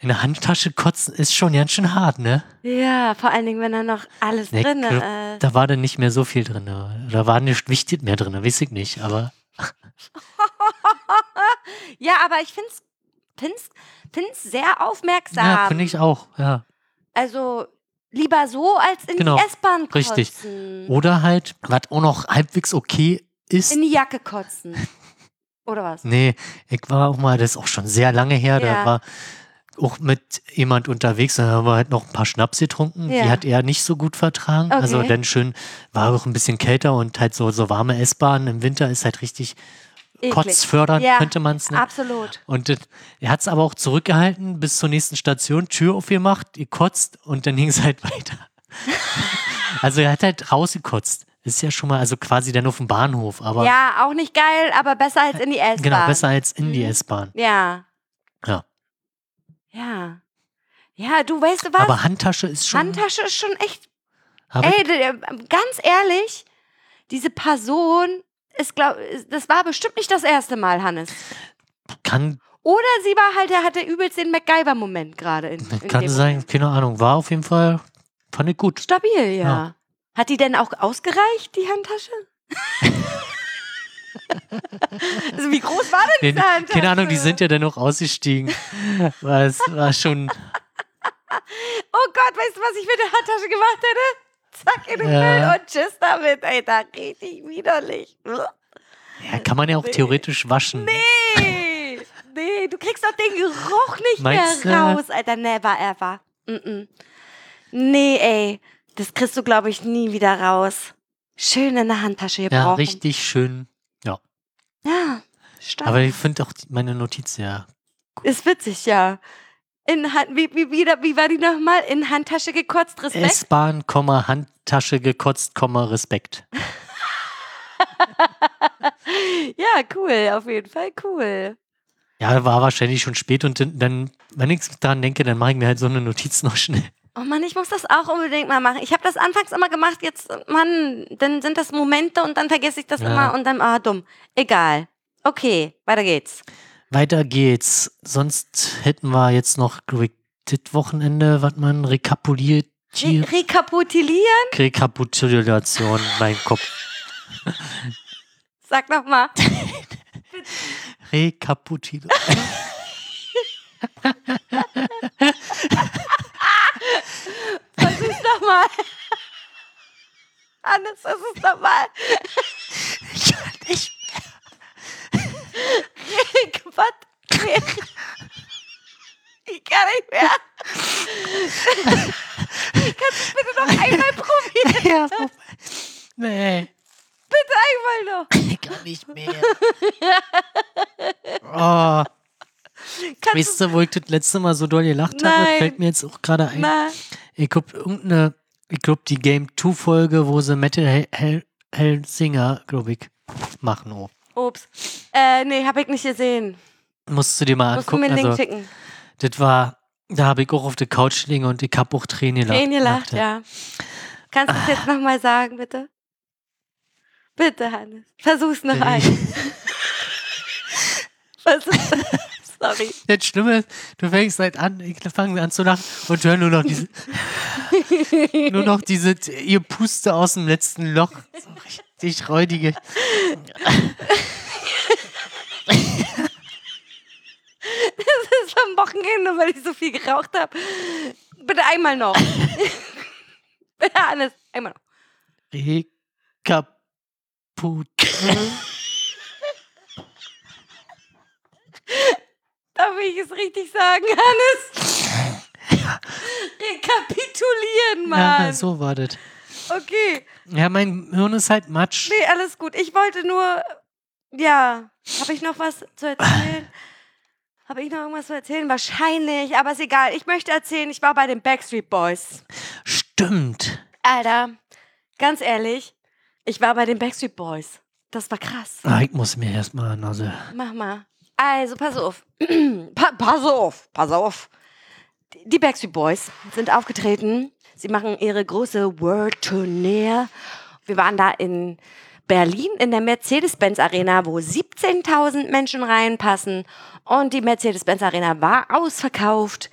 In der Handtasche kotzen ist schon ganz schön hart, ne? ja, vor allen Dingen, wenn da noch alles Nee, drin ist. Da war dann nicht mehr so viel drin. Da war nicht wichtig mehr drin, weiß ich nicht. Aber Ja, aber ich finde es find's, find's sehr aufmerksam. ja, finde ich auch, ja. Also lieber so, als in Genau, die S-Bahn kotzen. richtig. Oder halt, was auch noch halbwegs okay ist. In die Jacke kotzen. Oder was? Nee, ich war auch mal, das ist auch schon sehr lange her, da Ja. war auch mit jemand unterwegs, da haben wir halt noch ein paar Schnaps getrunken. Ja. Die hat er nicht so gut vertragen. Also Okay. dann schön, war auch ein bisschen kälter und halt so, so warme S-Bahn im Winter ist halt richtig Eklig. kotzfördernd, Ja, könnte man es nennen. Absolut. Und das, er hat es aber auch zurückgehalten bis zur nächsten Station, Tür aufgemacht, gekotzt und dann ging es halt weiter. also er hat halt rausgekotzt. Ist ja schon mal, also quasi dann auf dem Bahnhof, aber Ja, auch nicht geil, aber besser als in die S-Bahn. genau, besser als in die Mhm. S-Bahn. Ja. Ja. Ja. Ja, du weißt du was? Aber Handtasche ist schon. Handtasche ist schon echt. Ey, d- äh, ganz ehrlich, diese Person ist, glaub, das war bestimmt nicht das erste Mal, Hannes. kann Oder sie war halt, der hatte übelst den MacGyver-Moment gerade in, in kann sein, Moment. keine Ahnung. War auf jeden Fall, fand ich gut. Stabil, ja. Ja. Hat die denn auch ausgereicht, die Handtasche? also wie groß war denn Nee, diese Handtasche? keine Ahnung, die sind ja dann noch ausgestiegen. Weil es war schon. Oh Gott, weißt du, was ich mit der Handtasche gemacht hätte? Zack in den Ja. Müll und tschüss damit, ey, da richtig widerlich. Ja, kann man ja auch Nee. theoretisch waschen. Nee, nee, du kriegst doch den Geruch nicht Meinst mehr raus, Alter, never ever. Mm -mm. Nee, ey, das kriegst du, glaube ich, nie wieder raus. Schön in der Handtasche Ja, gebrauchen. richtig schön. Ja, stark. Aber ich finde auch meine Notiz ja. Ist witzig, ja. In Hand, wie, wie, wie, wie war die nochmal? In Handtasche gekotzt, Respekt? S-Bahn, Komma, Handtasche gekotzt, Komma, Respekt. ja, cool, auf jeden Fall cool. Ja, war wahrscheinlich schon spät und dann- wenn ich dran denke, dann mache ich mir halt so eine Notiz noch schnell. Oh Mann, ich muss das auch unbedingt mal machen. Ich habe das anfangs immer gemacht, jetzt, Mann, dann sind das Momente und dann vergesse ich das Ja. immer und dann, ah, dumm. Egal. Okay, weiter geht's. Weiter geht's. Sonst hätten wir jetzt noch das Wochenende, was man rekapituliert. Re rekapitulieren? Rekapitulation, mein Kopf. Sag noch mal. Rekapitulation. Versuch's doch mal. Hannes, versuch's doch mal. Ich kann nicht. Rick, was? Rick. Ich kann nicht mehr. Kannst du bitte noch einmal probieren? Ja, nee, Bitte einmal noch. ich kann nicht mehr. Oh, Kannst weißt du, wo ich das letzte Mal so doll gelacht habe? Nein. Fällt mir jetzt auch gerade ein. mal. Ich glaube, irgendeine, ich glaube, die Game 2 Folge, wo sie Metal Hel Hel Helsinger, glaube ich, machen. Oh. Ups. Äh, nee, hab ich nicht gesehen. Musst du dir mal Musst du mir angucken. einen Link Also, schicken. das war, da habe ich auch auf der Couch liegen und ich habe auch Tränen gelacht. Tränen gelacht, ja. Kannst du es jetzt nochmal sagen, bitte? Bitte, Hannes. Versuch's noch Nee. einmal. Versuch's. Sorry. Das Schlimme ist, du fängst halt an, ich fange an zu lachen und höre nur noch diese, nur noch diese, ihr Puste aus dem letzten Loch. So richtig räudige. Das ist am Wochenende, weil ich so viel geraucht habe. Bitte einmal noch. Bitte, Hannes. Einmal noch. Rekaput. Darf ich es richtig sagen, Hannes? Rekapitulieren, Mann. Ja, so war das. Okay. Ja, mein Hirn ist halt Matsch. Nee, alles gut. Ich wollte nur. Ja. Habe ich noch was zu erzählen? Habe ich noch irgendwas zu erzählen? Wahrscheinlich, aber ist egal. Ich möchte erzählen, ich war bei den Backstreet Boys. Stimmt. Alter, ganz ehrlich, ich war bei den Backstreet Boys. Das war krass. Ah, ich muss mir erstmal, also. Mach mal. Also, pass auf. pa pass auf, pass auf. Die Backstreet Boys sind aufgetreten. Sie machen ihre große World Tournee. Wir waren da in Berlin in der Mercedes-Benz Arena, wo 17.000 Menschen reinpassen. Und die Mercedes-Benz Arena war ausverkauft.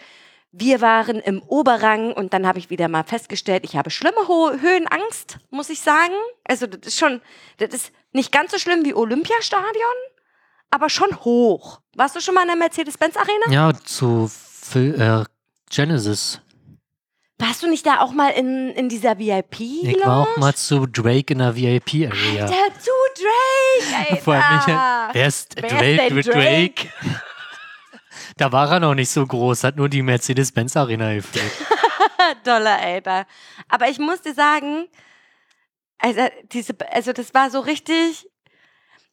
Wir waren im Oberrang und dann habe ich wieder mal festgestellt, ich habe schlimme Ho Höhenangst, muss ich sagen. Also das ist schon, das ist nicht ganz so schlimm wie Olympiastadion, aber schon hoch. Warst du schon mal in der Mercedes-Benz Arena? Ja, zu äh, Genesis. Warst du nicht da auch mal in, in dieser VIP? Ich war auch mal zu Drake in der VIP-Area. Alter, zu Drake, Alter. Vor allem nicht, wer ist Wer ist Drake denn mit Drake? Drake? Da war er noch nicht so groß, hat nur die Mercedes-Benz Arena gefehlt. Dollar, Alter. Aber ich muss dir sagen, also, diese, also das war so richtig.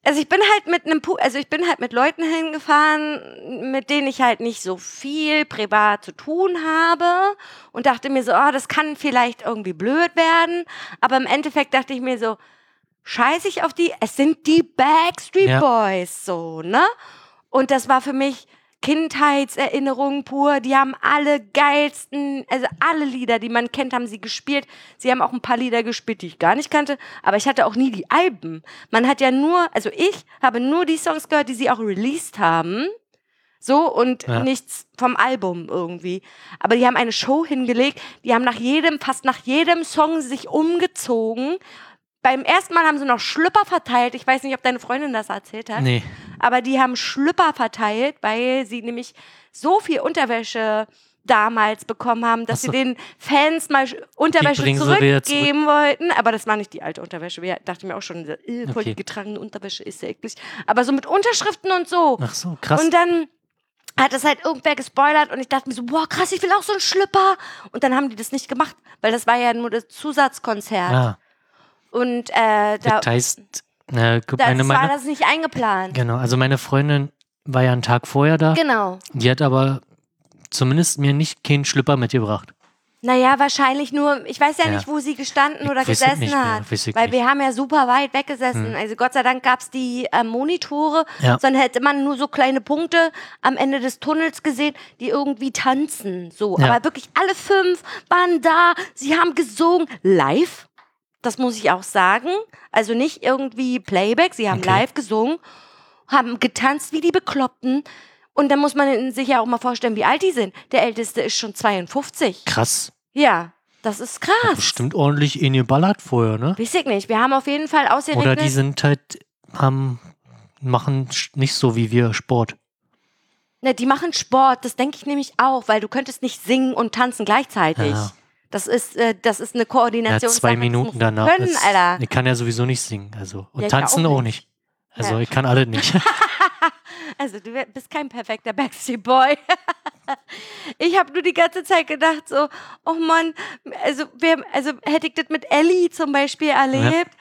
Also ich bin halt mit einem, Pu- also ich bin halt mit Leuten hingefahren, mit denen ich halt nicht so viel privat zu tun habe und dachte mir so, oh, das kann vielleicht irgendwie blöd werden. Aber im Endeffekt dachte ich mir so, scheiß ich auf die, es sind die Backstreet Ja. Boys, so, ne? Und das war für mich Kindheitserinnerungen pur. Die haben alle geilsten, also alle Lieder, die man kennt, haben sie gespielt. Sie haben auch ein paar Lieder gespielt, die ich gar nicht kannte, aber ich hatte auch nie die Alben. Man hat ja nur, also ich habe nur die Songs gehört, die sie auch released haben. So und Ja. nichts vom Album irgendwie. Aber die haben eine Show hingelegt, die haben nach jedem, fast nach jedem Song sich umgezogen. Beim ersten Mal haben sie noch Schlüpper verteilt. Ich weiß nicht, ob deine Freundin das erzählt hat. Nee. Aber die haben Schlüpper verteilt, weil sie nämlich so viel Unterwäsche damals bekommen haben, dass so. sie den Fans mal Sch- Unterwäsche zurückgeben wollten. Aber das war nicht die alte Unterwäsche. Wir dachten mir auch schon, äh, voll Okay. die getragene Unterwäsche ist ja eklig. Aber so mit Unterschriften und so. Ach so, krass. Und dann hat das halt irgendwer gespoilert und ich dachte mir so, boah, krass, ich will auch so einen Schlüpper. Und dann haben die das nicht gemacht, weil das war ja nur das Zusatzkonzert. ah, Und äh, da, das heißt, äh, guck, das meine, war meine, das nicht eingeplant. genau, also meine Freundin war ja einen Tag vorher da. Genau. Die hat aber zumindest mir nicht keinen Schlüpper mitgebracht. Naja, wahrscheinlich nur, ich weiß ja, Ja. nicht, wo sie gestanden oder Ich es gesessen nicht hat. Weil nicht. wir haben ja super weit weggesessen. Hm. Also Gott sei Dank gab es die äh, Monitore, Ja. sondern hätte man nur so kleine Punkte am Ende des Tunnels gesehen, die irgendwie tanzen. So. Aber wirklich alle fünf waren da, sie haben gesungen, live. Das muss ich auch sagen. Also nicht irgendwie Playback, sie haben Okay. live gesungen, haben getanzt wie die Bekloppten. Und dann muss man sich ja auch mal vorstellen, wie alt die sind. Der Älteste ist schon 52. Krass. Ja, das ist krass. Bestimmt ordentlich in geballert vorher, ne? Weiß ich nicht. Wir haben auf jeden Fall ausgerechnet. Oder die sind halt, haben, machen nicht so wie wir Sport. ne, die machen Sport, das denke ich nämlich auch, weil du könntest nicht singen und tanzen gleichzeitig. Ja. Das ist, äh, das ist eine Ja, Koordination. zwei Minuten danach. Können, ist- Alter. Ich kann ja sowieso nicht singen. Also. Und Ja, tanzen auch auch nicht. Also Ja. ich kann alle nicht. Also du bist kein perfekter Backstreet Boy. ich habe nur die ganze Zeit gedacht so, oh Mann, also, wer, also hätte ich das mit Ellie zum Beispiel erlebt,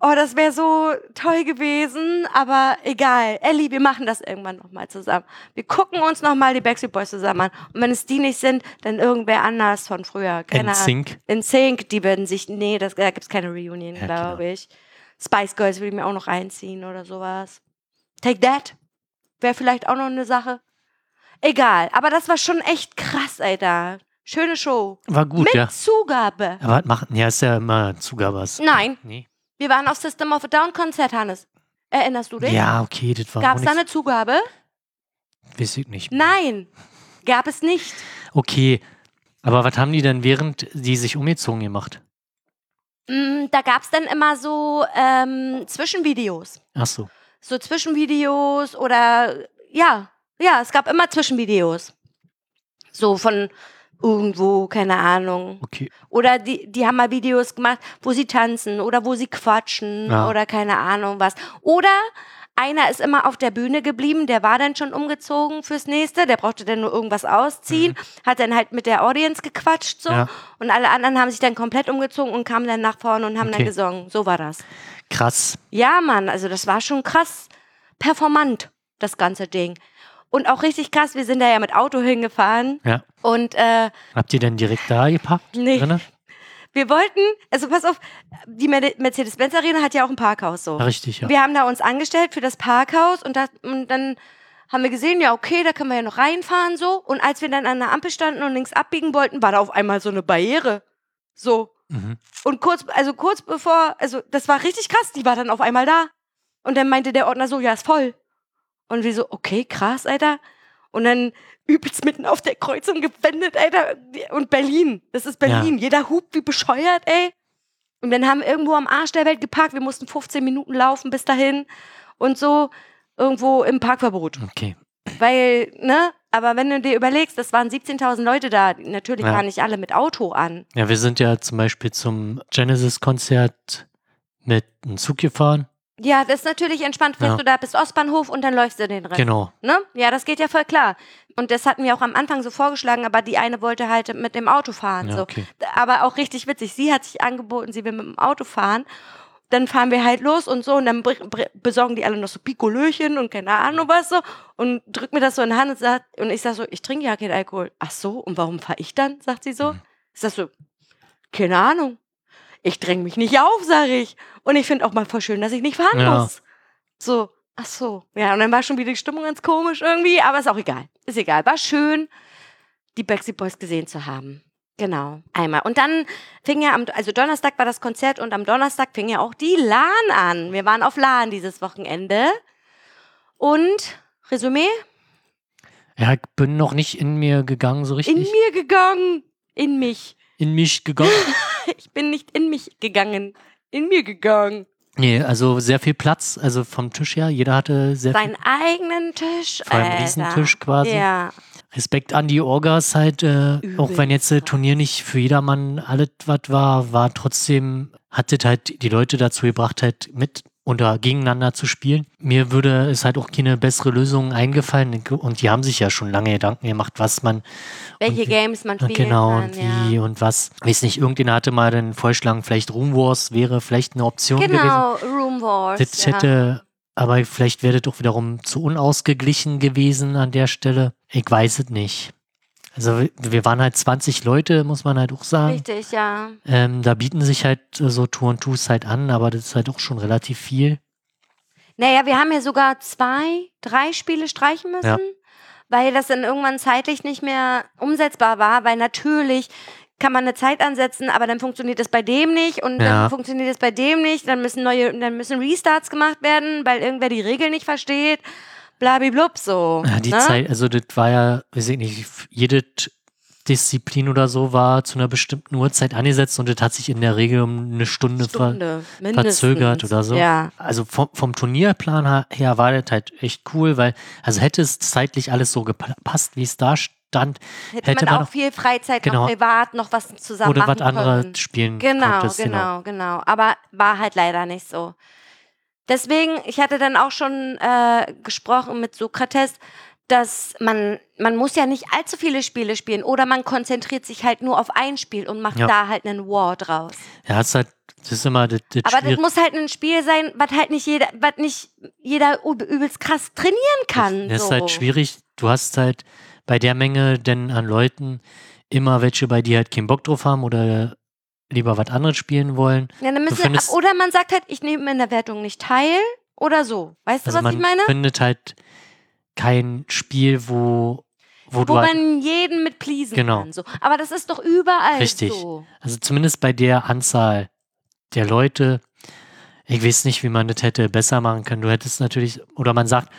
oh, das wäre so toll gewesen, aber egal. Ellie, wir machen das irgendwann nochmal zusammen. Wir gucken uns nochmal die Backstreet Boys zusammen an. Und wenn es die nicht sind, dann irgendwer anders von früher. Keine Ahnung. NSYNC. In Sync, die würden sich, nee, das, da gibt es keine Reunion, Ja, glaube genau. ich. Spice Girls würde ich mir auch noch reinziehen oder sowas. Take That wäre vielleicht auch noch eine Sache. Egal, aber das war schon echt krass, Alter. Schöne Show. War gut, Mit ja. Zugabe. Aber was machen? Ja, ist ja immer Zugabers. Nein, Nee. Wir waren auf System of a Down Konzert, Hannes. Erinnerst du dich? Ja, okay, das war Gab es da eine Zugabe? Weiß ich nicht. Nein, gab es nicht. Okay. Aber was haben die denn während die sich umgezogen gemacht? Mm, Da gab es dann immer so ähm, Zwischenvideos. Ach so. so Zwischenvideos oder ja, ja, es gab immer Zwischenvideos. So von irgendwo, keine Ahnung. Okay. Oder die, die haben mal Videos gemacht, wo sie tanzen oder wo sie quatschen Ja. oder keine Ahnung was. Oder einer ist immer auf der Bühne geblieben, der war dann schon umgezogen fürs nächste, der brauchte dann nur irgendwas ausziehen, hat dann halt mit der Audience gequatscht so Mhm. Ja. und alle anderen haben sich dann komplett umgezogen und kamen dann nach vorne und haben Okay. dann gesungen. So war das. Krass. Ja, Mann, also das war schon krass performant, das ganze Ding. Und auch richtig krass, wir sind da ja mit Auto hingefahren Ja. und äh, Habt ihr denn direkt da geparkt? Nee. Drinne? wir wollten, also pass auf, die Mer- Mercedes-Benz Arena hat ja auch ein Parkhaus so. Richtig, ja. Wir haben da uns angestellt für das Parkhaus und, das, und dann haben wir gesehen, ja okay, da können wir ja noch reinfahren so. Und als wir dann an der Ampel standen und links abbiegen wollten, war da auf einmal so eine Barriere. So. Mhm. Und kurz, also kurz bevor, also das war richtig krass, die war dann auf einmal da. Und dann meinte der Ordner so, ja, ist voll. Und wir so, okay, krass, Alter. Und dann übelst mitten auf der Kreuzung gewendet, Alter. Und Berlin, das ist Berlin. Jeder hupt wie bescheuert, ey. Und dann haben wir irgendwo am Arsch der Welt geparkt. Wir mussten 15 Minuten laufen bis dahin. Und so irgendwo im Parkverbot. Okay. Weil, ne? Aber wenn du dir überlegst, das waren 17.000 Leute da. Natürlich Ja. waren nicht alle mit Auto an. Ja, wir sind ja zum Beispiel zum Genesis-Konzert mit einem Zug gefahren. Ja, das ist natürlich entspannt. Fährst Ja. du da bis Ostbahnhof und dann läufst du den Rest. Genau. Ne? Ja, das geht ja voll klar. Und das hatten wir auch am Anfang so vorgeschlagen, aber die eine wollte halt mit dem Auto fahren. Ja, so. okay. Aber auch richtig witzig. Sie hat sich angeboten, sie will mit dem Auto fahren. Dann fahren wir halt los und so und dann besorgen die alle noch so Pikolöchen und keine Ahnung was so und drückt mir das so in die Hand und, sagt, und ich sag so, ich trinke ja keinen Alkohol. Ach so, und warum fahre ich dann? Sagt sie so. Mhm. Ich sag so, keine Ahnung. Ich dränge mich nicht auf, sag ich. Und ich finde auch mal voll schön, dass ich nicht fahren Ja. muss. So, ach so. Ja, und dann war schon wieder die Stimmung ganz komisch irgendwie, aber ist auch egal. Ist egal. War schön, die Backstreet Boys gesehen zu haben. Genau, einmal. Und dann fing ja am, also Donnerstag war das Konzert und am Donnerstag fing ja auch die LAN an. Wir waren auf LAN dieses Wochenende. Und, Resümee, Ja, ich bin noch nicht in mir gegangen, so in richtig. mir gegangen. In mich. In mich gegangen. Ich bin nicht in mich gegangen. In mir gegangen. nee, also sehr viel Platz, also vom Tisch her. Jeder hatte sehr viel, Seinen eigenen Tisch. vor allem Alter. Riesentisch quasi. Ja. Respekt an die Orgas halt, äh, auch wenn jetzt das Turnier nicht für jedermann alles was war, war trotzdem, hat das halt die Leute dazu gebracht, halt mit oder gegeneinander zu spielen. Mir würde es halt auch keine bessere Lösung eingefallen und die haben sich ja schon lange Gedanken gemacht, was man Welche Und- Games man spielen genau kann. und wie ja. und was. Weiß nicht, irgendjemand hatte mal den Vorschlag, vielleicht Room Wars wäre vielleicht eine Option gewesen. Genau, Room Wars. Das ja. hätte, aber vielleicht wäre das doch wiederum zu unausgeglichen gewesen an der Stelle. Ich weiß es nicht. Also wir- waren halt 20 Leute, muss man halt auch sagen. Richtig, ja. Ähm, da bieten sich halt äh, so Tour und Twos halt an, aber das ist halt auch schon relativ viel. Naja, wir haben ja sogar zwei, drei Spiele streichen müssen, Ja. weil das dann irgendwann zeitlich nicht mehr umsetzbar war, weil natürlich kann man eine Zeit ansetzen, aber dann funktioniert das bei dem nicht und Ja. dann funktioniert das bei dem nicht, dann müssen neue, dann müssen Restarts gemacht werden, weil irgendwer die Regeln nicht versteht, blabiblub so. Ja, die ne? Zeit, also das war ja, weiß ich nicht, jede Disziplin oder so war zu einer bestimmten Uhrzeit angesetzt und das hat sich in der Regel um eine Stunde, ver Stunde, mindestens. verzögert oder so. Ja. Also vom, vom Turnierplan her war das halt echt cool, weil, also hätte es zeitlich alles so gepasst, wie es da stand, Hätte, Hätte man man auch noch- viel Freizeit Genau. noch privat noch was zusammen oder machen was anderes können. spielen Genau, konntest. genau, genau. Aber war halt leider nicht so. Deswegen, ich hatte dann auch schon äh, gesprochen mit Sokrates, dass man, man muss ja nicht allzu viele Spiele spielen oder man konzentriert sich halt nur auf ein Spiel und macht Ja. da halt einen War draus. Ja, es ist halt, das ist immer das, das Aber das Schwierige. muss halt ein Spiel sein, was halt nicht jeder, was nicht jeder üb- übelst krass trainieren kann. Das so. ist halt schwierig. Du hast halt bei der Menge denn an Leuten immer welche bei dir halt keinen Bock drauf haben oder lieber was anderes spielen wollen. Ja, dann müssen, findest- oder man sagt halt, ich nehme in der Wertung nicht teil oder so. Weißt du, Also was man ich meine? findet halt kein Spiel, wo, wo, Wo du halt, man jeden mit pleasen Genau. kann. So. Aber das ist doch überall Richtig. so. also zumindest bei der Anzahl der Leute, ich weiß nicht, wie man das hätte besser machen können. Du hättest natürlich, oder man sagt,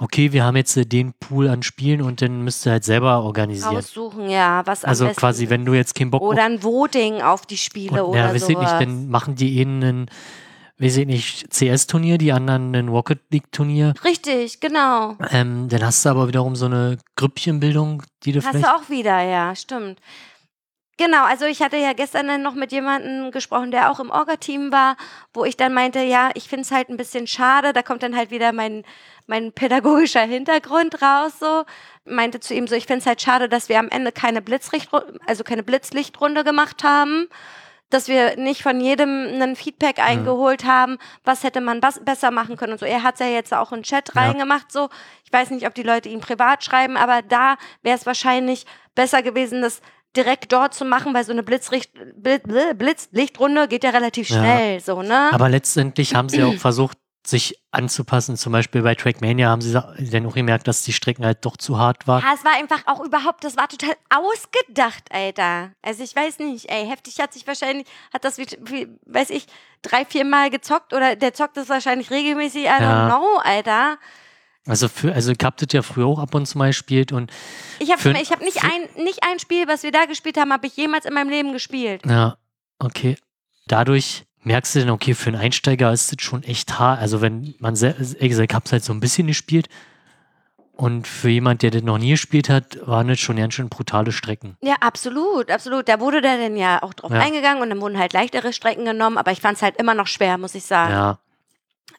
okay, wir haben jetzt äh, den Pool an Spielen und dann müsst ihr halt selber organisieren. Aussuchen, ja, was am also besten quasi, wenn du jetzt keinen Bock Oder ein Voting auf die Spiele Und, oder ja, weiß ich sowas. nicht, dann machen die einen, einen weiß ich nicht, CS-Turnier, die anderen ein Rocket League-Turnier. Richtig, genau. Ähm, dann hast du aber wiederum so eine Grüppchenbildung, die du Hast vielleicht. du auch wieder, ja, stimmt. Genau, also ich hatte ja gestern dann noch mit jemandem gesprochen, der auch im Orga-Team war, wo ich dann meinte, ja, ich finde es halt ein bisschen schade, da kommt dann halt wieder mein, mein pädagogischer Hintergrund raus, so. Meinte zu ihm so, ich finde es halt schade, dass wir am Ende keine Blitzrichtrunde, also keine Blitzlichtrunde gemacht haben, dass wir nicht von jedem einen Feedback eingeholt haben, was hätte man besser machen können und so. Er hat es ja jetzt auch in den Chat Ja. reingemacht, so. Ich weiß nicht, ob die Leute ihn privat schreiben, aber da wäre es wahrscheinlich besser gewesen, das direkt dort zu machen, weil so eine Blitzricht Blitz Blitzlichtrunde geht ja relativ Ja. schnell, so, ne? Aber letztendlich haben sie auch versucht, sich anzupassen. Zum Beispiel bei Trackmania haben sie dann auch gemerkt, dass die Strecken halt doch zu hart waren. Ja, es war einfach auch überhaupt, das war total ausgedacht, Alter. Also ich weiß nicht, ey, heftig hat sich wahrscheinlich, hat das wie, wie weiß ich, drei, vier Mal gezockt oder der zockt das wahrscheinlich regelmäßig, I don't Ja. know, Alter. Also, für, also ich hab das ja früher auch ab und zu mal gespielt und Ich habe ich hab nicht, ein, nicht ein Spiel, was wir da gespielt haben, habe ich jemals in meinem Leben gespielt. Ja, okay. Dadurch merkst du dann, okay, für einen Einsteiger ist das schon echt hart. Also wenn man, gesagt, ich hab's halt so ein bisschen gespielt und für jemand, der das noch nie gespielt hat, waren das schon ganz schön brutale Strecken. Ja, absolut, absolut. Da wurde da dann ja auch drauf Ja. eingegangen und dann wurden halt leichtere Strecken genommen, aber ich fand es halt immer noch schwer, muss ich sagen. Ja,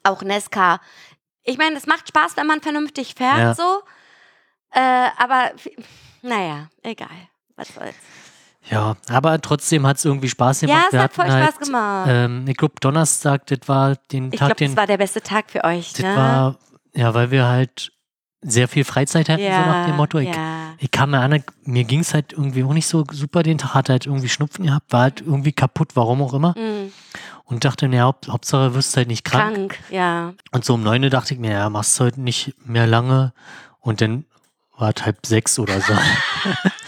Auch Nesca. Ich meine, es macht Spaß, wenn man vernünftig fährt, Ja. so. Äh, aber naja, egal. Was soll's. Ja, aber trotzdem hat's irgendwie Spaß Ja, gemacht. es Wir hat voll hatten Spaß halt, gemacht. Ähm, ich glaube, Donnerstag, das war den ich Tag, glaube, den das war der beste Tag für euch, das ne? war, ja, weil wir halt sehr viel Freizeit hatten, so nach dem Motto. Ich, ja. Ich kam mir an, mir ging es halt irgendwie auch nicht so super den Tag, hatte halt irgendwie Schnupfen gehabt, war halt irgendwie kaputt, warum auch immer. Mhm. Und dachte, naja, Haupt, Hauptsache wirst du halt nicht krank. Krank, ja. Und so um neun Uhr dachte ich mir, ja, machst du heute nicht mehr lange. Und dann war es halb sechs oder so.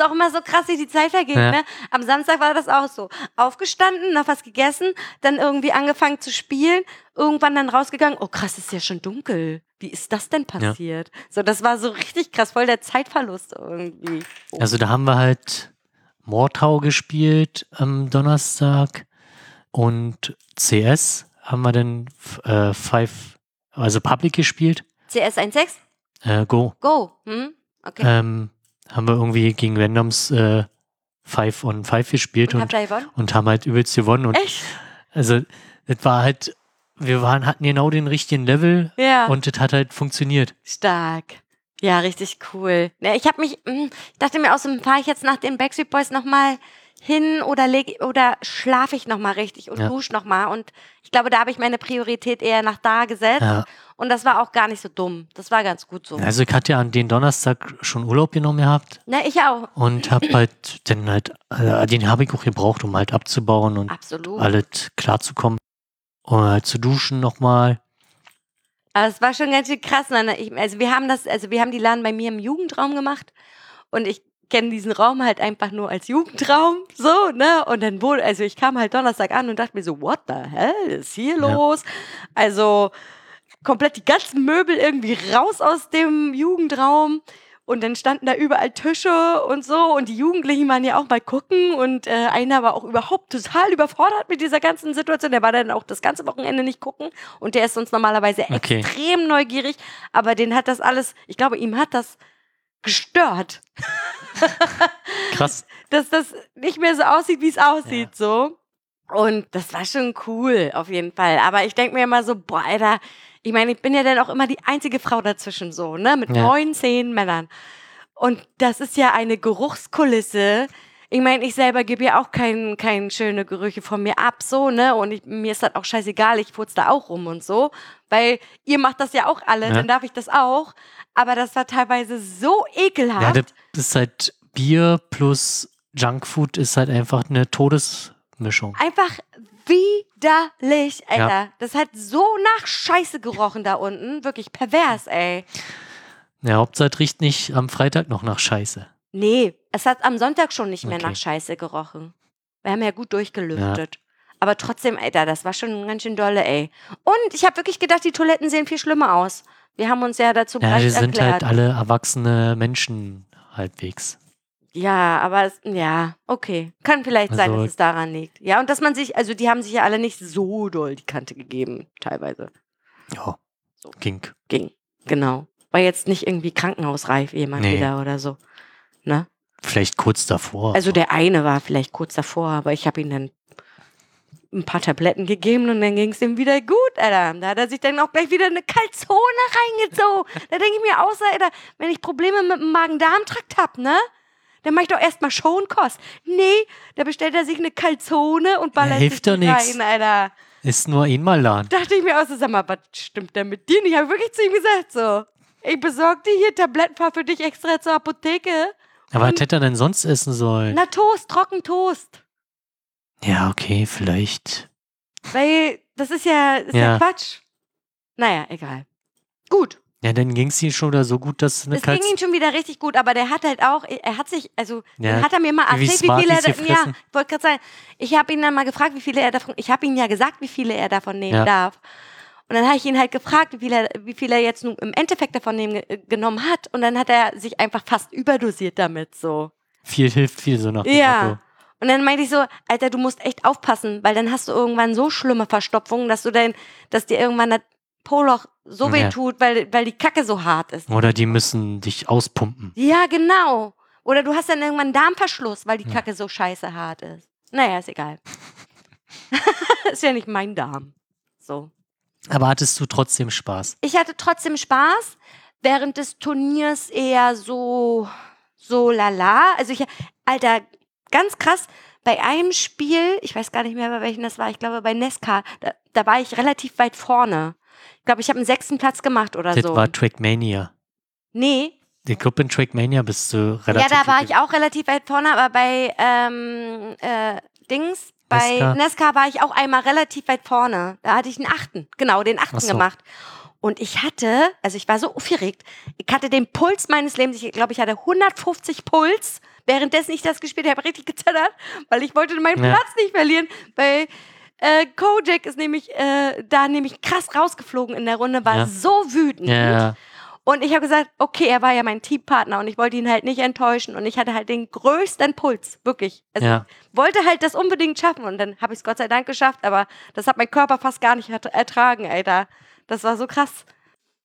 Ist auch immer so krass, wie die Zeit vergeht, Ja. ne? Am Samstag war das auch so. Aufgestanden, noch was gegessen, dann irgendwie angefangen zu spielen, irgendwann dann rausgegangen, oh krass, ist ja schon dunkel. Wie ist das denn passiert? So, das war so richtig krass, voll der Zeitverlust irgendwie. Oh. also da haben wir halt Mordhau gespielt am Donnerstag und CS haben wir dann äh, Five, also Public gespielt. CS 1.6? Äh, Go. Go. Hm? Okay. Ähm, haben wir irgendwie gegen Randoms äh, Five on Five gespielt und und, gewonnen? und haben halt übelst gewonnen. Und Echt? also das war halt, wir waren, hatten genau den richtigen Level Ja. und das hat halt funktioniert. Stark. Ja, richtig cool. Ne, ich habe mich, hm, ich dachte mir, außerdem fahre ich jetzt nach den Backstreet Boys nochmal hin oder leg, oder schlafe ich noch mal richtig und Ja. dusche noch mal und ich glaube, da habe ich meine Priorität eher nach da gesetzt Ja. und das war auch gar nicht so dumm. Das war ganz gut so. Also ich hatte ja an den Donnerstag schon Urlaub genommen gehabt Na, ich auch. und habe halt dann halt, äh, den habe ich auch gebraucht, um halt abzubauen und Absolut. alles klarzukommen. Und halt zu duschen nochmal. Aber es war schon ganz schön krass. Also wir haben das, also wir haben die Laden bei mir im Jugendraum gemacht und ich kenne diesen Raum halt einfach nur als Jugendraum, so, ne? Und dann wurde, also ich kam halt Donnerstag an und dachte mir so, what the hell ist hier Ja. los? Also komplett die ganzen Möbel irgendwie raus aus dem Jugendraum. Und dann standen da überall Tische und so und die Jugendlichen waren ja auch mal gucken und äh, einer war auch überhaupt total überfordert mit dieser ganzen Situation. Der war dann auch das ganze Wochenende nicht gucken und der ist sonst normalerweise Okay. extrem neugierig, aber den hat das alles, ich glaube, ihm hat das gestört, Krass. dass das nicht mehr so aussieht, wie es aussieht, so. Und das war schon cool, auf jeden Fall. Aber ich denke mir immer so, boah, Alter, ich meine, ich bin ja dann auch immer die einzige Frau dazwischen, so, ne, mit Ja. neun, zehn Männern. Und das ist ja eine Geruchskulisse. Ich meine, ich selber gebe ja auch kein, kein schöne Gerüche von mir ab, so, ne? Und ich, mir ist das auch scheißegal, ich furze da auch rum und so. Weil ihr macht das ja auch alle, Ja. dann darf ich das auch. Aber das war teilweise so ekelhaft. Ja, das ist halt Bier plus Junkfood ist halt einfach eine Todesmischung. Einfach widerlich, Alter. Ja. Das hat so nach Scheiße gerochen da unten. Wirklich pervers, ey. Ja, Hauptsache es riecht nicht am Freitag noch nach Scheiße. Nee, es hat am Sonntag schon nicht mehr Okay. nach Scheiße gerochen. Wir haben ja gut durchgelüftet. Aber trotzdem, Alter, das war schon ganz schön dolle, ey. Und ich habe wirklich gedacht, die Toiletten sehen viel schlimmer aus. Wir haben uns ja dazu Ja, wir sind erklärt. halt alle erwachsene Menschen halbwegs. Ja, aber es, ja, okay. Kann vielleicht sein, Also- dass es daran liegt. Ja, und dass man sich, also die haben sich ja alle nicht so doll die Kante gegeben, teilweise. Ja, So. ging. Ging. Genau. War jetzt nicht irgendwie krankenhausreif jemand Nee. wieder oder so. Ne? Vielleicht kurz davor. Also der eine war vielleicht kurz davor, aber ich habe ihm dann ein paar Tabletten gegeben und dann ging es ihm wieder gut, Alter. Da hat er sich dann auch gleich wieder eine Kalzone reingezogen. da denke ich mir außer, Alter, wenn ich Probleme mit dem Magen-Darm-Trakt hab, ne? Dann mach ich doch erstmal Schonkost. Nee, da bestellt er sich eine Kalzone und ballert hilft sich doch nix. rein, Alter. ist nur einmal Laden. Dachte ich mir auch so, sag mal, was stimmt denn mit dir? Und ich habe wirklich zu ihm gesagt so, ich besorge dir hier Tabletten, fahr für dich extra zur Apotheke. Aber was Und- hätte er denn sonst essen sollen? Na, Toast, Trockentoast. Ja, okay, vielleicht. Weil das ist ja, ist ja. Ja. Quatsch. Naja, egal. Gut. Ja, dann ging es ihm schon wieder so gut, dass eine Es ging ihm schon wieder richtig gut, aber der hat halt auch, er hat sich, also, Ja. hat er mir mal Wie erzählt, wie, Smarties viel er, da, ja, wollte gerade sagen, ich habe ihn dann mal gefragt, wie viele er davon, ich habe ihm ja gesagt, wie viele er davon nehmen Ja. darf. Und dann habe ich ihn halt gefragt, wie viel er, wie viel er jetzt nun im Endeffekt davon nehmen, äh, genommen hat. Und dann hat er sich einfach fast überdosiert damit, so. viel hilft viel, so nach dem Ja. Motto. Und dann meinte ich so, Alter, du musst echt aufpassen, weil dann hast du irgendwann so schlimme Verstopfungen, dass du dann, dass dir irgendwann das Poloch so weh Ja. tut, weil, weil die Kacke so hart ist. Oder die müssen dich auspumpen. Ja, genau. Oder du hast dann irgendwann einen Darmverschluss, weil die Ja. Kacke so scheiße hart ist. Naja, ist egal. ist ja nicht mein Darm. So. Aber hattest du trotzdem Spaß? Ich hatte trotzdem Spaß, während des Turniers eher so, so lala. Also ich, Alter, ganz krass, bei einem Spiel, ich weiß gar nicht mehr, bei welchem das war, ich glaube bei Nesca, da, da war ich relativ weit vorne. Ich glaube, ich habe einen sechsten Platz gemacht oder Das so. war Trackmania. nee, Ich glaube, in Trackmania bist du relativ. ja, da war ich auch relativ weit vorne, aber bei ähm, äh, Dings, bei Nesca. Nesca. war ich auch einmal relativ weit vorne. Da hatte ich einen achten, genau, den achten Ach so. gemacht. Und ich hatte, also ich war so aufgeregt, ich hatte den Puls meines Lebens, ich glaube, ich hatte 150 Puls, währenddessen ich das gespielt habe, richtig gezittert, weil ich wollte meinen Ja. Platz nicht verlieren, weil äh, Kojak ist nämlich äh, da nämlich krass rausgeflogen in der Runde, war Ja. so wütend. Ja, Und ich habe gesagt, okay, er war ja mein Teampartner und ich wollte ihn halt nicht enttäuschen und ich hatte halt den größten Puls, wirklich. Also ja. ich wollte halt das unbedingt schaffen und dann habe ich es Gott sei Dank geschafft, aber das hat mein Körper fast gar nicht ert- ertragen, Alter. Das war so krass.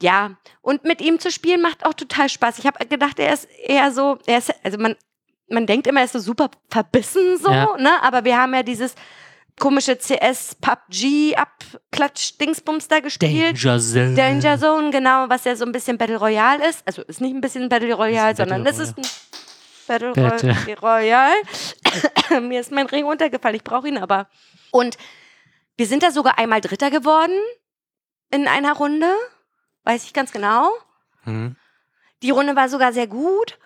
Ja, und mit ihm zu spielen macht auch total Spaß. Ich habe gedacht, er ist eher so, er ist, also man, man denkt immer, er ist so super verbissen so, Ja. ne? Aber wir haben ja dieses komische CS PUBG Abklatsch Dingsbums da gespielt. Danger Zone. Danger Zone, genau, was ja so ein bisschen Battle Royale ist. Also ist nicht ein bisschen Battle Royale, Ist sondern Battle es ist ein Battle, Battle. Roy- Royale. Mir ist mein Ring runtergefallen, ich brauche ihn aber. Und wir sind da sogar einmal Dritter geworden in einer Runde. Weiß ich ganz genau. Hm. Die Runde war sogar sehr gut.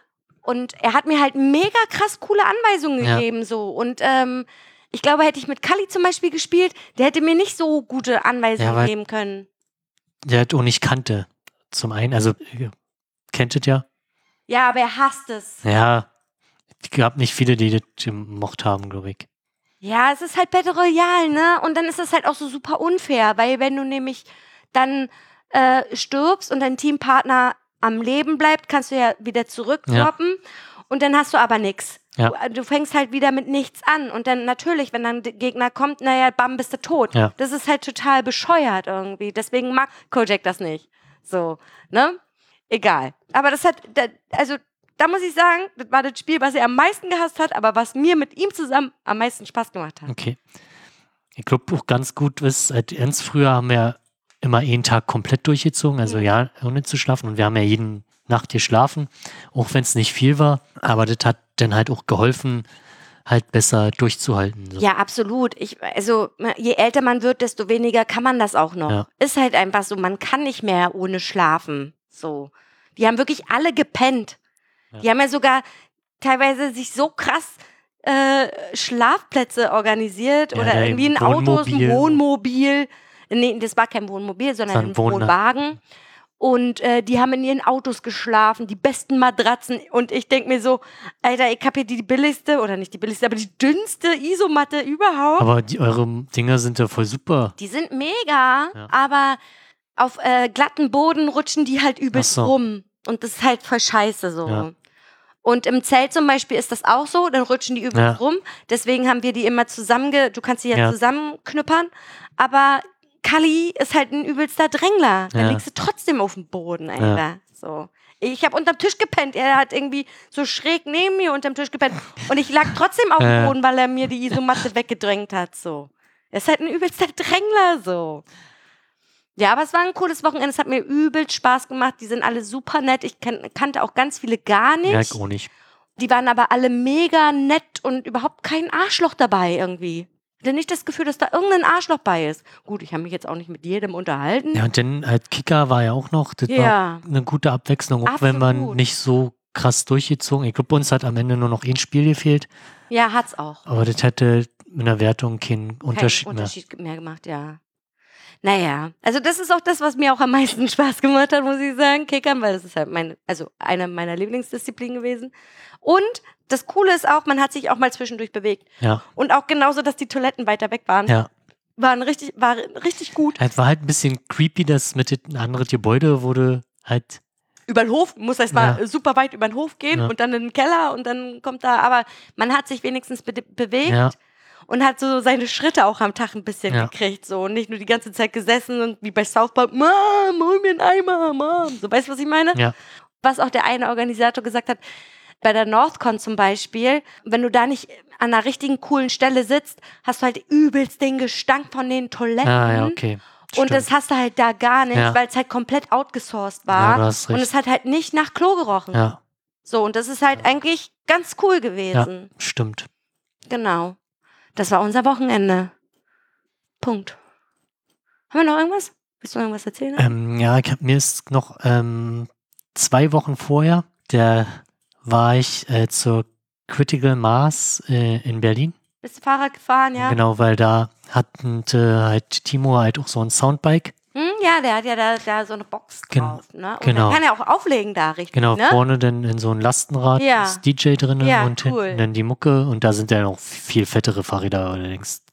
Und er hat mir halt mega krass coole Anweisungen Ja. gegeben. So. Und ähm, ich glaube, hätte ich mit Kali zum Beispiel gespielt, der hätte mir nicht so gute Anweisungen Ja, geben können. Der hat auch nicht kannte. Zum einen, also ihr kennt es ja. Ja, aber er hasst es. Ja, es gab nicht viele, die das gemocht haben, glaube ich. Ja, es ist halt Battle Royale, ne? Und dann ist es halt auch so super unfair, weil wenn du nämlich dann äh, stirbst und dein Teampartner am Leben bleibt, kannst du ja wieder zurückdroppen und dann hast du aber nichts. Ja. Du, äh, du fängst halt wieder mit nichts an und dann natürlich, wenn dann der Gegner kommt, naja, bam, bist du tot. Ja. Das ist halt total bescheuert irgendwie. Deswegen mag Kojak das nicht. So, ne? Egal. Aber das hat, also da muss ich sagen, das war das Spiel, was er am meisten gehasst hat, aber was mir mit ihm zusammen am meisten Spaß gemacht hat. Okay. Ich glaube auch ganz gut ist, seit ganz früher haben wir immer einen Tag komplett durchgezogen, also Mhm. ja, ohne zu schlafen. Und wir haben ja jeden Nacht geschlafen, auch wenn es nicht viel war. Aber das hat dann halt auch geholfen, halt besser durchzuhalten. So. Ja, absolut. Ich, also, je älter man wird, desto weniger kann man das auch noch. Ja. Ist halt einfach so, man kann nicht mehr ohne schlafen. So. Die haben wirklich alle gepennt. Ja. Die haben ja sogar teilweise sich so krass äh, Schlafplätze organisiert Ja, oder irgendwie ein Auto, ein Wohnmobil. Nee, das war kein Wohnmobil, sondern ein Wohn- Wohnwagen. Und äh, die haben in ihren Autos geschlafen, die besten Matratzen. Und ich denk mir so, Alter, ich hab hier die billigste, oder nicht die billigste, aber die dünnste Isomatte überhaupt. Aber die, eure Dinger sind ja voll super. Die sind mega, Ja. aber auf äh, glatten Boden rutschen die halt übelst so. rum. Und das ist halt voll scheiße so. Ja. Und im Zelt zum Beispiel ist das auch so, dann rutschen die übelst Ja. rum. Deswegen haben wir die immer zusammenge, du kannst die ja, Ja. zusammenknüppern. Aber Kali ist halt ein übelster Drängler. Dann Ja. liegst du trotzdem auf dem Boden, Alter. So. Ich habe unterm Tisch gepennt. Er hat irgendwie so schräg neben mir unterm Tisch gepennt. Und ich lag trotzdem auf dem Ja. Boden, weil er mir die Isomatte weggedrängt hat. So. Er ist halt ein übelster Drängler. So. Ja, aber es war ein cooles Wochenende. Es hat mir übelst Spaß gemacht. Die sind alle super nett. Ich kan kannte auch ganz viele gar nicht. Ja, ich auch nicht. Die waren aber alle mega nett und überhaupt kein Arschloch dabei irgendwie. Hatte nicht das Gefühl, dass da irgendein Arschloch bei ist. Gut, ich habe mich jetzt auch nicht mit jedem unterhalten. Ja, und dann halt Kicker war ja auch noch, das Ja. war eine gute Abwechslung, auch wenn man Absolut. nicht so krass durchgezogen. Ich glaube, uns hat am Ende nur noch ein Spiel gefehlt, Ja, hat's auch. aber das hätte in der Wertung keinen Unterschied, mehr. Unterschied mehr gemacht, ja. Naja, also das ist auch das, was mir auch am meisten Spaß gemacht hat, muss ich sagen, Kickern, weil das ist halt mein, also eine meiner Lieblingsdisziplinen gewesen. Und das Coole ist auch, man hat sich auch mal zwischendurch bewegt. Ja, Und auch genauso, dass die Toiletten weiter weg waren. ja. Waren richtig, war richtig gut. Es war halt ein bisschen creepy, dass mit dem anderen Gebäude wurde halt, über den Hof, muss erst mal Ja. super weit über den Hof gehen Ja. und dann in den Keller und dann kommt da, aber man hat sich wenigstens be bewegt ja, und hat so seine Schritte auch am Tag ein bisschen Ja. gekriegt, so und nicht nur die ganze Zeit gesessen und wie bei South Park, Mom, hol mir einen Eimer, Mom. So, weißt du, was ich meine? ja, Was auch der eine Organisator gesagt hat, bei der NorthCon zum Beispiel, wenn du da nicht an einer richtigen coolen Stelle sitzt, hast du halt übelst den Gestank von den Toiletten. ah, ja, okay. Und Stimmt. das hast du halt da gar nicht, Ja. weil es halt komplett outgesourced ja, war. hast und es hat halt nicht nach Klo gerochen. Ja, So, und das ist halt eigentlich ganz cool gewesen. stimmt. Genau. Das war unser Wochenende. Punkt. Haben wir noch irgendwas? Willst du noch irgendwas erzählen? Ähm, ja, ich hab, mir ist noch ähm, zwei Wochen vorher, der war ich äh, zur Critical Mass äh, in Berlin. Bist du Fahrrad gefahren, ja? Genau, weil da hatten äh, halt Timo halt auch so ein Soundbike. Ja, der hat ja da, da so eine Box Gen- drauf. Ne? Und genau. kann ja auch auflegen da, richtig? Genau, ne? vorne dann in so ein Lastenrad Ja. ist DJ drin Ja, und cool. hinten dann die Mucke und da sind ja noch viel fettere Fahrräder allerdings.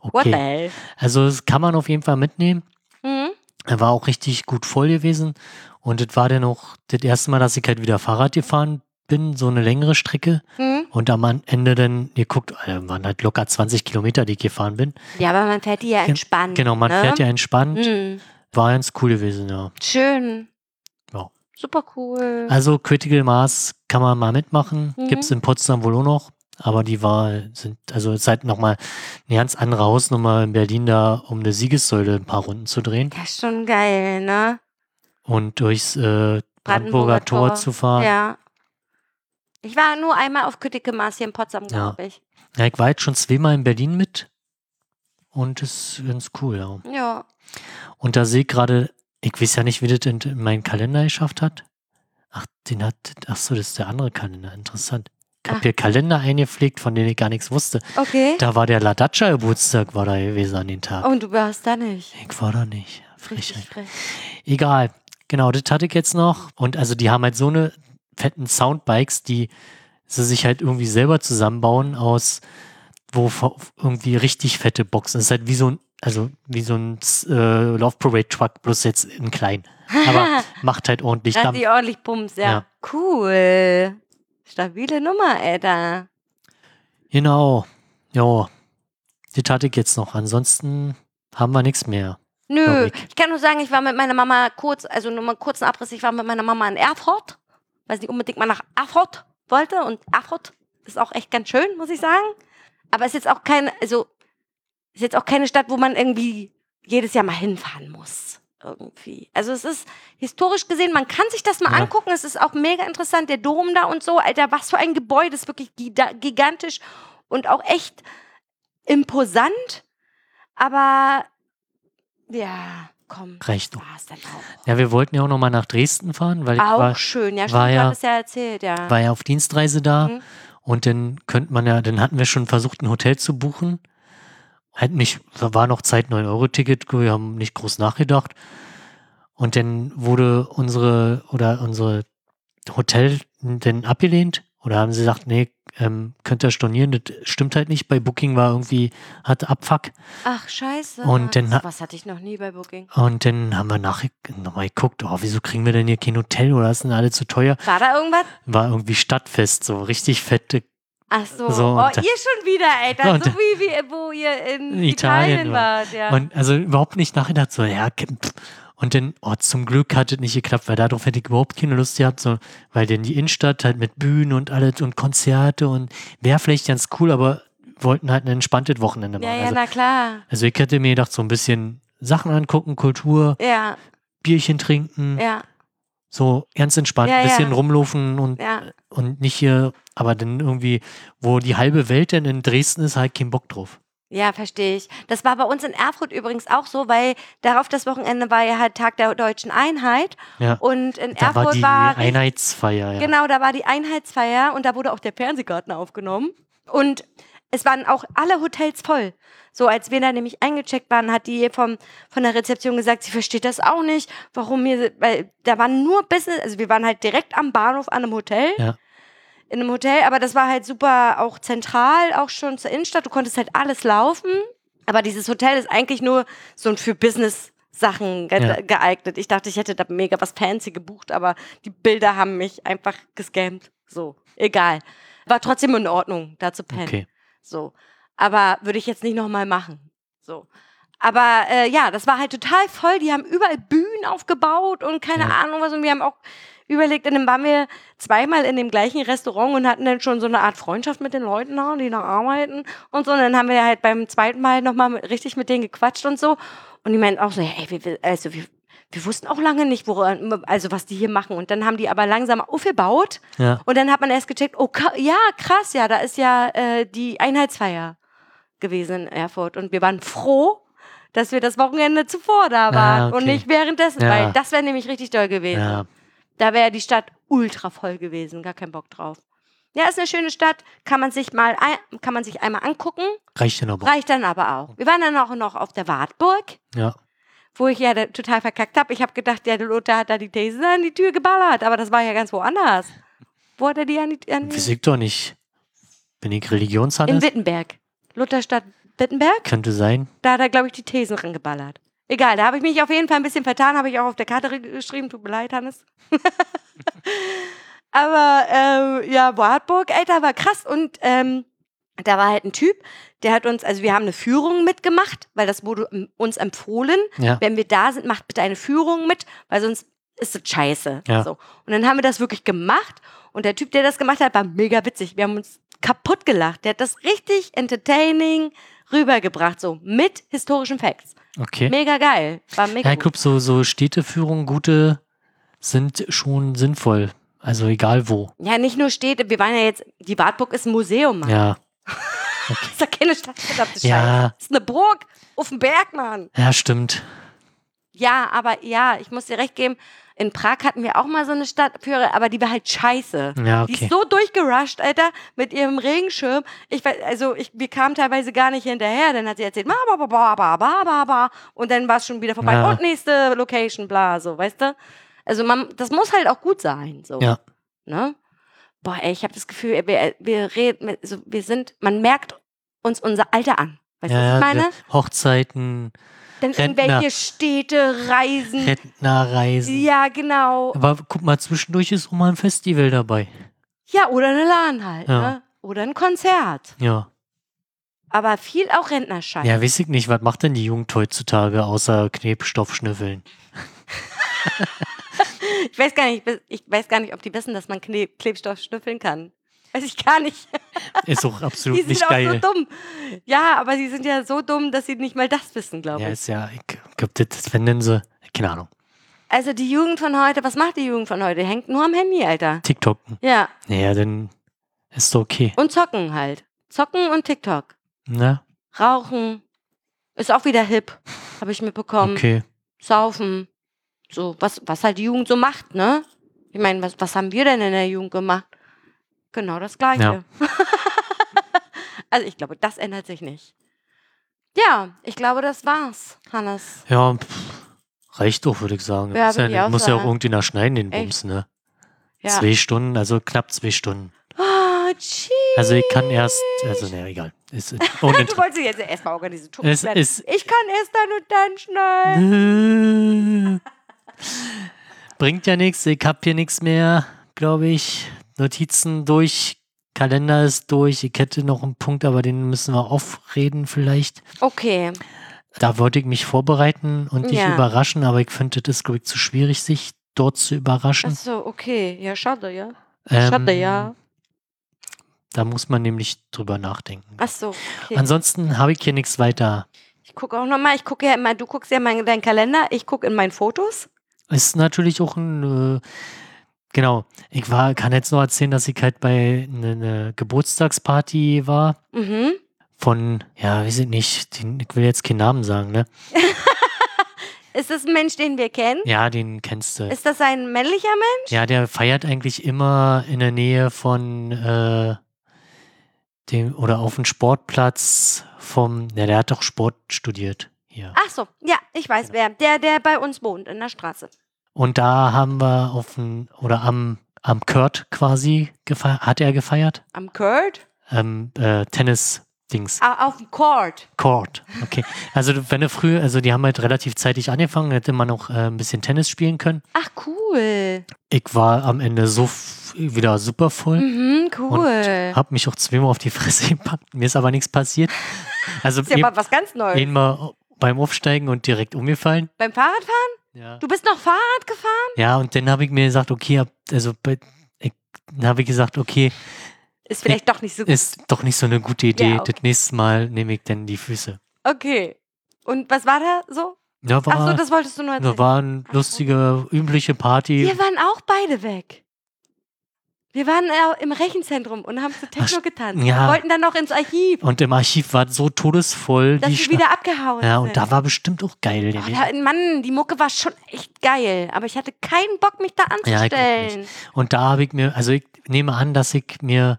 What the Okay. hell? Also das kann man auf jeden Fall mitnehmen. Hm? Er war auch richtig gut voll gewesen. Und das war dann auch das erste Mal, dass ich halt wieder Fahrrad gefahren bin, so eine längere Strecke. Hm? Und am Ende dann geguckt, äh, waren halt locker 20 Kilometer, die ich gefahren bin. Ja, aber man fährt die ja entspannt. Genau, man ne? fährt ja entspannt. Hm. War ganz cool gewesen, ja. Schön. Ja. Super cool. Also Critical Mass kann man mal mitmachen. Mhm. Gibt es in Potsdam wohl auch noch. Aber die war, sind, also es ist halt nochmal eine ganz andere Hausnummer in Berlin da, um eine Siegessäule ein paar Runden zu drehen das ist schon geil, ne? und durchs äh, Brandenburger Tor, zu fahren. Ja. Ich war nur einmal auf Kütike-Maß hier in Potsdam, Ja. glaube ich. Ja, ich war jetzt schon zweimal in Berlin mit und das ist ganz cool, ja. Ja. Und da sehe ich gerade, ich weiß ja nicht, wie das in, in meinen Kalender geschafft hat. Ach, den hat, ach so, das ist der andere Kalender, interessant. Ich habe Ach. hier Kalender eingepflegt, von denen ich gar nichts wusste. Okay. Da war der Ladatscha Geburtstag, war da gewesen an den Tag. Und du warst da nicht. Ich war da nicht. Frechheit. frech. Egal. Genau, das hatte ich jetzt noch. Und also die haben halt so eine fetten Soundbikes, die sie sich halt irgendwie selber zusammenbauen aus, wo irgendwie richtig fette Boxen. Das ist halt wie so ein, also wie so ein äh, Love Parade Truck, bloß jetzt in klein. Aber macht halt ordentlich hat Dampf. die ordentlich Bums, ja. Ja. Cool. Stabile Nummer, Alter. Genau. Ja. Das hatte ich jetzt noch. Ansonsten haben wir nichts mehr. Nö, ich. ich kann nur sagen, ich war mit meiner Mama kurz, also nur mal kurzen Abriss, ich war mit meiner Mama in Erfurt, weil sie unbedingt mal nach Erfurt wollte und Erfurt ist auch echt ganz schön, muss ich sagen. Aber ist jetzt auch keine, also ist jetzt auch keine Stadt, wo man irgendwie jedes Jahr mal hinfahren muss. Irgendwie. Also es ist historisch gesehen, man kann sich das mal Ja. angucken, es ist auch mega interessant, der Dom da und so, Alter, was für ein Gebäude, ist wirklich gigantisch und auch echt imposant. Aber ja, komm, Reicht noch. Ja, wir wollten ja auch noch mal nach Dresden fahren, weil ich Auch war, schön, ja, war ja- ja erzählt, ja. war ja auf Dienstreise da. Mhm. Und dann könnte man ja, dann hatten wir schon versucht, ein Hotel zu buchen. Nicht, da war noch Zeit 9-Euro-Ticket, wir haben nicht groß nachgedacht. Und dann wurde unsere oder unsere Hotel dann abgelehnt. Oder haben sie gesagt, nee, ähm, könnt ihr stornieren, das stimmt halt nicht. Bei Booking war irgendwie, hatte Abfuck. Ach, scheiße. Und dann ha- was hatte ich noch nie bei Booking. Und dann haben wir nachher nochmal geguckt, oh, wieso kriegen wir denn hier kein Hotel oder ist denn alle zu teuer? War da irgendwas? War irgendwie Stadtfest, so richtig fette Ach so. So, oh, ihr schon wieder, Alter. Und so wie, wie wo ihr in Italien, Italien wart, ja. Und also überhaupt nicht nachgedacht, so, ja, pff. Und dann, oh, zum Glück hat es nicht geklappt, weil darauf hätte ich überhaupt keine Lust gehabt, so, weil denn die Innenstadt halt mit Bühnen und alles und Konzerte und wäre vielleicht ganz cool, aber wollten halt ein entspanntes Wochenende machen. ja, ja, also, na klar. also ich hätte mir gedacht, so ein bisschen Sachen angucken, Kultur, Ja, Bierchen trinken, ja, so ganz entspannt, Ja, ein bisschen ja. rumlaufen und, ja. und nicht hier, aber dann irgendwie, wo die halbe Welt denn in Dresden ist, halt keinen Bock drauf. Ja, verstehe ich. Das war bei uns in Erfurt übrigens auch so, weil darauf das Wochenende war ja halt Tag der deutschen Einheit. Ja. Und in Da war Erfurt die war Einheitsfeier, ja. Genau, da war die Einheitsfeier und da wurde auch der Fernsehgarten aufgenommen. Und es waren auch alle Hotels voll. So, als wir da nämlich eingecheckt waren, hat die vom, von der Rezeption gesagt, sie versteht das auch nicht, warum wir, weil da waren nur Business, also wir waren halt direkt am Bahnhof an einem Hotel. Ja. In einem Hotel, aber das war halt super auch zentral, auch schon zur Innenstadt. Du konntest halt alles laufen. Aber dieses Hotel ist eigentlich nur so ein für Business Sachen ge Ja. geeignet. Ich dachte, ich hätte da mega was fancy gebucht, aber die Bilder haben mich einfach gescammt. So, egal. War trotzdem in Ordnung, da zu pennen. Okay. So. Aber würde ich jetzt nicht nochmal machen. So. Aber äh, ja, das war halt total voll. Die haben überall Bühnen aufgebaut und keine Ja. Ahnung was. Und wir haben auch überlegt, und dann waren wir zweimal in dem gleichen Restaurant und hatten dann schon so eine Art Freundschaft mit den Leuten da, die da arbeiten und so. Und dann haben wir halt beim zweiten Mal nochmal richtig mit denen gequatscht und so. Und die meinten auch so, hey, wir, also wir, wir wussten auch lange nicht, woran, also was die hier machen. Und dann haben die aber langsam aufgebaut. Ja. Und dann hat man erst gecheckt, oh ja, krass, ja, da ist ja äh, die Einheitsfeier gewesen in Erfurt. Und wir waren froh, dass wir das Wochenende zuvor da waren Ah, okay. und nicht währenddessen, Ja. weil das wäre nämlich richtig doll gewesen. Ja. Da wäre die Stadt ultra voll gewesen, gar kein Bock drauf. Ja, ist eine schöne Stadt, kann man sich mal, ein, kann man sich einmal angucken, Reicht denn aber. reicht dann aber auch. Wir waren dann auch noch auf der Wartburg, Ja. wo ich ja total verkackt habe. Ich habe gedacht, der Lothar hat da die These an die Tür geballert, aber das war ja ganz woanders. Wo hat er die an die, an die ich doch nicht. Bin ich In Religionshannes? Wittenberg. Lutherstadt Wittenberg? Könnte sein. Da hat er, glaube ich, die Thesen rangeballert. Egal, da habe ich mich auf jeden Fall ein bisschen vertan, habe ich auch auf der Karte geschrieben. Tut mir leid, Hannes. Aber ähm, ja, Wartburg, Alter, war krass. Und ähm, da war halt ein Typ, der hat uns, also wir haben eine Führung mitgemacht, weil das wurde uns empfohlen. Ja. Wenn wir da sind, macht bitte eine Führung mit, weil sonst ist es scheiße. Ja. So. Und dann haben wir das wirklich gemacht. Und der Typ, der das gemacht hat, war mega witzig. Wir haben uns kaputt gelacht. Der hat das richtig entertaining rübergebracht, so mit historischen Facts. Okay. Mega geil. War mega Ja, ich glaube, so, so Städteführungen, gute, sind schon sinnvoll. Also egal wo. Ja, nicht nur Städte, wir waren ja jetzt, die Wartburg ist ein Museum, Mann. Ja. Das ist ja keine Stadt, verdammte. Ja. Das ist eine Burg auf dem Berg, Mann. Ja, stimmt. Ja, aber ja, ich muss dir recht geben, in Prag hatten wir auch mal so eine Stadtführer, aber die war halt scheiße. Ja, okay. Die ist so durchgerusht, Alter, mit ihrem Regenschirm. Ich weiß, also ich, wir kamen teilweise gar nicht hinterher. Dann hat sie erzählt, ba, ba, ba, ba, ba, ba, ba. Und dann war es schon wieder vorbei. Ja. Und nächste Location, bla, so, weißt du? Also man, das muss halt auch gut sein, so. Ja. Ne? Boah, ey, ich habe das Gefühl, wir, wir reden, also wir sind, man merkt uns unser Alter an. Weißt du, ja, was ich meine? Hochzeiten, dann in Rentner. welche Städte reisen. Rentnerreisen. Ja, genau. Aber guck mal, zwischendurch ist auch mal ein Festival dabei. Ja, oder eine LAN halt, Ja. ne? Oder ein Konzert. Ja. Aber viel auch Rentnerschein. Ja, weiß ich nicht, was macht denn die Jugend heutzutage außer Knebstoff schnüffeln? Ich weiß gar nicht, ich weiß gar nicht, ob die wissen, dass man Kne Klebstoff schnüffeln kann. Weiß ich gar nicht. Ist auch Die absolut sind nicht auch geil. so dumm. Ja, aber sie sind ja so dumm, dass sie nicht mal das wissen, glaube Ja, ich. ist ja, ich glaub, das, wenn so, keine Ahnung, Also die Jugend von heute, was macht die Jugend von heute? Hängt nur am Handy, Alter. TikTok. Ja, Naja, dann ist doch okay. und zocken halt. Zocken und TikTok. Na, Rauchen. Ist auch wieder hip, habe ich mitbekommen. okay. Saufen. So, was, was halt die Jugend so macht, ne? Ich meine, was, was haben wir denn in der Jugend gemacht? Genau das Gleiche. Ja. also ich glaube, das ändert sich nicht. Ja, ich glaube, das war's, Hannes. Ja, pff, reicht doch, würde ich sagen. Ja, Ist ja, muss ja auch irgendwie nach schneiden, den Echt? Bums, ne? Ja. Zwei Stunden, also knapp zwei Stunden. Oh, cheese. Also ich kann erst, also ne, egal. Ist, ohne Du wolltest jetzt erstmal organisieren. Es ist- ich kann erst dann und dann schneiden. Bringt ja nichts, ich hab hier nichts mehr, glaube ich. Notizen durch, Kalender ist durch. Ich hätte noch einen Punkt, aber den müssen wir aufreden vielleicht. Okay. Da wollte ich mich vorbereiten und dich Ja. überraschen, aber ich finde, das ist, ich, zu schwierig, sich dort zu überraschen. Achso, okay. Ja, schade, ja. Ähm, Schade, ja. Da muss man nämlich drüber nachdenken. Achso, okay. Ansonsten habe ich hier nichts weiter. Ich gucke auch nochmal, ich gucke ja immer, du guckst ja mal in deinen Kalender, ich gucke in meinen Fotos. Ist natürlich auch ein, äh, genau, ich war, kann jetzt nur erzählen, dass ich halt bei einer eine Geburtstagsparty war Mhm. von, ja, weiß ich nicht, den, ich will jetzt keinen Namen sagen, ne? Ist das ein Mensch, den wir kennen? Ja, den kennst du. Ist das ein männlicher Mensch? Ja, der feiert eigentlich immer in der Nähe von äh, dem oder auf dem Sportplatz vom, ja, der hat doch Sport studiert hier. Ach so, ja, ich weiß wer. Der, der bei uns wohnt, in der Straße. Und da haben wir auf dem, oder am, am Kurt quasi gefeiert, hat er gefeiert? Am Kurt? Ähm, äh, Tennis-Dings. Ah, auf dem Court. Court. Okay. Also wenn du früher, also die haben halt relativ zeitig angefangen, hätte man noch äh, ein bisschen Tennis spielen können. Ach, cool. Ich war am Ende so wieder super voll. Mhm, Und cool. hab mich auch zweimal auf die Fresse gepackt. Mir ist aber nichts passiert. Also ist ja mal was ganz Neues. einmal beim Aufsteigen und direkt umgefallen. Beim Fahrradfahren? Ja. Du bist noch Fahrrad gefahren? Ja, und dann habe ich mir gesagt, okay, also dann habe ich gesagt, okay, Ist vielleicht doch nicht so gut. ist doch nicht so eine gute Idee. Ja, okay. Das nächste Mal nehme ich dann die Füße. Okay. Und was war da so? Ja, war, Ach so, das wolltest du nur erzählen. da war eine lustige, übliche Party. Wir waren auch beide weg. Wir waren äh, im Rechenzentrum und haben zu Techno Ach, getanzt. ja. Wir wollten dann noch ins Archiv, Und im Archiv war so todesvoll. dass wir wieder abgehauen ja, sind. und da war bestimmt auch geil. Oh, da, Mann, die Mucke war schon echt geil, aber ich hatte keinen Bock, mich da Ja, anzustellen. Und da habe ich mir, also ich nehme an, dass ich mir,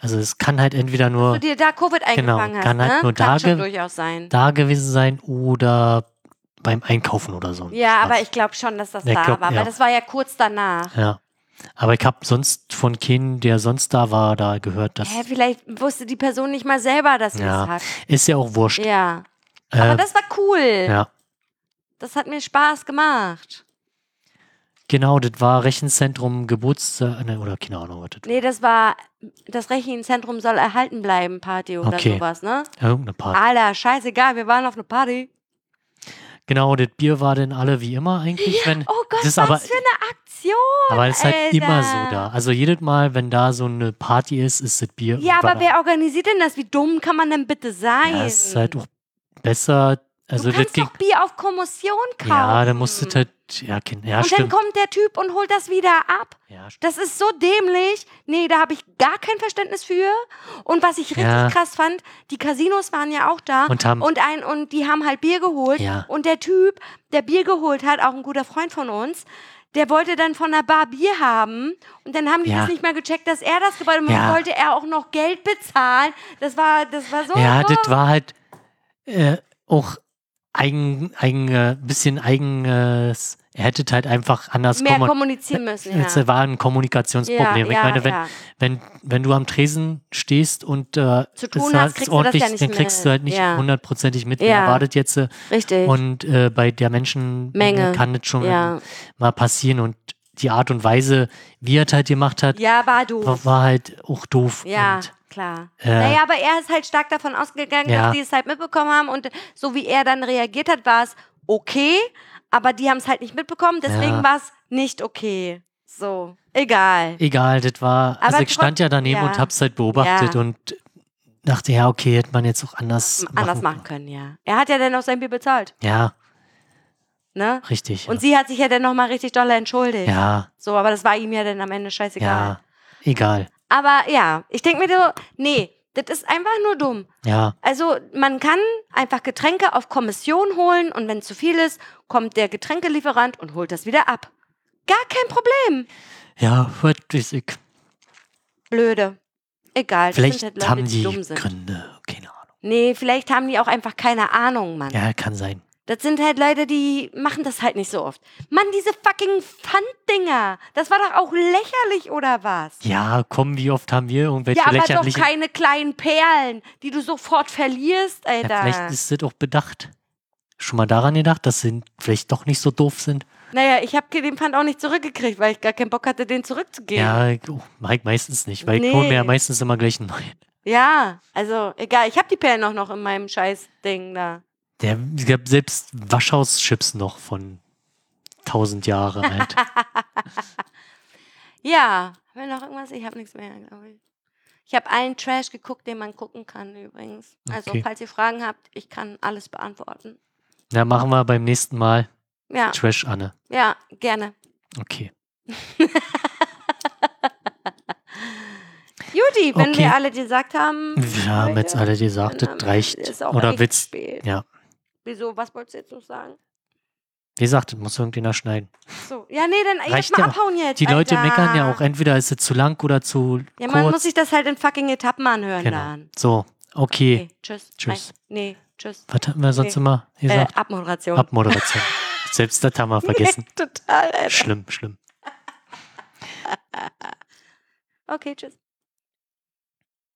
also es kann halt entweder nur du dir da Covid eingefangen hast, kann halt ne? nur Kann da ge- da gewesen sein oder beim Einkaufen oder so. Ja, aber Spaß. ich glaube schon, dass das Ja, ich da glaub, war, ja. weil das war ja kurz danach. Ja. Aber ich habe sonst von keinem, der sonst da war, da gehört, dass Hä, vielleicht wusste die Person nicht mal selber, dass sie Ja. es hat. ist ja auch wurscht. Ja. Äh, Aber das war cool. ja, Das hat mir Spaß gemacht. genau, das war Rechenzentrum Geburtstag, ne, oder keine Ahnung, was das war. Nee, das war, das Rechenzentrum soll erhalten bleiben, Party oder Okay. sowas, ne? Irgendeine Party. Alter, scheißegal, wir waren auf einer Party. Genau, das Bier war dann alle wie immer eigentlich, wenn. Oh Gott, das ist was aber, für eine Aktion. aber es ist halt Alter. immer so da. Also jedes Mal, wenn da so eine Party ist, ist das Bier. Ja, aber wer organisiert denn das? Wie dumm kann man denn bitte sein? Ja, es ist halt auch besser. Also du das kannst ging. doch Bier auf Kommission kaufen. Ja, dann musst du halt das, ja, kind, ja und dann stimmt. kommt der Typ und holt das wieder ab. Ja. Das ist so dämlich. Nee, da habe ich gar kein Verständnis für. Und was ich richtig Ja. krass fand, die Casinos waren ja auch da Und haben- und ein und die haben halt Bier geholt Ja. und der Typ, der Bier geholt hat, auch ein guter Freund von uns, der wollte dann von der Bar Bier haben und dann haben die Ja. das nicht mehr gecheckt, dass er das Gebäude und Ja. wollte er auch noch Geld bezahlen. Das war das war so Ja, so. das war halt äh, auch eigen, eigen, äh, bisschen eigenes. Er hätte halt einfach anders mehr kommu- kommunizieren müssen. Es Ja. war ein Kommunikationsproblem. Ja, ich meine, wenn, wenn, wenn du am Tresen stehst und äh, Zu tun es hast, kriegst ordentlich, ja dann kriegst du halt nicht hundertprozentig mit, Ja. erwartet jetzt. äh, Richtig. Und äh, bei der Menschenmenge Menge. kann das schon mal passieren. Und die Art und Weise, wie er es halt gemacht hat, ja, war doof. war, halt auch doof. Ja, Und, klar. äh, naja, aber er ist halt stark davon ausgegangen, Ja. dass die es halt mitbekommen haben und so wie er dann reagiert hat, war es okay, aber die haben es halt nicht mitbekommen, deswegen Ja. war es nicht okay. So, egal. egal, das war. also Aber ich stand ja daneben ja. und hab's halt beobachtet und dachte, ja, okay, hätte man jetzt auch anders Anders machen können, ja. Er hat ja dann auch sein Bier bezahlt, Ja, ne? richtig. Und sie hat sich ja dann nochmal richtig doll entschuldigt. ja, So, aber das war ihm ja dann am Ende scheißegal. ja, egal. Aber ja, ich denke mir so, nee, das ist einfach nur dumm. Ja, Also man kann einfach Getränke auf Kommission holen und wenn zu viel ist, kommt der Getränkelieferant und holt das wieder ab. Gar kein Problem. ja, was weiß ich. Blöde. Egal. das Vielleicht sind halt Leute, haben die dumm sind. Gründe, keine Ahnung. Nee, vielleicht haben die auch einfach keine Ahnung, Mann. Ja, kann sein. Das sind halt Leute, die machen das halt nicht so oft. Mann, diese fucking Pfanddinger. Das war doch auch lächerlich, oder was? Ja, komm, wie oft haben wir irgendwelche Ja, aber doch lächerlichen. keine kleinen Perlen, die du sofort verlierst, ja, Alter. vielleicht ist das auch bedacht. Schon mal daran gedacht, dass sie vielleicht doch nicht so doof sind. naja, ich habe den Pfand auch nicht zurückgekriegt, weil ich gar keinen Bock hatte, den zurückzugeben. Ja, ich- oh, Mike meistens nicht, weil ich Nee. hole mir ja meistens immer gleich einen neuen. Ja, also egal. Ich habe die Perlen auch noch in meinem Scheiß-Ding da. Der, gab selbst Waschhauschips noch von 1000 Jahre alt. Ja, haben wir noch irgendwas? Ich habe nichts mehr, glaube ich. Ich habe allen Trash geguckt, den man gucken kann übrigens. Also, Okay. falls ihr Fragen habt, ich kann alles beantworten. Na, machen wir beim nächsten Mal Ja, Trash Anne. ja, gerne. Okay. Juti, wenn Okay. wir alle gesagt haben. Wir haben jetzt alle gesagt, das reicht. Oder spät. ja. Wieso? Was wolltest du jetzt noch sagen? Wie gesagt, das muss irgendjemand schneiden. So. Ja, nee, dann jetzt Reicht mal ja auch. abhauen jetzt. Die Leute Alter. meckern ja auch, entweder ist es zu lang oder zu Ja, man kurz. muss sich das halt in fucking Etappen anhören genau. dann. So, okay. Okay, tschüss. Tschüss. Nein, nee, tschüss. Was hatten wir sonst Okay. immer Äh, gesagt? Abmoderation. Abmoderation. Selbst das haben wir vergessen. Total, Alter. Schlimm, schlimm. Okay, tschüss.